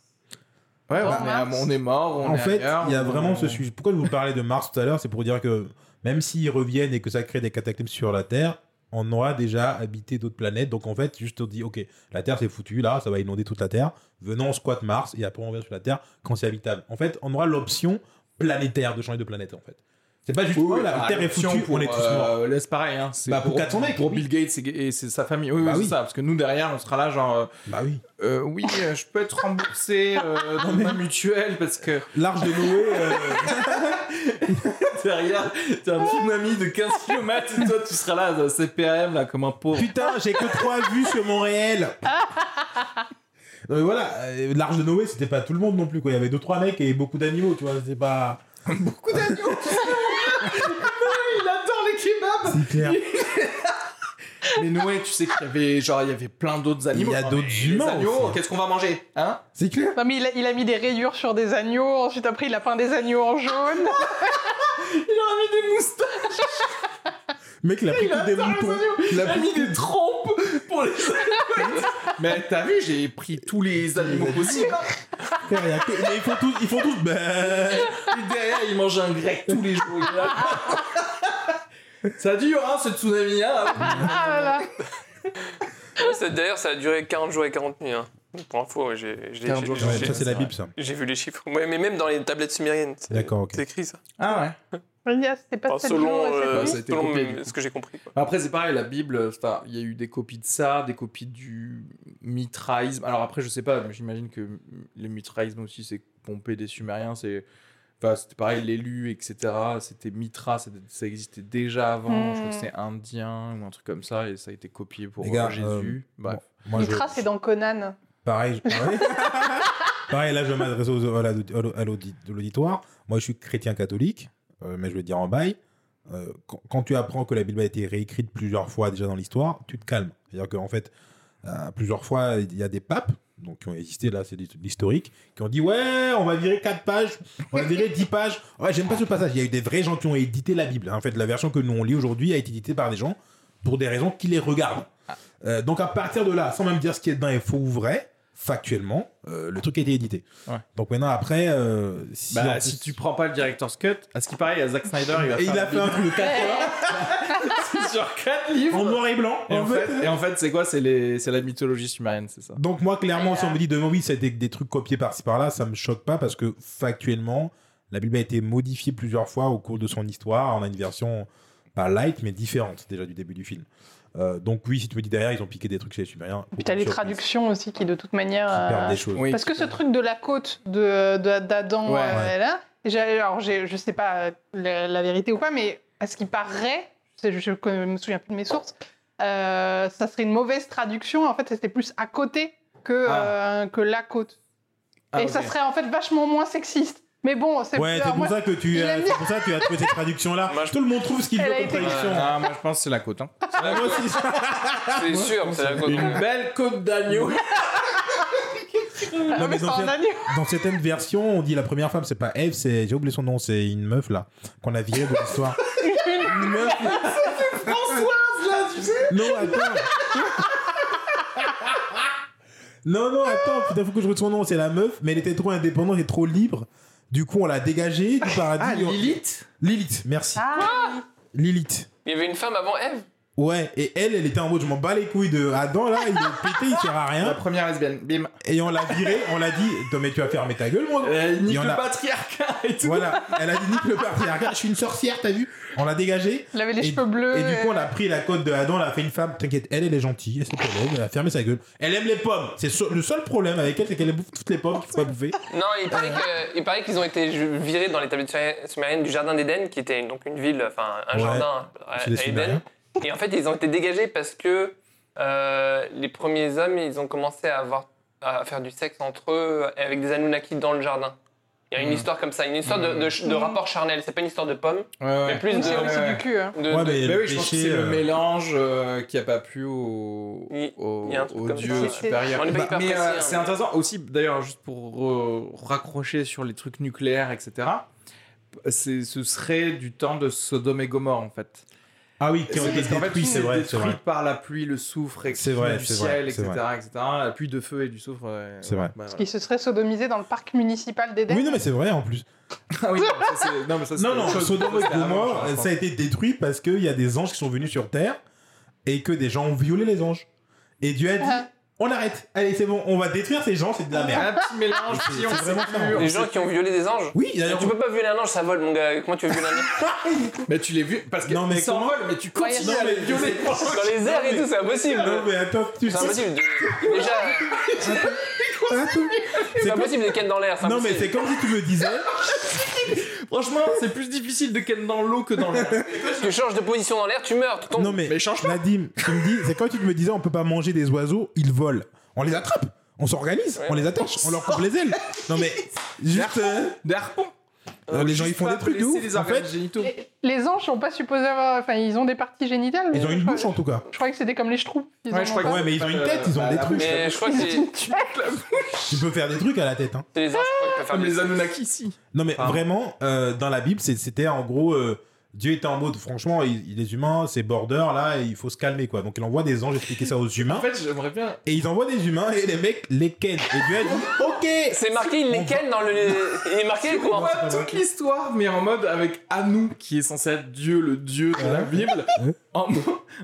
[SPEAKER 1] Ouais, on, est, on est mort, on
[SPEAKER 4] En
[SPEAKER 1] est
[SPEAKER 4] fait, il y a
[SPEAKER 1] on-
[SPEAKER 4] vraiment ce sujet. Pourquoi je vous parlais de Mars tout à l'heure? C'est pour dire que même s'ils reviennent et que ça crée des cataclysmes sur la Terre, on aura déjà habité d'autres planètes. Donc en fait, juste on dit, ok, la Terre c'est foutu, là, ça va inonder toute la Terre. Venons, on squatte Mars et après on revient sur la Terre quand c'est habitable. En fait, on aura l'option planétaire de changer de planète en fait. C'est pas juste,
[SPEAKER 1] Oui,
[SPEAKER 4] oh, la
[SPEAKER 1] bah,
[SPEAKER 4] Terre est foutue,
[SPEAKER 1] pour,
[SPEAKER 4] on est tous morts.
[SPEAKER 1] euh, pareil, hein. C'est
[SPEAKER 4] Bah, pour 400 mecs,
[SPEAKER 1] Pour
[SPEAKER 4] oui.
[SPEAKER 1] Bill Gates et, et c'est sa famille. Oui, oui,
[SPEAKER 4] Bah
[SPEAKER 1] c'est ça. Parce que nous, derrière, on sera là, genre, euh,
[SPEAKER 4] Bah oui.
[SPEAKER 1] euh, oui, euh, je peux être remboursé euh, dans ma mutuelle parce que
[SPEAKER 4] L'arche de Noé,
[SPEAKER 1] derrière, t'as un tsunami de 15 km et toi, tu seras là, dans CPM, là, comme un pauvre.
[SPEAKER 4] putain, j'ai que trois vues sur mon réel. Non, mais voilà, euh, l'arche de Noé, c'était pas tout le monde non plus. Quoi. Il y avait deux trois mecs et beaucoup d'animaux, tu vois. C'était pas.
[SPEAKER 1] Beaucoup d'agneaux. il adore les kebabs.
[SPEAKER 4] C'est clair.
[SPEAKER 1] Mais Noé, tu sais qu'il y avait, genre, il y avait plein d'autres animaux.
[SPEAKER 4] Il y a d'autres humains
[SPEAKER 1] agneaux,
[SPEAKER 4] aussi.
[SPEAKER 1] qu'est-ce qu'on va manger Hein?
[SPEAKER 4] C'est clair.
[SPEAKER 5] Non, mais il a, il a mis des rayures sur des agneaux. Ensuite, après, il a peint des agneaux en jaune.
[SPEAKER 1] Il a mis des moustaches,
[SPEAKER 4] Mec, il a pris que des moutons.
[SPEAKER 1] il a mis des trompes pour les Mais t'as vu, j'ai pris tous les animaux possibles.
[SPEAKER 4] Frère, il y a que- Mais ils font tous. Ils font tous. Ben...
[SPEAKER 1] Et derrière, il mange un grec tous les jours. Ça dure, hein, ce tsunami là.
[SPEAKER 5] Ah là là.
[SPEAKER 3] Ouais, ça- D'ailleurs, ça a duré 40 jours et 40 nuits. Hein. Pour info, ouais, j'ai j'ai-
[SPEAKER 1] 40
[SPEAKER 3] j'ai-
[SPEAKER 1] jours,
[SPEAKER 3] j'ai-
[SPEAKER 4] Ouais,
[SPEAKER 1] j'ai-
[SPEAKER 4] ça, c'est la Bible, ça.
[SPEAKER 3] j'ai vu les chiffres. Ouais, mais même dans les tablettes sumériennes. c'est- écrit ça.
[SPEAKER 1] Ah ouais.
[SPEAKER 5] C'était pas
[SPEAKER 3] Enfin,
[SPEAKER 5] 7
[SPEAKER 3] selon euh,
[SPEAKER 5] nuits
[SPEAKER 1] ça a été
[SPEAKER 3] selon
[SPEAKER 1] copié,
[SPEAKER 3] mes-
[SPEAKER 1] du coup.
[SPEAKER 3] ce que j'ai compris. Quoi.
[SPEAKER 1] Après, c'est pareil, la Bible, il y a eu des copies de ça, des copies du mitraïsme. Alors après, je sais pas, mais j'imagine que le mitraïsme aussi, c'est pompé des Sumériens. C'est, enfin, c'était pareil, l'élu, etc. C'était Mitra, c'était- ça existait déjà avant.
[SPEAKER 5] Hmm.
[SPEAKER 1] Je crois que c'est indien ou un truc comme ça, et ça a été copié pour
[SPEAKER 4] gars,
[SPEAKER 1] Jésus.
[SPEAKER 4] euh,
[SPEAKER 1] Bref.
[SPEAKER 4] bon, moi, je-
[SPEAKER 5] Mitra, c'est dans Conan.
[SPEAKER 4] Pareil. je- Ouais. Pareil, là, je vais m'adresser aux- à la- à l'audi- à l'auditoire. Moi, je suis chrétien catholique, euh, mais je vais te dire en bail. euh, quand, quand tu apprends que la Bible a été réécrite plusieurs fois déjà dans l'histoire, tu te calmes. C'est-à-dire qu'en fait, euh, plusieurs fois, il y a des papes, donc qui ont existé, là, c'est l'historique, qui ont dit Ouais, on va virer 4 pages, on va virer 10 pages. Ouais, j'aime pas ce passage. Il y a eu des vrais gens qui ont édité la Bible. En fait, la version que nous on lit aujourd'hui a été éditée par des gens pour des raisons qui les regardent. Euh, donc à partir de là, sans même dire ce qui est dedans est faux ou vrai, factuellement, euh, le truc a été édité.
[SPEAKER 1] Ouais.
[SPEAKER 4] Donc maintenant après, euh, si,
[SPEAKER 1] Bah, si tu prends pas le director's cut, à ce qui paraît, il y a Zack Snyder, il va
[SPEAKER 4] Et
[SPEAKER 1] faire
[SPEAKER 4] il a fait un truc de 4 heures
[SPEAKER 1] sur 4 livres.
[SPEAKER 4] en noir et blanc.
[SPEAKER 1] Et en,
[SPEAKER 4] en
[SPEAKER 1] fait,
[SPEAKER 4] fait.
[SPEAKER 1] et en fait, c'est quoi? C'est les, c'est la mythologie sumérienne, c'est ça?
[SPEAKER 4] Donc moi clairement, si on me dit demain oui, c'était des trucs copiés par-ci par-là, ça me choque pas parce que factuellement, la Bible a été modifiée plusieurs fois au cours de son histoire. On a une version pas light mais différente déjà du début du film. Euh, donc oui, si tu me dis derrière, ils ont piqué des trucs chez les Sumériens.
[SPEAKER 5] Puis t'as les traductions aussi qui, de toute manière. Euh,
[SPEAKER 4] des choses.
[SPEAKER 1] Oui.
[SPEAKER 5] Parce que ce truc de la côte de d'Adam,
[SPEAKER 1] Ouais.
[SPEAKER 5] euh,
[SPEAKER 4] Ouais.
[SPEAKER 5] là, j'ai- alors je sais pas euh, la, la vérité ou pas, mais à ce qui paraît, je, je, je me souviens plus de mes sources, euh, ça serait une mauvaise traduction. En fait, c'était plus à côté que,
[SPEAKER 1] Ah.
[SPEAKER 5] euh, que la côte.
[SPEAKER 1] Ah,
[SPEAKER 5] Et ça serait en fait vachement moins sexiste. Mais bon, c'est
[SPEAKER 4] Ouais, pour
[SPEAKER 5] moi,
[SPEAKER 4] ça que tu, pour ça que tu as trouvé cette traduction-là. Tout le monde trouve ce qu'il veut
[SPEAKER 5] a
[SPEAKER 4] comme traduction.
[SPEAKER 1] Ah, moi je pense que c'est la côte. Hein.
[SPEAKER 4] Moi aussi.
[SPEAKER 3] C'est sûr, c'est la côte.
[SPEAKER 1] Une belle côte d'agneau.
[SPEAKER 4] Non, mais dans, dans certaines versions, on dit la première femme, c'est pas Eve, c'est. J'ai oublié son nom, c'est une meuf là, qu'on a virée de l'histoire. une meuf. Françoise là, tu sais Non, attends. non, non, attends, putain, faut que je retrouve son nom, c'est la meuf, mais elle était trop indépendante et trop libre. Du coup, on l'a dégagée du paradis.
[SPEAKER 1] Ah,
[SPEAKER 4] On-
[SPEAKER 1] Lilith?
[SPEAKER 4] Lilith, merci.
[SPEAKER 5] Ah,
[SPEAKER 4] Lilith.
[SPEAKER 3] Il y avait une femme avant Eve.
[SPEAKER 4] Ouais, et elle, elle était en mode, je m'en bats les couilles de Adam là, il est pété, il sert à
[SPEAKER 1] La
[SPEAKER 4] rien.
[SPEAKER 1] première lesbienne. Bim.
[SPEAKER 4] Et on l'a viré, on l'a dit, non mais tu vas fermer ta gueule, moi.
[SPEAKER 1] Euh, nique le
[SPEAKER 4] a-
[SPEAKER 1] patriarcat et tout.
[SPEAKER 4] Voilà, elle a dit nique le patriarcat, je suis une sorcière, t'as vu On l'a dégagée.
[SPEAKER 5] il avait les
[SPEAKER 4] Et,
[SPEAKER 5] cheveux bleus.
[SPEAKER 4] et du coup, on
[SPEAKER 5] euh,
[SPEAKER 4] a pris la cote de Adam, on a fait une femme, t'inquiète, elle, elle est gentille, elle élève, elle a fermé sa gueule. Elle aime les pommes. C'est so- le seul problème avec elle, c'est qu'elle bouffe toutes les pommes qu'il faut pas bouffer.
[SPEAKER 3] Non, il paraît que- il paraît qu'ils ont été virés dans les tablettes sumé- sumériennes du jardin d'Éden, qui était donc une ville, enfin un
[SPEAKER 4] Ouais,
[SPEAKER 3] jardin
[SPEAKER 4] les
[SPEAKER 3] à Éden. Et en fait, ils ont été dégagés parce que euh, les premiers hommes, ils ont commencé à, avoir, à faire du sexe entre eux avec des Anunnaki dans le jardin. Il y a une histoire comme ça, une histoire de, de- de rapport charnel. C'est pas une histoire de pommes,
[SPEAKER 1] Ouais,
[SPEAKER 3] mais plus de.
[SPEAKER 5] c'est
[SPEAKER 1] ouais, ouais.
[SPEAKER 5] du cul. hein.
[SPEAKER 3] de-
[SPEAKER 4] Ouais,
[SPEAKER 3] de-
[SPEAKER 4] mais- le
[SPEAKER 1] oui, je pense que c'est le
[SPEAKER 4] euh,
[SPEAKER 1] mélange euh, qui a pas plu au, au, au dieu
[SPEAKER 3] ça.
[SPEAKER 1] supérieur. Bah, mais euh,
[SPEAKER 3] hein,
[SPEAKER 1] c'est
[SPEAKER 3] mais-
[SPEAKER 1] intéressant aussi, d'ailleurs, juste pour euh, raccrocher sur les trucs nucléaires, etc. Ce serait du temps de Sodome et Gomorre en fait.
[SPEAKER 4] Ah oui, qui ont
[SPEAKER 1] C'est
[SPEAKER 4] été
[SPEAKER 1] parce
[SPEAKER 4] détruits, c'est
[SPEAKER 1] est
[SPEAKER 4] vrai,
[SPEAKER 1] par la pluie, le soufre, et
[SPEAKER 4] C'est vrai,
[SPEAKER 1] du
[SPEAKER 4] c'est
[SPEAKER 1] ciel,
[SPEAKER 4] vrai,
[SPEAKER 1] etc.,
[SPEAKER 4] vrai.
[SPEAKER 1] etc. La pluie de feu et du soufre. ouais,
[SPEAKER 4] C'est vrai.
[SPEAKER 1] bah, voilà.
[SPEAKER 5] Qui se serait sodomisé dans le parc municipal d'Éden.
[SPEAKER 4] Oui, non, mais c'est vrai en plus.
[SPEAKER 1] Ah oui, non, ça, non, mais ça, c'est
[SPEAKER 4] Non, non. Sodome et Gomorre, ça a été détruit parce qu'il y a des anges qui sont venus sur Terre et que des gens ont violé les anges. Et Dieu a dit
[SPEAKER 5] Ah.
[SPEAKER 4] On arrête, allez, c'est bon, on va détruire ces gens, c'est de la merde.
[SPEAKER 1] Un petit mélange,
[SPEAKER 4] C'est-
[SPEAKER 1] si on
[SPEAKER 4] c'est vraiment
[SPEAKER 1] plus,
[SPEAKER 4] ça.
[SPEAKER 1] on
[SPEAKER 3] Les gens qui ont violé des anges.
[SPEAKER 4] Oui, d'ailleurs.
[SPEAKER 3] Tu peux pas violer un ange, ça vole, mon gars. Comment tu veux violer un ange
[SPEAKER 1] Mais tu l'as vu parce que
[SPEAKER 4] Non, mais
[SPEAKER 1] ils s'envolent, mais tu continues à les violer.
[SPEAKER 3] Dans les airs et tout, c'est impossible.
[SPEAKER 4] Non, mais attends, tu
[SPEAKER 3] C'est
[SPEAKER 4] sais.
[SPEAKER 3] impossible. de- Déjà, c'est
[SPEAKER 4] C'est
[SPEAKER 3] impossible de ken dans l'air. c'est
[SPEAKER 4] Non, mais
[SPEAKER 3] impossible.
[SPEAKER 4] c'est comme si tu me disais.
[SPEAKER 1] Franchement, c'est plus difficile de ken dans l'eau que dans l'air.
[SPEAKER 3] Tu changes de position dans l'air, tu meurs. Tu tombes.
[SPEAKER 4] Non, mais,
[SPEAKER 1] Mais change pas.
[SPEAKER 4] Nadim, tu me dis, c'est quand tu me disais on peut pas manger des oiseaux, ils volent. On les attrape, on s'organise,
[SPEAKER 3] Ouais.
[SPEAKER 4] on les attache, on leur coupe les ailes. Non, mais juste. euh,
[SPEAKER 1] Des harpons.
[SPEAKER 4] Euh, les gens ils font des trucs de ouf.
[SPEAKER 1] Les
[SPEAKER 4] En fait,
[SPEAKER 1] génitaux.
[SPEAKER 5] Les, les anges sont pas supposés avoir. Enfin, ils ont des parties génitales.
[SPEAKER 4] ils ont une bouche
[SPEAKER 5] crois-
[SPEAKER 4] en tout cas.
[SPEAKER 5] Je croyais que c'était comme les schtroumpfs. Ils
[SPEAKER 1] Ouais, je crois que
[SPEAKER 4] mais ils ont une tête, ils ont des trucs.
[SPEAKER 3] Mais je crois que c'est
[SPEAKER 4] Tu peux faire des trucs à la tête. Hein.
[SPEAKER 3] c'est les anges je crois, faire
[SPEAKER 1] Comme
[SPEAKER 3] des-
[SPEAKER 1] les Anunnaki ici.
[SPEAKER 4] Non, mais
[SPEAKER 1] Ah.
[SPEAKER 4] vraiment, euh, dans la Bible, c'est- c'était en gros. euh, Dieu était en mode, franchement, il- les humains, c'est border là, et il faut se calmer quoi. Donc il envoie des anges expliquer ça aux humains,
[SPEAKER 1] En fait, j'aimerais bien.
[SPEAKER 4] et ils envoient des humains, et les mecs les ken. Et Dieu a dit, ok
[SPEAKER 3] C'est marqué, il
[SPEAKER 4] On
[SPEAKER 3] les
[SPEAKER 4] va-
[SPEAKER 3] ken dans le. Il est marqué
[SPEAKER 4] c'est pas
[SPEAKER 1] toute l'histoire, mais en mode avec Anu, qui est censé être Dieu, le Dieu de la Bible.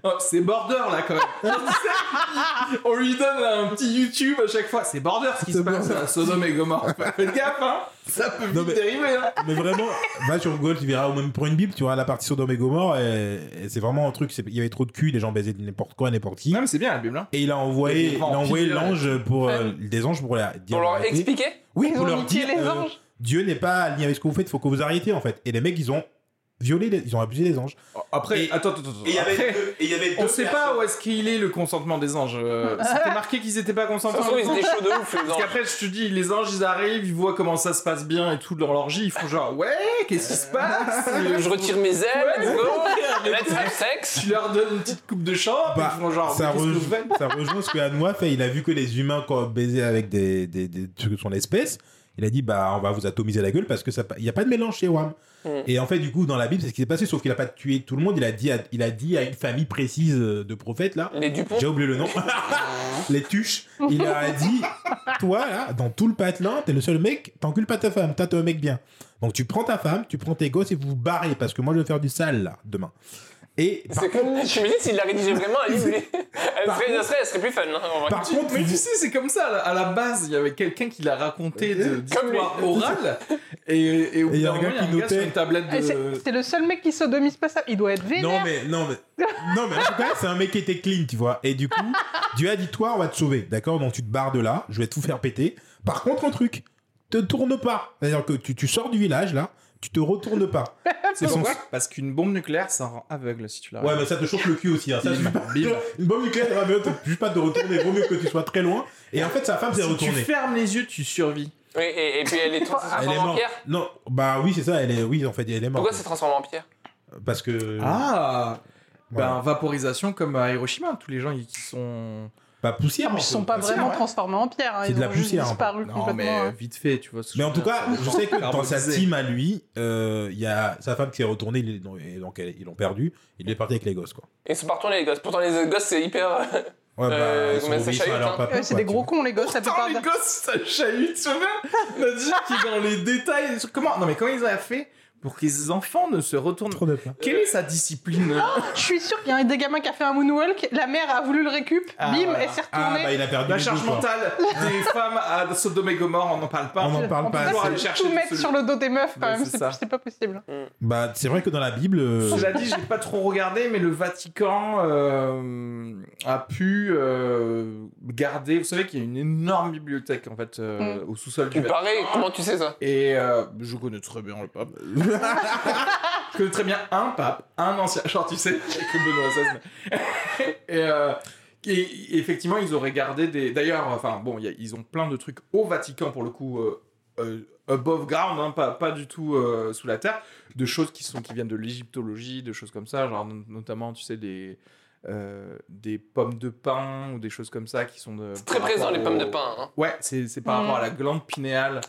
[SPEAKER 1] Oh, c'est border là quand même. On lui donne un petit YouTube à chaque fois. C'est border ce qui se passe à Sodome et Gomorre. Faites gaffe, hein. Ça peut vite
[SPEAKER 4] Non, mais-
[SPEAKER 1] dériver, hein.
[SPEAKER 4] Mais vraiment, va sur Google, tu verras, ou même pour une Bible, tu verras la partie Sodome et Gomorre, et, et c'est vraiment un truc, il y avait trop de cul, les gens baisaient n'importe quoi, n'importe qui.
[SPEAKER 1] Non, mais c'est bien la Bible, hein.
[SPEAKER 4] Et il a envoyé,
[SPEAKER 1] Des
[SPEAKER 4] il a envoyé
[SPEAKER 1] vampires.
[SPEAKER 4] l'ange pour, euh, des anges pour la, dire
[SPEAKER 3] Pour leur expliquer
[SPEAKER 4] Oui,
[SPEAKER 5] Ils
[SPEAKER 4] pour leur dire,
[SPEAKER 5] les
[SPEAKER 4] euh,
[SPEAKER 5] anges.
[SPEAKER 4] Dieu n'est pas aligné avec ce que vous faites, il faut que vous arrêtiez en fait. Et les mecs, ils ont violé, les- ils ont abusé des anges.
[SPEAKER 1] Après,
[SPEAKER 4] Et-
[SPEAKER 1] attends, attends, attends. Après,
[SPEAKER 4] il y avait
[SPEAKER 1] on sait pas où est-ce qu'il est le consentement des anges. Euh, C'était marqué qu'ils étaient pas
[SPEAKER 3] se
[SPEAKER 1] consentants.
[SPEAKER 3] ils étaient chauds de ouf, les
[SPEAKER 1] Parce qu'après, je te dis, les anges, ils arrivent, ils voient comment ça se passe bien et tout dans l'orgie, ils font genre, ouais, qu'est-ce qui se passe?
[SPEAKER 3] Je retire mes ailes, let's go. Let's have sex.
[SPEAKER 1] Tu leur donnes une petite coupe de champ,
[SPEAKER 4] Bah,
[SPEAKER 1] ils font genre,
[SPEAKER 4] ça, rejoint, ça rejoint ce que Anoua fait. Il a vu que les humains, quand baisaient avec des, des, des trucs de son espèce, il a dit bah on va vous atomiser la gueule parce que ça il y a pas de mélange chez WAM.
[SPEAKER 3] Mm.
[SPEAKER 4] Et en fait du coup dans la Bible c'est ce qui s'est passé sauf qu'il a pas tué tout le monde. Il a dit à, il a dit à une famille précise de prophètes là.
[SPEAKER 3] Les Dupont.
[SPEAKER 4] J'ai oublié le nom. les tuches. Il leur a dit toi là dans tout le patelin t'es le seul mec t'encules pas ta femme t'as un mec bien. Donc tu prends ta femme tu prends tes gosses et vous vous barrez parce que moi je vais faire du sale là demain. Et par
[SPEAKER 3] C'est comme. Je me dis, s'il l'a rédigé vraiment, elle, serait,
[SPEAKER 4] contre-
[SPEAKER 3] elle, serait, elle serait plus fun. Hein, en vrai.
[SPEAKER 4] par contre
[SPEAKER 1] Mais tu sais, c'est comme ça, à la- base, il y avait quelqu'un qui l'a raconté d'histoire orale, et, et au bout
[SPEAKER 4] il y a
[SPEAKER 1] d'un
[SPEAKER 4] un
[SPEAKER 1] moment,
[SPEAKER 4] gars
[SPEAKER 1] il y a
[SPEAKER 4] qui
[SPEAKER 1] un gars sur
[SPEAKER 4] notait.
[SPEAKER 1] une tablette
[SPEAKER 5] Ah,
[SPEAKER 1] de...
[SPEAKER 5] C'est le seul mec qui sodomise pas ça. Il doit être vénère.
[SPEAKER 4] Non mais non mais non mais en tout cas c'est un mec qui était clean tu vois et du coup Dieu a dit toi on va te sauver d'accord? Donc tu te barres de là je vais tout faire péter par contre un truc te tourne pas c'est à dire que tu, tu sors du village là tu te retournes pas
[SPEAKER 1] C'est
[SPEAKER 4] Son-
[SPEAKER 1] pourquoi Parce qu'une bombe nucléaire, ça rend aveugle si tu la
[SPEAKER 4] ouais mais ça te chauffe le cul aussi hein. ça, pas. une bombe nucléaire ça va mieux te- juste pas te retourner vaut mieux que tu sois très loin et en fait sa femme s'est
[SPEAKER 1] Si tu
[SPEAKER 4] retournée
[SPEAKER 1] fermes les yeux, tu survis.
[SPEAKER 3] Oui, et, et puis elle est
[SPEAKER 4] Elle est
[SPEAKER 3] transformée en
[SPEAKER 4] morte.
[SPEAKER 3] pierre.
[SPEAKER 4] Non, bah oui, c'est ça. Elle est, oui, en fait, elle est morte.
[SPEAKER 3] Pourquoi c'est transformé en pierre?
[SPEAKER 4] Parce que.
[SPEAKER 1] Ah
[SPEAKER 4] Voilà.
[SPEAKER 1] Ben, vaporisation comme à Hiroshima, tous les gens qui sont.
[SPEAKER 4] Pas poussière.
[SPEAKER 5] Non, mais
[SPEAKER 4] en
[SPEAKER 5] ils sont pas vraiment
[SPEAKER 1] ouais.
[SPEAKER 5] transformés en pierre. hein,
[SPEAKER 4] C'est
[SPEAKER 5] ils
[SPEAKER 4] de la poussière,
[SPEAKER 5] disparu
[SPEAKER 1] Non,
[SPEAKER 5] complètement.
[SPEAKER 1] mais
[SPEAKER 5] hein.
[SPEAKER 1] vite fait, tu vois. ce
[SPEAKER 4] Mais en tout
[SPEAKER 1] dire,
[SPEAKER 4] cas,
[SPEAKER 1] c'est-
[SPEAKER 4] je sais que dans sa team à lui, euh, il y a sa femme qui s'est retournée, et donc elle- ils l'ont perdu. Il est parti avec les gosses, quoi.
[SPEAKER 3] Ils sont pas retournés les gosses. Pourtant les gosses c'est hyper.
[SPEAKER 4] Ouais, bah,
[SPEAKER 3] Euh, ça
[SPEAKER 4] leur
[SPEAKER 3] hein.
[SPEAKER 4] papa,
[SPEAKER 5] Ouais, c'est des gros cons, les gosses, la
[SPEAKER 1] Putain,
[SPEAKER 5] plupart.
[SPEAKER 1] les
[SPEAKER 5] de-
[SPEAKER 1] gosses, ça chahute, tu vois Nadir qui est dans les détails. Comment Non, mais comment ils ont fait pour que les enfants ne se retournent
[SPEAKER 4] Trop de peur.
[SPEAKER 1] Quelle est sa discipline
[SPEAKER 5] Je suis sûre qu'il y a un des gamins qui a fait un moonwalk, la mère a voulu le récup,
[SPEAKER 1] Ah,
[SPEAKER 5] bim,
[SPEAKER 1] voilà.
[SPEAKER 5] elle s'est
[SPEAKER 4] Ah,
[SPEAKER 5] retournée.
[SPEAKER 4] bah il a perdu
[SPEAKER 1] La charge mentale des femmes à Sodome et Gomorre, on n'en parle pas.
[SPEAKER 4] On n'en
[SPEAKER 5] On
[SPEAKER 4] parle
[SPEAKER 5] peut
[SPEAKER 4] pas.
[SPEAKER 1] chercher
[SPEAKER 5] tout mettre sur le dos des meufs quand même,
[SPEAKER 1] c'est
[SPEAKER 5] c'est
[SPEAKER 1] ça.
[SPEAKER 5] c'est pas possible.
[SPEAKER 4] Bah, c'est vrai que dans la Bible. euh,
[SPEAKER 1] Cela dit, j'ai pas trop regardé, mais le Vatican euh, a pu euh, garder. Vous savez qu'il y a une énorme bibliothèque en fait euh, au sous-sol du
[SPEAKER 3] parais, comment tu sais ça?
[SPEAKER 1] Et euh, je connais très bien le pape. je connais très bien un pape, un ancien. Genre, tu sais, avec Benoît XVI. mais- et, euh, et effectivement, ils auraient gardé des. D'ailleurs, enfin, bon, il y a- ils ont plein de trucs au Vatican pour le coup. euh, euh, above ground, hein, pas, pas du tout euh, sous la terre, de choses qui, sont, qui viennent de l'égyptologie, de choses comme ça, genre no- notamment, tu sais, des, euh, des pommes de pin ou des choses comme ça qui sont de.
[SPEAKER 3] C'est très présent les pommes de pain. Hein.
[SPEAKER 1] Ouais, c'est par
[SPEAKER 5] Mhm.
[SPEAKER 1] rapport à la glande pinéale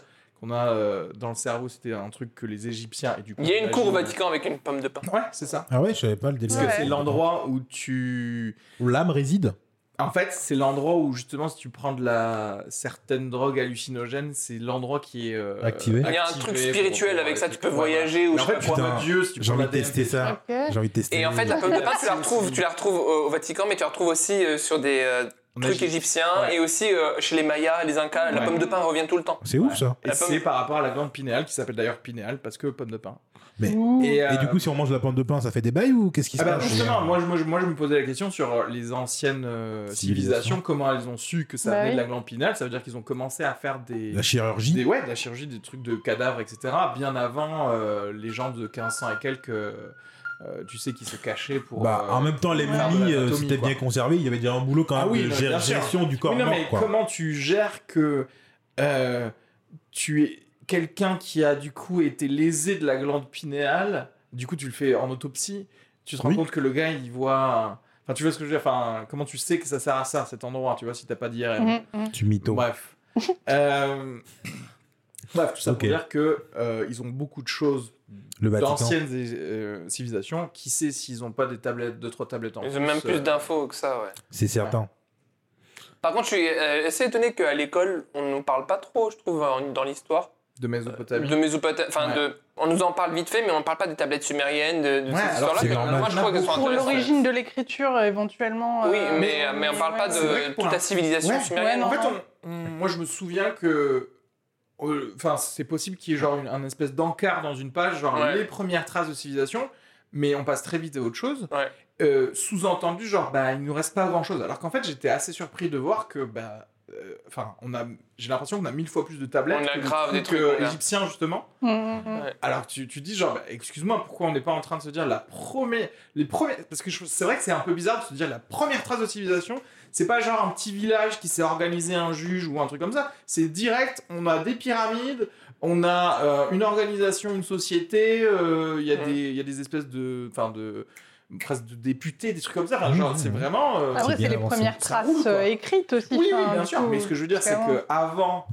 [SPEAKER 1] qu'on a euh, dans le cerveau. C'était un truc que les Égyptiens et du coup.
[SPEAKER 3] Il y a une cour au Vatican avec une pomme de pain.
[SPEAKER 1] Ouais, c'est ça.
[SPEAKER 4] Ah ouais, je savais pas le délire.
[SPEAKER 1] Parce que
[SPEAKER 5] Ouais.
[SPEAKER 1] c'est l'endroit où tu.
[SPEAKER 4] Où l'âme réside.
[SPEAKER 1] En fait, c'est l'endroit où justement, si tu prends de la certaines drogues hallucinogènes, c'est l'endroit qui est euh,
[SPEAKER 4] Activé.
[SPEAKER 3] Il y a un truc
[SPEAKER 1] pour-
[SPEAKER 3] spirituel
[SPEAKER 1] pour-
[SPEAKER 3] avec ça,
[SPEAKER 1] pour-
[SPEAKER 3] tu peux
[SPEAKER 1] ouais,
[SPEAKER 3] voyager ou
[SPEAKER 1] Mais
[SPEAKER 3] je
[SPEAKER 1] en
[SPEAKER 3] sais
[SPEAKER 1] fait,
[SPEAKER 3] pas
[SPEAKER 1] tu
[SPEAKER 3] quoi.
[SPEAKER 1] prends Dieu si tu
[SPEAKER 4] J'ai
[SPEAKER 1] prends
[SPEAKER 4] envie
[SPEAKER 1] la
[SPEAKER 4] de tester ça.
[SPEAKER 5] Ok.
[SPEAKER 4] J'ai envie de tester.
[SPEAKER 3] Et en fait, la pomme de pain, tu la retrouves,
[SPEAKER 1] aussi.
[SPEAKER 3] tu la retrouves au, au Vatican, mais tu la retrouves aussi euh, sur des euh,
[SPEAKER 1] En
[SPEAKER 3] trucs
[SPEAKER 1] Égypte.
[SPEAKER 3] égyptiens
[SPEAKER 1] Ouais.
[SPEAKER 3] et aussi euh, chez les Mayas, les Incas. La pomme de pain revient tout le temps.
[SPEAKER 4] C'est ouf ça.
[SPEAKER 1] Et
[SPEAKER 3] pomme-
[SPEAKER 1] c'est par rapport à la glande pinéale qui s'appelle d'ailleurs pinéale parce que pomme de pain.
[SPEAKER 4] Mais-.
[SPEAKER 1] Et, euh,
[SPEAKER 4] Et du coup, si on mange de la pomme de pain, ça fait des bails ou qu'est-ce qui se
[SPEAKER 1] Ah bah,
[SPEAKER 4] passe?
[SPEAKER 1] justement, moi, je- moi, je- moi je me posais la question sur les anciennes euh,
[SPEAKER 4] Civilisation.
[SPEAKER 1] civilisations, comment elles ont su que ça
[SPEAKER 5] Bah
[SPEAKER 1] venait de la glande pinéale? Ça veut dire qu'ils ont commencé à faire des,
[SPEAKER 4] La chirurgie.
[SPEAKER 1] des ouais, de la chirurgie, des trucs de cadavres, etc. Bien avant euh, les gens de 1500 et quelques, euh, tu sais, qui se cachaient pour.
[SPEAKER 4] Bah,
[SPEAKER 1] euh,
[SPEAKER 4] en même temps, les momies, euh, c'était
[SPEAKER 1] quoi.
[SPEAKER 4] bien conservé. Il y avait déjà un boulot quand
[SPEAKER 1] Ah
[SPEAKER 4] même
[SPEAKER 1] oui,
[SPEAKER 4] de
[SPEAKER 1] non,
[SPEAKER 4] gestion du corps
[SPEAKER 1] Oui, non,
[SPEAKER 4] mort.
[SPEAKER 1] mais
[SPEAKER 4] quoi.
[SPEAKER 1] comment tu gères que euh, tu es quelqu'un qui a du coup été lésé de la glande pinéale, du coup tu le fais en autopsie, tu te rends
[SPEAKER 4] Oui.
[SPEAKER 1] compte que le gars il voit. Enfin, tu vois ce que je veux dire Enfin, comment tu sais que ça sert à ça, cet endroit, tu vois, si t'as pas d'IRM
[SPEAKER 5] Mhm, mhm.
[SPEAKER 4] Tu mytho.
[SPEAKER 1] Bref. Euh, Bref, tout ça
[SPEAKER 4] Ok.
[SPEAKER 1] pour dire que euh, ils ont beaucoup de choses d'anciennes euh, civilisations. Qui sait s'ils ont pas des tablettes, deux trois tablettes en
[SPEAKER 3] Ils ont même
[SPEAKER 1] plus, euh,
[SPEAKER 3] d'infos que ça, ouais.
[SPEAKER 4] C'est certain.
[SPEAKER 3] Par contre, je suis euh, assez étonné qu'à l'école, on ne nous parle pas trop, je trouve, en- dans l'histoire.
[SPEAKER 1] de Mésopotamie.
[SPEAKER 3] De Mésopotamie. Enfin,
[SPEAKER 1] Ouais.
[SPEAKER 3] de... on nous en parle vite fait, mais on ne parle pas des tablettes sumériennes, de, de
[SPEAKER 1] Ouais,
[SPEAKER 3] ces
[SPEAKER 1] alors
[SPEAKER 3] histoires-là.
[SPEAKER 4] c'est
[SPEAKER 3] que-
[SPEAKER 4] normal.
[SPEAKER 3] Moi, je trouve qu'elles sont
[SPEAKER 5] Pour l'origine de l'écriture, éventuellement.
[SPEAKER 3] Oui,
[SPEAKER 5] euh,
[SPEAKER 3] mais, mais on parle pas de toute la civilisation
[SPEAKER 1] Ouais.
[SPEAKER 3] sumérienne.
[SPEAKER 5] Ouais,
[SPEAKER 1] En fait, on- on- moi, je me souviens que. Euh, Enfin, c'est possible qu'il y ait genre une, un espèce d'encart dans une page, genre
[SPEAKER 3] Ouais.
[SPEAKER 1] les premières traces de civilisation, mais on passe très vite à autre chose.
[SPEAKER 3] Ouais.
[SPEAKER 1] Euh, Sous-entendu, genre, bah, il nous reste pas grand chose. Alors qu'en fait, j'étais assez surpris de voir que, bah. euh, Enfin, on a, j'ai l'impression qu'on a mille fois plus de tablettes
[SPEAKER 3] On a
[SPEAKER 1] que
[SPEAKER 3] grave des
[SPEAKER 1] trucs, euh, égyptiens justement.
[SPEAKER 5] mhm, mhm.
[SPEAKER 1] Alors tu, tu dis genre, bah, excuse-moi, pourquoi on n'est pas en train de se dire la première, les premières, parce que c'est vrai que c'est un peu bizarre de se dire la première trace de civilisation, c'est pas genre un petit village qui s'est organisé un juge ou un truc comme ça, c'est direct, on a des pyramides, on a euh, une organisation, une société, euh, il y a des, il y a des espèces de, enfin de, presque de députés, des trucs comme ça, enfin, genre c'est vraiment. euh,
[SPEAKER 5] Après, c'est les
[SPEAKER 4] avancé.
[SPEAKER 5] premières traces
[SPEAKER 1] roule,
[SPEAKER 5] écrites aussi.
[SPEAKER 1] oui, oui, bien sûr. Mais ce que je veux dire, c'est que avant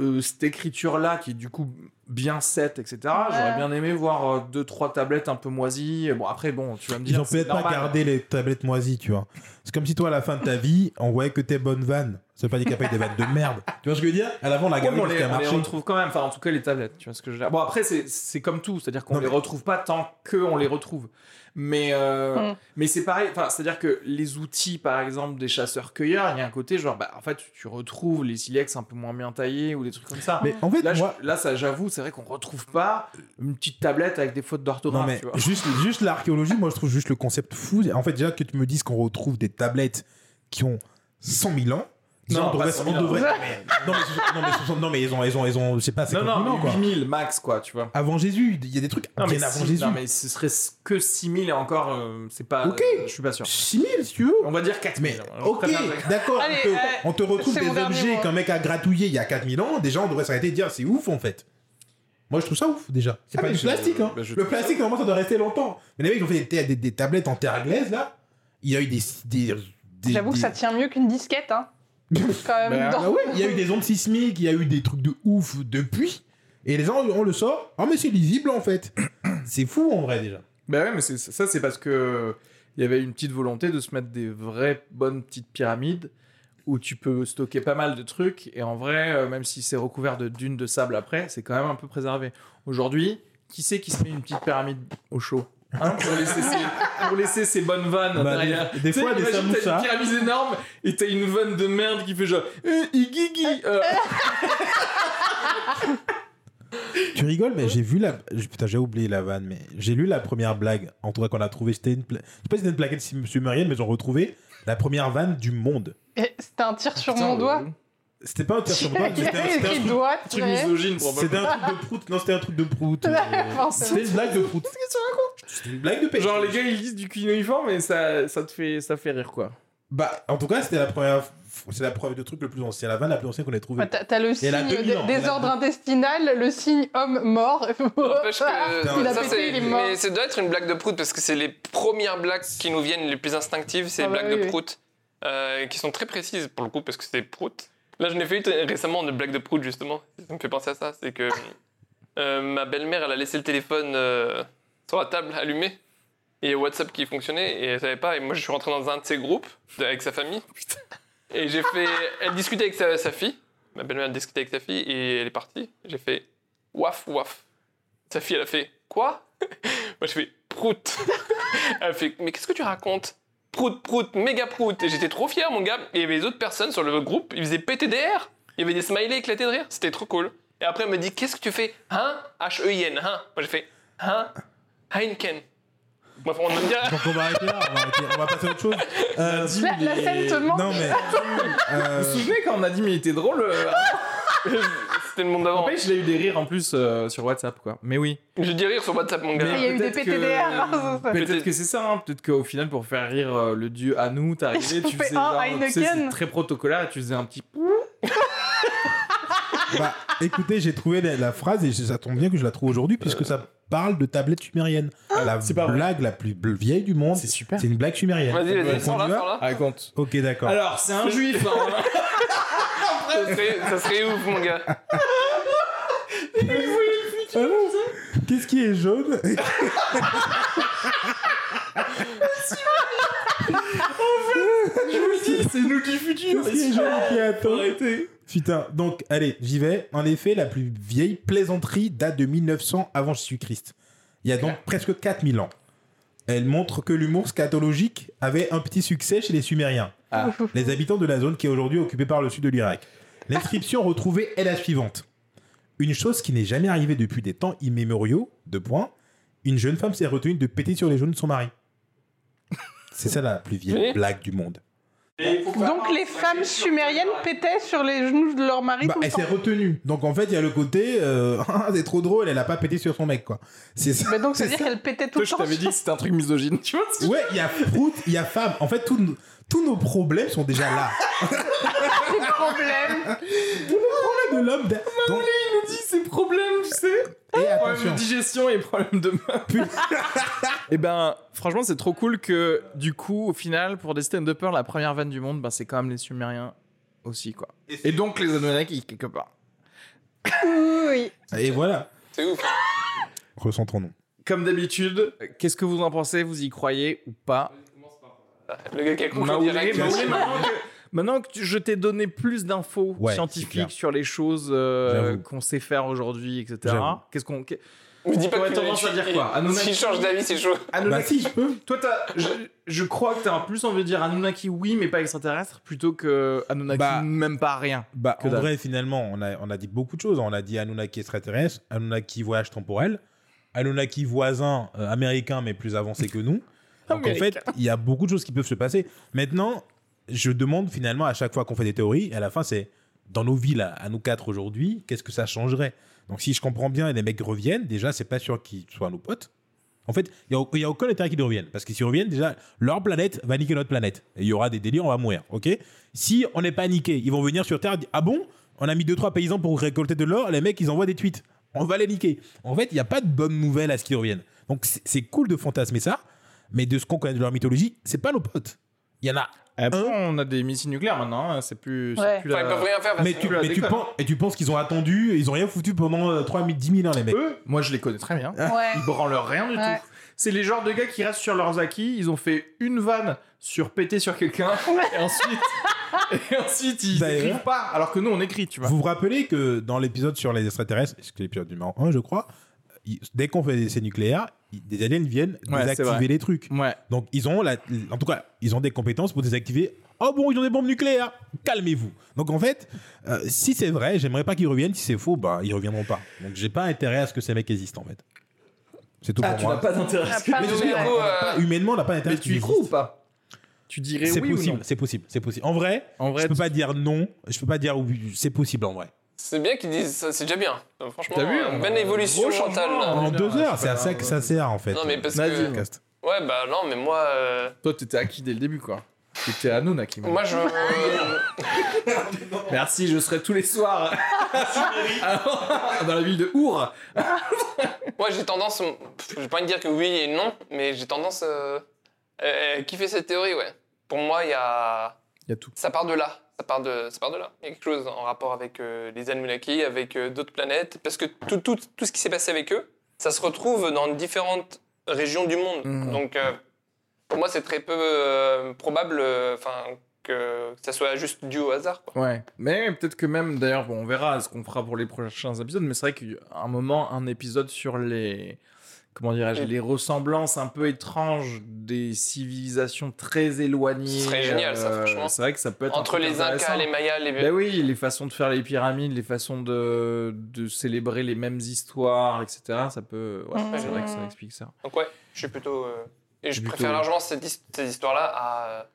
[SPEAKER 1] euh, cette écriture-là, qui est du coup bien faite, etc., j'aurais bien aimé voir euh, deux, trois tablettes un peu moisies. Bon, après, bon, tu vas me dire.
[SPEAKER 4] Ils ont peut-être pas
[SPEAKER 1] normal.
[SPEAKER 4] gardé les tablettes moisies, tu vois. C'est comme si toi, à la fin de ta vie, on voyait que tes bonnes vannes. Ça veut pas dire qu'il n'y a pas eu des vannes de merde. Tu vois ce que je veux dire? À l'avant, la
[SPEAKER 1] Ouais,
[SPEAKER 4] gamme
[SPEAKER 1] on, les,
[SPEAKER 4] qui a
[SPEAKER 1] on les retrouve quand même, enfin en tout cas les tablettes, tu vois ce que je veux dire. Bon après c'est- c'est comme tout, c'est-à-dire qu'on les
[SPEAKER 4] mais-
[SPEAKER 1] retrouve pas tant qu'on les retrouve. Mais, euh,
[SPEAKER 5] Mm.
[SPEAKER 1] mais c'est pareil, enfin c'est-à-dire que les outils par exemple des chasseurs-cueilleurs, il y a un côté genre bah en fait tu, tu retrouves les silex un peu moins bien taillés ou des trucs comme ça.
[SPEAKER 4] Mais en fait,
[SPEAKER 1] Là, je- là, ça, j'avoue, c'est vrai qu'on retrouve pas une petite tablette avec des fautes d'orthographe.
[SPEAKER 4] Non mais
[SPEAKER 1] tu vois.
[SPEAKER 4] juste, juste l'archéologie, moi je trouve juste le concept fou. En fait déjà que tu me dises qu'on retrouve des tablettes qui ont 100 000 ans, Non,
[SPEAKER 1] Non,
[SPEAKER 4] on devrait,
[SPEAKER 1] pas 100 000,
[SPEAKER 4] on devrait-
[SPEAKER 1] non.
[SPEAKER 4] non, mais, non, mais, non, mais ils ont, ils ont, ils ont, je sais pas, c'est
[SPEAKER 1] Non, non,
[SPEAKER 4] non, quoi.
[SPEAKER 1] 8000 max, quoi, tu vois.
[SPEAKER 4] Avant Jésus, il y a des trucs
[SPEAKER 1] Non, mais,
[SPEAKER 4] bien avant
[SPEAKER 1] si-
[SPEAKER 4] Jésus.
[SPEAKER 1] non, mais ce serait que 6000 et encore, euh, c'est pas.
[SPEAKER 4] Ok.
[SPEAKER 1] Je suis pas sûr.
[SPEAKER 4] 6000 si tu veux.
[SPEAKER 1] On va dire 4000.
[SPEAKER 4] Mais ok, d'accord.
[SPEAKER 5] Allez,
[SPEAKER 4] on, te,
[SPEAKER 5] euh,
[SPEAKER 4] on te retrouve des objets qu'un mec a gratouillé il y a 4000 ans. Déjà, on devrait s'arrêter et dire c'est ouf en fait. Moi, je trouve ça ouf déjà. C'est
[SPEAKER 1] Ah,
[SPEAKER 4] pas du
[SPEAKER 1] je-
[SPEAKER 4] plastique. Hein.
[SPEAKER 1] bah,
[SPEAKER 4] Le plastique, normalement, ça doit rester longtemps. Mais les mecs, ils ont fait des, des- des tablettes en terre glaise là. Il y a eu des. des, des-
[SPEAKER 5] J'avoue que ça tient mieux qu'une disquette, hein. Quand même,
[SPEAKER 1] Bah,
[SPEAKER 4] Ah ouais, il y a eu des ondes sismiques, il y a eu des trucs de ouf depuis. Et les gens, on le sort. Ah, mais c'est lisible en fait. c'est fou en vrai déjà.
[SPEAKER 1] Bah ouais, mais c'est- ça, c'est parce que il y avait une petite volonté de se mettre des vraies bonnes petites pyramides où tu peux stocker pas mal de trucs et en vrai, euh, même si c'est recouvert de dunes de sable après, c'est quand même un peu préservé. Aujourd'hui, qui c'est qui se met une petite pyramide au chaud? Hein, pour, laisser ses, pour laisser ses bonnes vannes
[SPEAKER 4] Bah,
[SPEAKER 1] derrière.
[SPEAKER 4] des- des fois, des
[SPEAKER 1] t'as une pyramide énorme et t'as une vanne de merde qui fait genre eh, Igigi euh,
[SPEAKER 4] Tu rigoles, mais j'ai vu la. Putain, j'ai oublié la vanne, mais j'ai lu la première blague. En tout cas, qu'on a trouvé. C'était une. pla- Je sais pas si c'était une plaquette sumérienne, mais ils ont retrouvé la première vanne du monde.
[SPEAKER 5] C'était un tir sur
[SPEAKER 1] Putain,
[SPEAKER 5] mon doigt.
[SPEAKER 1] euh,
[SPEAKER 4] C'était pas un tir sur c'était un, truc-
[SPEAKER 1] misogyne,
[SPEAKER 4] c'était un truc de prout. Non, c'était un truc de prout. euh. C'était une blague de prout. C'était une blague de pêche.
[SPEAKER 1] Genre les gars ils lisent du cunéiforme et ça, ça te fait ça fait rire quoi.
[SPEAKER 4] Bah, en tout cas, c'était la première. C'est la preuve de truc le plus ancien. La vanne la plus ancienne qu'on ait trouvée.
[SPEAKER 5] Bah, T'as le signe
[SPEAKER 4] 2000 ans,
[SPEAKER 5] des-
[SPEAKER 4] elle a
[SPEAKER 5] désordre intestinal, le signe homme mort.
[SPEAKER 3] N'empêche que-
[SPEAKER 5] il a
[SPEAKER 3] ça,
[SPEAKER 5] pété,
[SPEAKER 3] c'est-
[SPEAKER 5] il est mort.
[SPEAKER 3] Mais ça doit être une blague de prout parce que c'est les premières blagues qui nous viennent les plus instinctives, c'est
[SPEAKER 5] Ah
[SPEAKER 3] les
[SPEAKER 5] bah
[SPEAKER 3] blagues
[SPEAKER 5] oui,
[SPEAKER 3] de
[SPEAKER 5] oui.
[SPEAKER 3] prout. euh, qui sont très précises pour le coup parce que c'est prout. Là, je n'ai fait une récemment une blague de prout justement. Ça me fait penser à ça. C'est que euh, ma belle-mère, elle a laissé le téléphone euh, sur la table allumé et WhatsApp qui fonctionnait et elle savait pas. Et moi, je suis rentré dans un de ses groupes avec sa famille. Et j'ai fait. Elle discutait avec sa, sa fille. Ma belle-mère discutait avec sa fille et elle est partie. J'ai fait waf waf. Sa fille, elle a fait quoi? Moi, je fais prout. elle fait mais qu'est-ce que tu racontes? Prout, prout, méga prout. Et j'étais trop fier, mon gars. Et il y avait les autres personnes sur le groupe, ils faisaient péter des rires. Il y avait des smileys éclatés de rire. C'était trop cool. Et après, elle me dit qu'est-ce que tu fais? Hein? H-E-I-N, hein? Moi, j'ai fait hein? Heineken. Moi, on me dit
[SPEAKER 4] Donc on va arrêter là, on va, arrêter- on va passer à autre chose. Euh,
[SPEAKER 5] La, la scène te manque.
[SPEAKER 4] non mais. euh,
[SPEAKER 1] Vous vous souvenez quand on a dit mais il était drôle euh,
[SPEAKER 3] C'était le monde d'avant.
[SPEAKER 1] N'empêche, il a eu des rires en plus euh, sur WhatsApp quoi. Mais oui.
[SPEAKER 3] Je dis rire sur WhatsApp, mon gars.
[SPEAKER 5] Il y a eu des PTDR.
[SPEAKER 1] que- Peut-être que c'est ça, hein. peut-être qu'au final pour faire rire euh, le dieu à nous, t'es arrivé, tu faisais
[SPEAKER 5] un
[SPEAKER 1] genre, tu sais, c'est très protocolaire, et tu faisais un petit.
[SPEAKER 4] bah, écoutez, j'ai trouvé la, la phrase et ça tombe bien que je la trouve aujourd'hui puisque ça parle de tablette sumérienne. la
[SPEAKER 1] c'est pas vrai.
[SPEAKER 4] blague la plus vieille du monde.
[SPEAKER 1] C'est super.
[SPEAKER 4] C'est une blague sumérienne.
[SPEAKER 3] Vas-y, vas-y, sors là, sors là.
[SPEAKER 1] Raconte.
[SPEAKER 4] Ok, d'accord.
[SPEAKER 1] Alors, c'est un juif. hein.
[SPEAKER 3] Ça serait, ça serait ouf, mon gars.
[SPEAKER 4] Qu'est-ce qui est jaune
[SPEAKER 1] c'est nous du futur.
[SPEAKER 4] Qu'est-ce qui est jaune qui attend Putain, donc allez, j'y vais. En effet, la plus vieille plaisanterie date de 1900 avant Jésus-Christ. Il y a donc presque 4000 ans. Elle montre que l'humour scatologique avait un petit succès chez les Sumériens,
[SPEAKER 1] Ah.
[SPEAKER 4] les habitants de la zone qui est aujourd'hui occupée par le sud de l'Irak. L'inscription retrouvée est la suivante. Une chose qui n'est jamais arrivée depuis des temps immémoriaux, deux points, une jeune femme s'est retenue de péter sur les genoux de son mari. C'est ça la plus vieille
[SPEAKER 3] Oui.
[SPEAKER 4] blague du monde.
[SPEAKER 5] Donc les femmes sumériennes pétaient sur les genoux de leur mari
[SPEAKER 4] Bah,
[SPEAKER 5] tout le
[SPEAKER 4] elle s'est retenue. Donc en fait, il y a le côté, euh, c'est trop drôle, elle a pas pété sur son mec, quoi. C'est ça.
[SPEAKER 5] Mais donc ça veut
[SPEAKER 4] c'est
[SPEAKER 5] dire qu'elle pétait tout
[SPEAKER 1] Toi,
[SPEAKER 5] le
[SPEAKER 1] je
[SPEAKER 5] temps.
[SPEAKER 1] t'avais dit que c'était un truc misogyne, tu vois
[SPEAKER 4] Ouais, il y a prout, il y a femme. En fait, tous nos- tous nos problèmes sont déjà là.
[SPEAKER 5] Des problèmes.
[SPEAKER 4] Le problème de l'homme. Donc,
[SPEAKER 1] tu sais.
[SPEAKER 4] et
[SPEAKER 1] Problème
[SPEAKER 4] attention.
[SPEAKER 1] de digestion et problème de meuf. et ben, franchement, c'est trop cool que, du coup, au final, pour des stand-uppers, la première vanne du monde, ben, c'est quand même les Sumériens aussi, quoi. Et donc les Anunnaki, quelque part.
[SPEAKER 5] Oui.
[SPEAKER 4] Et voilà.
[SPEAKER 3] C'est ouf.
[SPEAKER 4] Recentrons-nous.
[SPEAKER 1] Comme d'habitude, qu'est-ce que vous en pensez? Vous y croyez ou pas?
[SPEAKER 3] Le gars qui a
[SPEAKER 1] Maoulé,
[SPEAKER 3] direct.
[SPEAKER 1] Maintenant que, tu- je t'ai donné plus d'infos
[SPEAKER 4] Ouais,
[SPEAKER 1] scientifiques sur les choses euh, qu'on sait faire aujourd'hui, etc. Qu'est-ce qu'on. qu'est-
[SPEAKER 3] Me dis pas que
[SPEAKER 1] tendance à dire quoi Anunnaki
[SPEAKER 3] S'il change d'avis, c'est chaud.
[SPEAKER 4] Bah
[SPEAKER 1] Anunnaki,
[SPEAKER 4] si, je peux.
[SPEAKER 1] Toi, t'as- je, je crois que t'as plus envie de dire Anunnaki, oui, mais pas extraterrestre, plutôt que Anunnaki,
[SPEAKER 4] Bah,
[SPEAKER 1] même pas rien.
[SPEAKER 4] Bah, en vrai, finalement, on a, on a dit beaucoup de choses. On a dit Anunnaki extraterrestre, Anunnaki voyage temporel, Anunnaki voisin euh, américain mais plus avancé que nous. Donc en fait, il y a beaucoup de choses qui peuvent se passer. Maintenant, je demande finalement à chaque fois qu'on fait des théories, à la fin, c'est dans nos vies, là, à nous quatre aujourd'hui, qu'est-ce que ça changerait? Donc, si je comprends bien les mecs reviennent, déjà, c'est pas sûr qu'ils soient nos potes. En fait, il n'y a, aucun intérêt qu'ils reviennent. Parce que s'ils reviennent, déjà, leur planète va niquer notre planète. Et il y aura des délires, on va mourir. ok? Si on n'est pas niqué, ils vont venir sur Terre dire Ah bon? On a mis 2-3 paysans pour récolter de l'or, les mecs, ils envoient des tweets. On va les niquer. En fait, il n'y a pas de bonne nouvelle à ce qu'ils reviennent. Donc, c'est cool de fantasmer ça, mais de ce qu'on connaît de leur mythologie, c'est pas nos potes. Il y en a
[SPEAKER 1] Après,
[SPEAKER 4] un.
[SPEAKER 1] on a des missiles nucléaires maintenant, hein, c'est plus, c'est
[SPEAKER 5] Ouais.
[SPEAKER 1] plus
[SPEAKER 3] Enfin,
[SPEAKER 1] la-
[SPEAKER 3] ils peuvent rien faire parce
[SPEAKER 4] Mais
[SPEAKER 3] que
[SPEAKER 4] tu,
[SPEAKER 1] la
[SPEAKER 4] mais tu
[SPEAKER 1] déconne.
[SPEAKER 4] penses, et tu penses qu'ils ont attendu, ils ont rien foutu pendant euh, 3 000, 10 000 ans, les mecs.
[SPEAKER 1] Eux, moi je les connais très bien.
[SPEAKER 5] Ouais.
[SPEAKER 1] Ils branlent rien du
[SPEAKER 5] Ouais.
[SPEAKER 1] tout. C'est les genres de gars qui restent sur leurs acquis. Ils ont fait une vanne sur péter sur quelqu'un et ensuite, et ensuite ils
[SPEAKER 4] D'ailleurs-
[SPEAKER 1] écrivent pas. Alors que nous on écrit, tu vois.
[SPEAKER 4] Vous vous rappelez que dans l'épisode sur les extraterrestres, c'est l'épisode numéro 1, je crois, il- dès qu'on fait des essais nucléaires, des aliens viennent
[SPEAKER 1] Ouais,
[SPEAKER 4] désactiver les trucs.
[SPEAKER 1] Ouais.
[SPEAKER 4] Donc, ils ont, la, en tout cas, ils ont des compétences pour désactiver. Oh bon, ils ont des bombes nucléaires. Calmez-vous. Donc, en fait, euh, si c'est vrai, j'aimerais pas qu'ils reviennent. Si c'est faux, bah, ils reviendront pas. Donc, j'ai pas intérêt à ce que ces mecs existent, en fait. C'est tout
[SPEAKER 1] Ah,
[SPEAKER 4] pour
[SPEAKER 1] tu
[SPEAKER 4] moi.
[SPEAKER 1] n'as pas d'intérêt. à ce que-
[SPEAKER 5] Pas
[SPEAKER 4] Mais pas-
[SPEAKER 3] euh,
[SPEAKER 4] humainement, on n'a pas intérêt
[SPEAKER 1] Mais tu y crois ou pas? Tu dirais
[SPEAKER 4] C'est
[SPEAKER 1] oui ou
[SPEAKER 4] possible,
[SPEAKER 1] non?
[SPEAKER 4] c'est possible, c'est possible. En vrai,
[SPEAKER 1] En vrai,
[SPEAKER 4] je peux
[SPEAKER 1] tu-
[SPEAKER 4] pas dire non, je peux pas dire oui, c'est possible en vrai.
[SPEAKER 3] C'est bien qu'ils disent ça, c'est déjà bien. Donc, franchement,
[SPEAKER 1] T'as vu
[SPEAKER 3] euh,
[SPEAKER 1] on a
[SPEAKER 3] bonne
[SPEAKER 1] un
[SPEAKER 3] évolution
[SPEAKER 1] gros
[SPEAKER 3] mentale.
[SPEAKER 1] changement
[SPEAKER 3] là.
[SPEAKER 1] en
[SPEAKER 4] deux
[SPEAKER 1] heure,
[SPEAKER 4] heures, c'est à ça que ça sert en fait.
[SPEAKER 3] Non, mais parce
[SPEAKER 1] Nadine.
[SPEAKER 3] que.
[SPEAKER 4] Podcast.
[SPEAKER 3] Ouais, bah non, mais moi. euh,
[SPEAKER 1] Toi, t'étais acquis dès le début, quoi. T'étais à Naki.
[SPEAKER 3] Moi, je.
[SPEAKER 1] Merci, je serai tous les soirs dans la ville de Our.
[SPEAKER 3] Moi, j'ai tendance. pff, J'ai pas envie de dire que oui et non, mais j'ai tendance. Euh, euh, kiffer cette théorie, ouais. Pour moi, il y a.
[SPEAKER 1] Il y a tout.
[SPEAKER 3] Ça part de là. Ça part de, ça part de là. Il y a quelque chose en rapport avec euh, les Anunnaki, avec euh, d'autres planètes. Parce que tout, tout, tout ce qui s'est passé avec eux, ça se retrouve dans différentes régions du monde.
[SPEAKER 1] Mhm.
[SPEAKER 3] Donc, euh, pour moi, c'est très peu probable enfin, que ça soit juste dû au hasard. Quoi.
[SPEAKER 1] Ouais, mais peut-être que même, d'ailleurs, bon, on verra ce qu'on fera pour les prochains épisodes, mais c'est vrai qu'à un moment, un épisode sur les, comment dirais-je,
[SPEAKER 3] Mm.
[SPEAKER 1] les ressemblances un peu étranges des civilisations très éloignées.
[SPEAKER 3] Ce serait génial, ça, franchement.
[SPEAKER 1] C'est vrai que ça peut être
[SPEAKER 3] Entre les Incas, les Mayas, les.
[SPEAKER 1] Ben oui, les façons de faire les pyramides, les façons de, de célébrer les mêmes histoires, etc. Ça peut. Ouais,
[SPEAKER 5] Mhm.
[SPEAKER 1] c'est vrai que ça explique ça.
[SPEAKER 3] Donc ouais, je suis plutôt... euh, Et je
[SPEAKER 1] Plutôt-
[SPEAKER 3] préfère largement ces histoires-là à,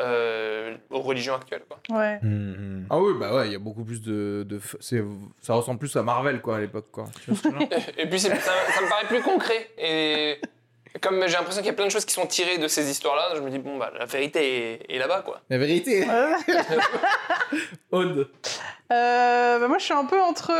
[SPEAKER 3] euh, aux religions actuelles. Quoi.
[SPEAKER 5] Ouais.
[SPEAKER 4] Mhm.
[SPEAKER 1] Ah oui, bah ouais, il y a beaucoup plus de. de ça ressemble plus à Marvel, quoi, à l'époque, quoi. Tu vois ce
[SPEAKER 3] Et puis c'est- ça, ça me paraît plus concret. Et comme j'ai l'impression qu'il y a plein de choses qui sont tirées de ces histoires-là, je me dis, bon, bah, la vérité est, est là-bas, quoi.
[SPEAKER 1] La vérité? Aude.
[SPEAKER 5] Euh, bah moi, je suis un peu entre,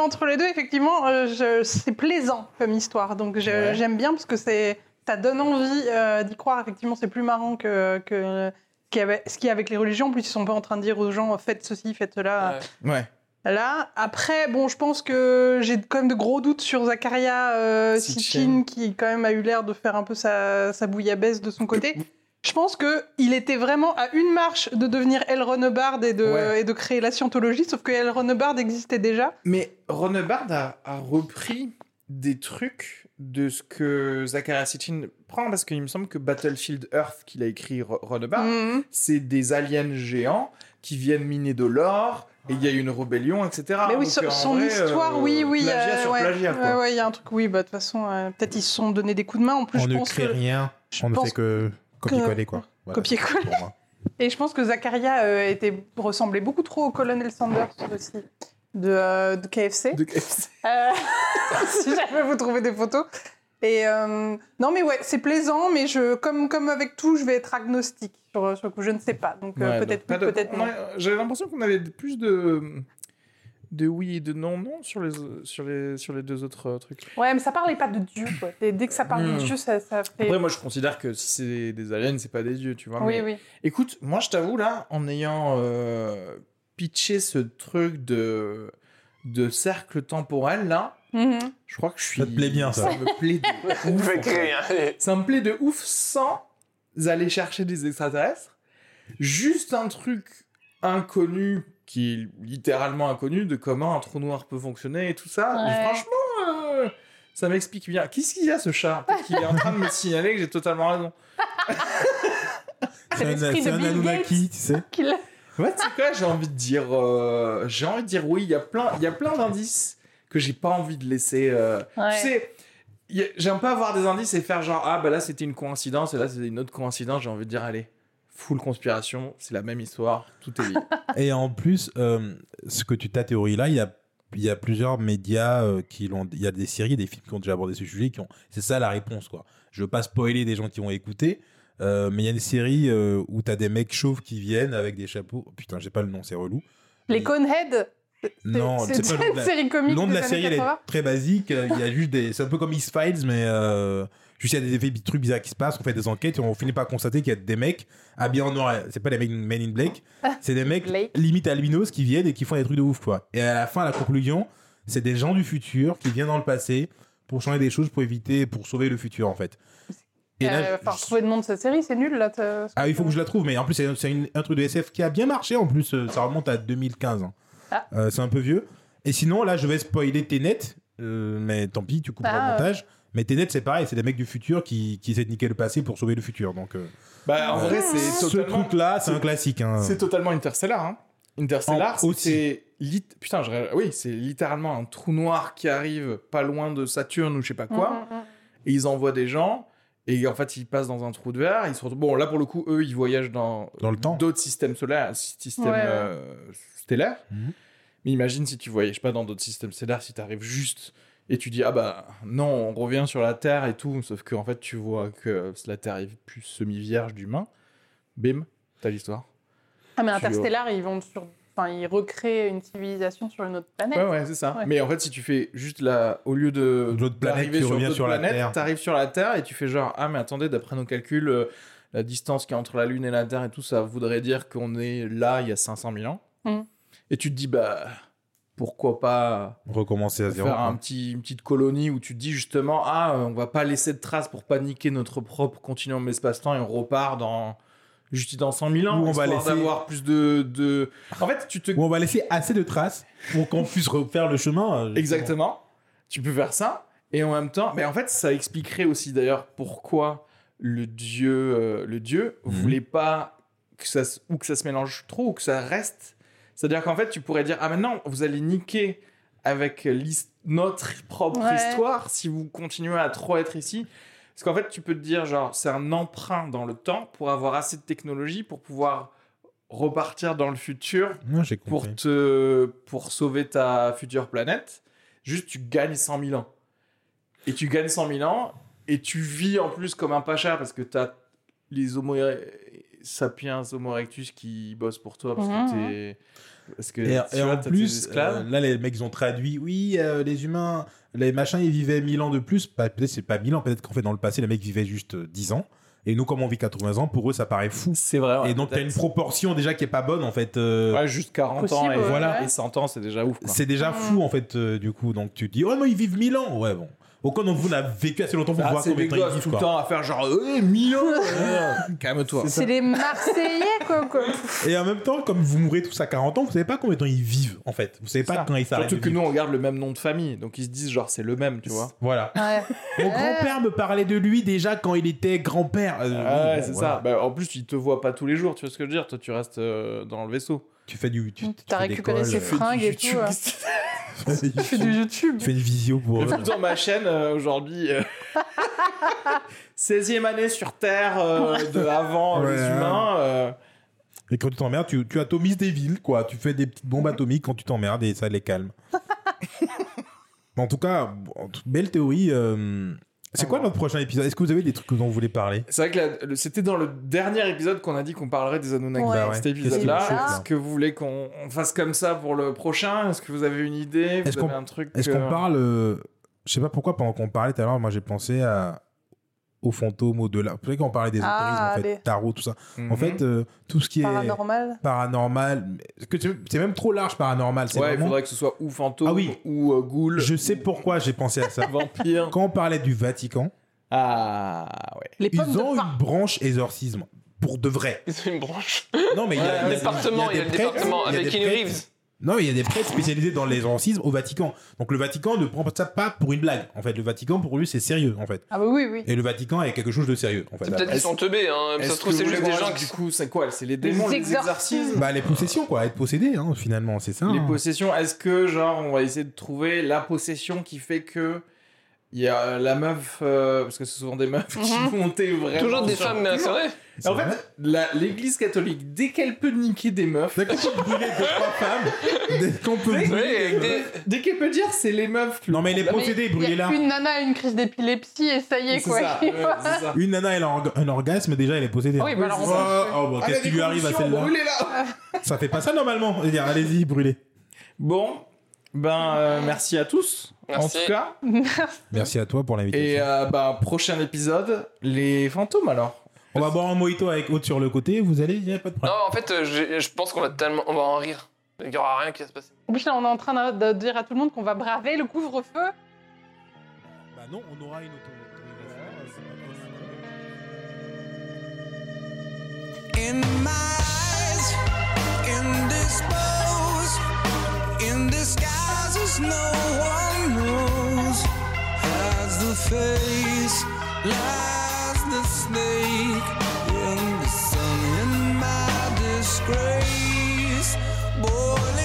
[SPEAKER 5] entre les deux, effectivement. Euh, je- c'est plaisant comme histoire, donc je-
[SPEAKER 1] Ouais.
[SPEAKER 5] j'aime bien parce que c'est, ça donne envie euh, d'y croire. Effectivement, c'est plus marrant que, que ce qu'il y avait- ce qu'il y a avec les religions. En plus, ils sont pas en train de dire aux gens faites ceci, faites cela.
[SPEAKER 3] Ouais.
[SPEAKER 1] Ouais.
[SPEAKER 5] Là, après, bon, je pense que j'ai quand même de gros doutes sur Zakaria euh,
[SPEAKER 1] Sitchin.
[SPEAKER 5] Sitchin, qui quand même a eu l'air de faire un peu sa, sa bouillabaisse de son côté. Je pense que il était vraiment à une marche de devenir L. Ron Hubbard et de,
[SPEAKER 1] Ouais.
[SPEAKER 5] et de créer la scientologie, sauf que L. Ron Hubbard existait déjà.
[SPEAKER 1] Mais Ron Hubbard a, a repris des trucs de ce que Zachariah Sitchin prend, parce qu'il me semble que Battlefield Earth, qu'il a écrit Ro- Ron
[SPEAKER 5] Mhm.
[SPEAKER 1] c'est des aliens géants qui viennent miner de l'or, et il y a une rébellion, etc.
[SPEAKER 5] Mais oui,
[SPEAKER 1] Donc,
[SPEAKER 5] son,
[SPEAKER 1] en
[SPEAKER 5] son
[SPEAKER 1] vrai,
[SPEAKER 5] histoire,
[SPEAKER 1] euh,
[SPEAKER 5] oui, oui.
[SPEAKER 1] Plagiat
[SPEAKER 5] euh,
[SPEAKER 1] sur
[SPEAKER 5] ouais,
[SPEAKER 1] plagiat, quoi.
[SPEAKER 5] Ouais, ouais, il y a un truc, oui, bah, de toute façon, euh, peut-être ils se sont donné des coups de main. En plus,
[SPEAKER 4] On
[SPEAKER 5] je
[SPEAKER 4] ne
[SPEAKER 5] pense
[SPEAKER 4] crée
[SPEAKER 5] que.
[SPEAKER 4] rien,
[SPEAKER 5] je
[SPEAKER 4] on ne fait que copier-coller quoi. Voilà,
[SPEAKER 5] Copier-coller. Et je pense que Zakaria euh, était, ressemblait beaucoup trop au colonel Sanders aussi, de, euh, de KFC.
[SPEAKER 1] De KFC.
[SPEAKER 5] Euh, si jamais vous trouvez des photos. Et euh, non, mais ouais, c'est plaisant, mais je, comme, comme avec tout, je vais être agnostique sur, sur le coup. Je ne sais pas. Donc euh,
[SPEAKER 1] Ouais,
[SPEAKER 5] peut-être oui, peut-être
[SPEAKER 1] on
[SPEAKER 5] non.
[SPEAKER 1] J'avais l'impression qu'on avait plus de de oui et de non non sur les sur les sur les deux autres euh, trucs.
[SPEAKER 5] Ouais, mais ça parlait pas de Dieu. Quoi. Et dès que ça parle
[SPEAKER 1] Hmm.
[SPEAKER 5] de Dieu, ça, ça fait.
[SPEAKER 1] Après moi je considère que si c'est des aliens c'est pas des dieux tu vois.
[SPEAKER 5] oui,
[SPEAKER 1] mais-
[SPEAKER 5] oui.
[SPEAKER 1] Écoute moi je t'avoue là en ayant euh, pitché ce truc de de cercle temporel là
[SPEAKER 5] Mhm.
[SPEAKER 1] je crois que je suis
[SPEAKER 4] Ça te plaît bien, ça.
[SPEAKER 1] me plaît de ouf,
[SPEAKER 3] créer.
[SPEAKER 1] Ça me plaît de ouf sans aller chercher des extraterrestres. Juste un truc inconnu, qui est littéralement inconnu, de comment un trou noir peut fonctionner et tout ça. Franchement, euh, ça m'explique bien. Qu'est-ce qu'il y a ce chat? Peut-être qu'il est en train de me signaler que j'ai totalement raison.
[SPEAKER 4] C'est un, un Anunnaki, tu sais.
[SPEAKER 1] Ouais, tu sais quoi, j'ai envie de dire, euh, j'ai envie de dire oui. Il y a plein, il y a plein d'indices que j'ai pas envie de laisser. euh,
[SPEAKER 5] Ouais.
[SPEAKER 1] Tu sais, y a- j'aime pas avoir des indices et faire genre ah bah là c'était une coïncidence et là c'était une autre coïncidence. J'ai envie de dire allez, full conspiration, c'est la même histoire, tout est lié.
[SPEAKER 4] Et en plus, euh, ce que tu ta théorie là, il y a, il y a plusieurs médias euh, qui l'ont. Il y a des séries, des films qui ont déjà abordé ce sujet. Qui ont. C'est ça la réponse quoi. Je veux pas spoiler des gens qui vont écouter. Euh, mais il y a des séries euh, où t'as des mecs chauves qui viennent avec des chapeaux. Putain, j'ai pas le nom, c'est relou.
[SPEAKER 5] Les Coneheads
[SPEAKER 4] Non,
[SPEAKER 5] c'est
[SPEAKER 4] pas le nom de
[SPEAKER 5] une
[SPEAKER 4] la-
[SPEAKER 5] série comique
[SPEAKER 4] Le nom de la série, elle est
[SPEAKER 5] 80.
[SPEAKER 4] très basique. euh, Il y a juste des. C'est un peu comme X-Files, mais euh, juste il y a des trucs bizarres qui se passent. On fait des enquêtes et on finit par constater qu'il y a des mecs habillés en noir. C'est pas des mecs Men in Black. C'est des mecs limite albinos qui viennent et qui font des trucs de ouf, quoi. Et à la fin, la conclusion, c'est des gens du futur qui viennent dans le passé pour changer des choses, pour éviter, pour sauver le futur, en fait. Et là,
[SPEAKER 5] Euh, Enfin,
[SPEAKER 4] je-
[SPEAKER 5] trouver le nom de cette série, c'est nul là.
[SPEAKER 4] ah, il faut que je la trouve, mais en plus, c'est un truc de SF qui a bien marché. En plus, euh, ça remonte à 2015. hein.
[SPEAKER 5] Ah.
[SPEAKER 4] Euh, c'est un peu vieux. Et sinon, là, je vais spoiler Tenet, euh, mais tant pis, tu couperas
[SPEAKER 5] Ah,
[SPEAKER 4] le montage. Mais Tenet, c'est pareil, c'est des mecs du futur qui, qui essaient de niquer le passé pour sauver le futur. Donc, euh,
[SPEAKER 1] Bah, en vrai, c'est
[SPEAKER 4] ce truc-là, c'est un classique. hein.
[SPEAKER 1] c'est totalement Interstellar. Hein. Interstellar, c'est lit... putain, je... oui, c'est littéralement un trou noir qui arrive pas loin de Saturne ou je sais pas quoi.
[SPEAKER 5] Mm, mm, mm.
[SPEAKER 1] et ils envoient des gens et en fait ils passent dans un trou de verre ils se retrouvent- bon là pour le coup eux ils voyagent dans,
[SPEAKER 4] Dans le temps.
[SPEAKER 1] d'autres systèmes solaires systèmes
[SPEAKER 5] Ouais, ouais.
[SPEAKER 1] euh, stellaires
[SPEAKER 4] Mhm.
[SPEAKER 1] mais imagine si tu voyages pas dans d'autres systèmes stellaires si tu arrives juste et tu dis ah bah non on revient sur la Terre et tout sauf que en fait tu vois que la Terre est plus semi vierge d'humains bim t'as l'histoire
[SPEAKER 5] Ah, mais
[SPEAKER 1] Tu
[SPEAKER 5] Interstellar, ils vont sur. Enfin, ils recréent une civilisation sur une autre planète.
[SPEAKER 1] ouais ouais c'est ça
[SPEAKER 5] Ouais.
[SPEAKER 1] mais en fait si tu fais juste la au lieu de
[SPEAKER 4] L'autre planète
[SPEAKER 1] d'arriver
[SPEAKER 4] qui revient
[SPEAKER 1] d'autres
[SPEAKER 4] sur la
[SPEAKER 1] planètes,
[SPEAKER 4] Terre.
[SPEAKER 1] t'arrives sur la Terre et tu fais genre ah mais attendez d'après nos calculs euh, la distance qui est entre la Lune et la Terre et tout ça voudrait dire qu'on est là il y a 500 000 ans
[SPEAKER 5] Mm.
[SPEAKER 1] et tu te dis bah pourquoi pas
[SPEAKER 4] Recommencer à zéro.
[SPEAKER 1] faire un petit, une petite colonie où tu te dis justement ah on va pas laisser de traces pour paniquer notre propre continuum espace-temps et on repart dans juste dans 100 000 ans
[SPEAKER 4] Ou on va laisser-
[SPEAKER 1] d'avoir plus de, de en fait tu te
[SPEAKER 4] Où on va laisser assez de traces pour qu'on puisse refaire le chemin. euh,
[SPEAKER 1] Exactement. Tu peux faire ça. Et en même temps, mais en fait, ça expliquerait aussi d'ailleurs pourquoi le dieu, euh, le dieu
[SPEAKER 4] Mhm.
[SPEAKER 1] voulait pas que ça, se- ou que ça se mélange trop ou que ça reste. C'est-à-dire qu'en fait, tu pourrais dire ah maintenant vous allez niquer avec notre propre
[SPEAKER 5] Ouais.
[SPEAKER 1] histoire si vous continuez à trop être ici. Parce qu'en fait, tu peux te dire genre c'est un emprunt dans le temps pour avoir assez de technologie pour pouvoir repartir dans le futur
[SPEAKER 4] Non,
[SPEAKER 1] pour te pour sauver ta future planète, juste tu gagnes 100 000 ans. Et tu gagnes 100 000 ans et tu vis en plus comme un pacha parce que t'as les homo sapiens homo erectus qui bossent pour toi parce
[SPEAKER 5] Mhm.
[SPEAKER 1] que t'es parce que
[SPEAKER 4] Et,
[SPEAKER 1] tu
[SPEAKER 4] et
[SPEAKER 1] vois,
[SPEAKER 4] en plus, euh, là, les mecs ils ont traduit, oui, euh, les humains, les machins, ils vivaient 1000 ans de plus. Peut-être c'est pas 1000 ans, peut-être qu'en fait, dans le passé, les mecs vivaient juste euh, 10 ans. Et nous, comme on vit 80 ans, pour eux, ça paraît fou.
[SPEAKER 1] c'est vrai. ouais,
[SPEAKER 4] et donc, t'as une proportion déjà qui est pas bonne, en fait. euh,
[SPEAKER 1] ouais, juste 40 ans et
[SPEAKER 5] ouais,
[SPEAKER 1] voilà et 100 ans, c'est déjà ouf.
[SPEAKER 4] C'est déjà fou, en fait, euh, du coup. Donc, tu te dis, oh, non, ils vivent 1000 ans. Ouais, bon. Aucun d'entre vous n'a vécu assez longtemps pour
[SPEAKER 1] Ah,
[SPEAKER 4] voir temps ils vivent,
[SPEAKER 1] tout le temps à faire genre euh, 1000 ans. Ouais, Calme-toi.
[SPEAKER 5] C'est les Marseillais, quoi. quoi.
[SPEAKER 4] Et en même temps, comme vous mourrez tous à 40 ans, vous savez pas combien de temps ils vivent, en fait. Vous savez pas
[SPEAKER 1] Ça.
[SPEAKER 4] quand ils s'arrêtent.
[SPEAKER 1] Surtout que nous on garde le même nom de famille, donc ils se disent genre c'est le même, tu vois.
[SPEAKER 4] Voilà.
[SPEAKER 5] Ouais.
[SPEAKER 4] Mon grand-père me parlait de lui déjà quand il était grand-père. Euh,
[SPEAKER 1] Ah ouais,
[SPEAKER 4] bon,
[SPEAKER 1] c'est
[SPEAKER 4] voilà.
[SPEAKER 1] ça. Bah, en plus, ils te voient pas tous les jours, tu vois ce que je veux dire. Toi, tu restes euh, dans le vaisseau.
[SPEAKER 4] Tu fais du. Tu, tu
[SPEAKER 5] T'as
[SPEAKER 4] fais des
[SPEAKER 5] récupéré ses
[SPEAKER 4] euh,
[SPEAKER 5] fringues et tout.
[SPEAKER 1] YouTube.
[SPEAKER 5] euh.
[SPEAKER 4] tu
[SPEAKER 5] Tu fais du YouTube.
[SPEAKER 4] fais une visio pour.
[SPEAKER 1] Dans ma chaîne euh, aujourd'hui. euh, 16e année sur Terre euh, de avant
[SPEAKER 4] Ouais.
[SPEAKER 1] les humains. euh,
[SPEAKER 4] Et quand tu t'emmerdes, tu, tu atomises des villes, quoi. Tu fais des petites bombes atomiques quand tu t'emmerdes et ça les calme. Mais en tout cas, bon, belle théorie. euh, C'est quoi notre prochain épisode Est-ce que vous avez des trucs dont vous voulez parler?
[SPEAKER 1] C'est vrai que la- le- c'était dans le dernier épisode qu'on a dit qu'on parlerait des Anunnaki.
[SPEAKER 5] Ouais.
[SPEAKER 4] Bah ouais.
[SPEAKER 1] Cet épisode-là,
[SPEAKER 5] chauffe, là?
[SPEAKER 1] est-ce que vous voulez qu'on on fasse comme ça pour le prochain? Est-ce que vous avez une idée?
[SPEAKER 4] Est-ce
[SPEAKER 1] Vous
[SPEAKER 4] qu'on-
[SPEAKER 1] avez un truc
[SPEAKER 4] Est-ce qu'on parle euh, Je sais pas pourquoi, pendant qu'on parlait tout à l'heure, moi j'ai pensé à aux fantômes, au-delà. Vous savez quand on parlait des
[SPEAKER 5] Ah,
[SPEAKER 4] en fait,
[SPEAKER 5] des-
[SPEAKER 4] tarot, tout ça.
[SPEAKER 1] mhm.
[SPEAKER 4] En fait, euh, tout ce qui est
[SPEAKER 5] Paranormal.
[SPEAKER 4] paranormal, c'est c'est même trop large paranormal. C'est
[SPEAKER 1] ouais, il
[SPEAKER 4] vraiment-
[SPEAKER 1] faudrait que ce soit ou fantôme
[SPEAKER 4] Ah oui.
[SPEAKER 1] ou euh, ghoul,
[SPEAKER 4] Je sais pourquoi j'ai pensé à ça.
[SPEAKER 1] vampire.
[SPEAKER 4] Quand on parlait du Vatican,
[SPEAKER 1] Ah ouais.
[SPEAKER 5] Les
[SPEAKER 4] ils ont une branche exorcisme. Pour de vrai.
[SPEAKER 3] Ils ont une branche.
[SPEAKER 4] Non, mais il y
[SPEAKER 3] Ouais,
[SPEAKER 4] a,
[SPEAKER 3] un
[SPEAKER 4] il y a-
[SPEAKER 3] département, il y a le département
[SPEAKER 4] il
[SPEAKER 3] avec Keanu Reeves.
[SPEAKER 4] Non, il y a des prêtres spécialisés dans l'exorcisme au Vatican. Donc le Vatican ne prend ça pas pour une blague. En fait, le Vatican pour lui c'est sérieux en fait.
[SPEAKER 5] Ah bah oui, oui.
[SPEAKER 4] Et le Vatican est quelque chose de sérieux en fait.
[SPEAKER 3] C'est peut-être qu'ils sont teubés, hein. Ça
[SPEAKER 1] Est-ce
[SPEAKER 3] se trouve,
[SPEAKER 1] que
[SPEAKER 3] c'est juste des gens qui.
[SPEAKER 1] Du coup, c'est quoi? C'est les démons, les
[SPEAKER 5] exorcismes.
[SPEAKER 1] exorcismes?
[SPEAKER 4] Bah les possessions quoi, être possédé hein, finalement, c'est ça.
[SPEAKER 1] Les
[SPEAKER 4] hein.
[SPEAKER 1] possessions, est-ce que, genre, on va essayer de trouver la possession qui fait que Il y a la meuf, euh, parce que c'est souvent des meufs qui
[SPEAKER 5] Mhm.
[SPEAKER 1] montaient vraiment.
[SPEAKER 3] Toujours des femmes, mais c'est vrai.
[SPEAKER 1] En fait, l'église catholique, dès qu'elle peut niquer des meufs,
[SPEAKER 4] Dès qu'on peut brûler deux, trois femmes, dès qu'on peut brûler-
[SPEAKER 3] des...
[SPEAKER 1] dès qu'elle peut dire c'est les meufs.
[SPEAKER 4] Non, mais les
[SPEAKER 5] Mais
[SPEAKER 4] procédés, brûlez-la.
[SPEAKER 5] Une nana a une crise d'épilepsie et ça y est, quoi.
[SPEAKER 1] ça, ouais, c'est ça.
[SPEAKER 4] Une nana, elle a un orga- un orgasme, déjà, elle est possédée.
[SPEAKER 5] Oui, bah alors, on
[SPEAKER 4] Oh, oh, bah, qu'est-ce qui lui arrive à celle-là
[SPEAKER 1] là
[SPEAKER 4] Ça fait pas ça normalement. Allez-y, brûlez.
[SPEAKER 1] Bon, ben euh, merci à tous.
[SPEAKER 3] Merci.
[SPEAKER 1] En tout cas.
[SPEAKER 4] Merci à toi pour l'invitation.
[SPEAKER 1] Et euh, ben, prochain épisode, les fantômes alors.
[SPEAKER 4] On va boire un mojito avec Aude sur le côté, vous allez, y a pas de
[SPEAKER 3] Non,
[SPEAKER 4] problème.
[SPEAKER 3] en fait, euh, j'ai- je pense qu'on va tellement... On va en rire. Il y aura rien qui va se passer.
[SPEAKER 5] En plus, là, on est en train de dire à tout le monde qu'on va braver le couvre-feu.
[SPEAKER 4] Bah non, on aura une
[SPEAKER 8] In my eyes, indisposed, in disguises no one knows. As the face lies the snake in the sun, in my disgrace. Boiling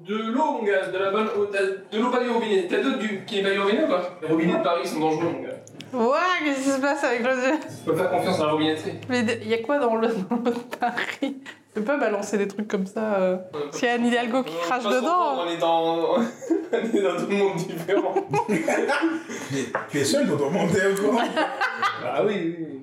[SPEAKER 3] De l'eau, mon gars, de la bonne eau, de l'eau pas du robinet. T'as d'autres du... qui n'est pas du robinet ou quoi Les robinets de Paris sont dangereux, mon gars.
[SPEAKER 5] Ouais, qu'est-ce qui se passe avec le dieu
[SPEAKER 3] Tu peux faire confiance à la robinetterie.
[SPEAKER 5] Mais il y a quoi dans le, dans le Paris? Je peux pas balancer des trucs comme ça. euh. S'il y a Anne Hidalgo qui
[SPEAKER 3] Euh,
[SPEAKER 5] crache
[SPEAKER 3] pas
[SPEAKER 5] dedans.
[SPEAKER 3] confondre, On est dans... on est dans tout le monde différent.
[SPEAKER 4] Tu es seul dans ton monde, courant
[SPEAKER 3] ah oui, oui.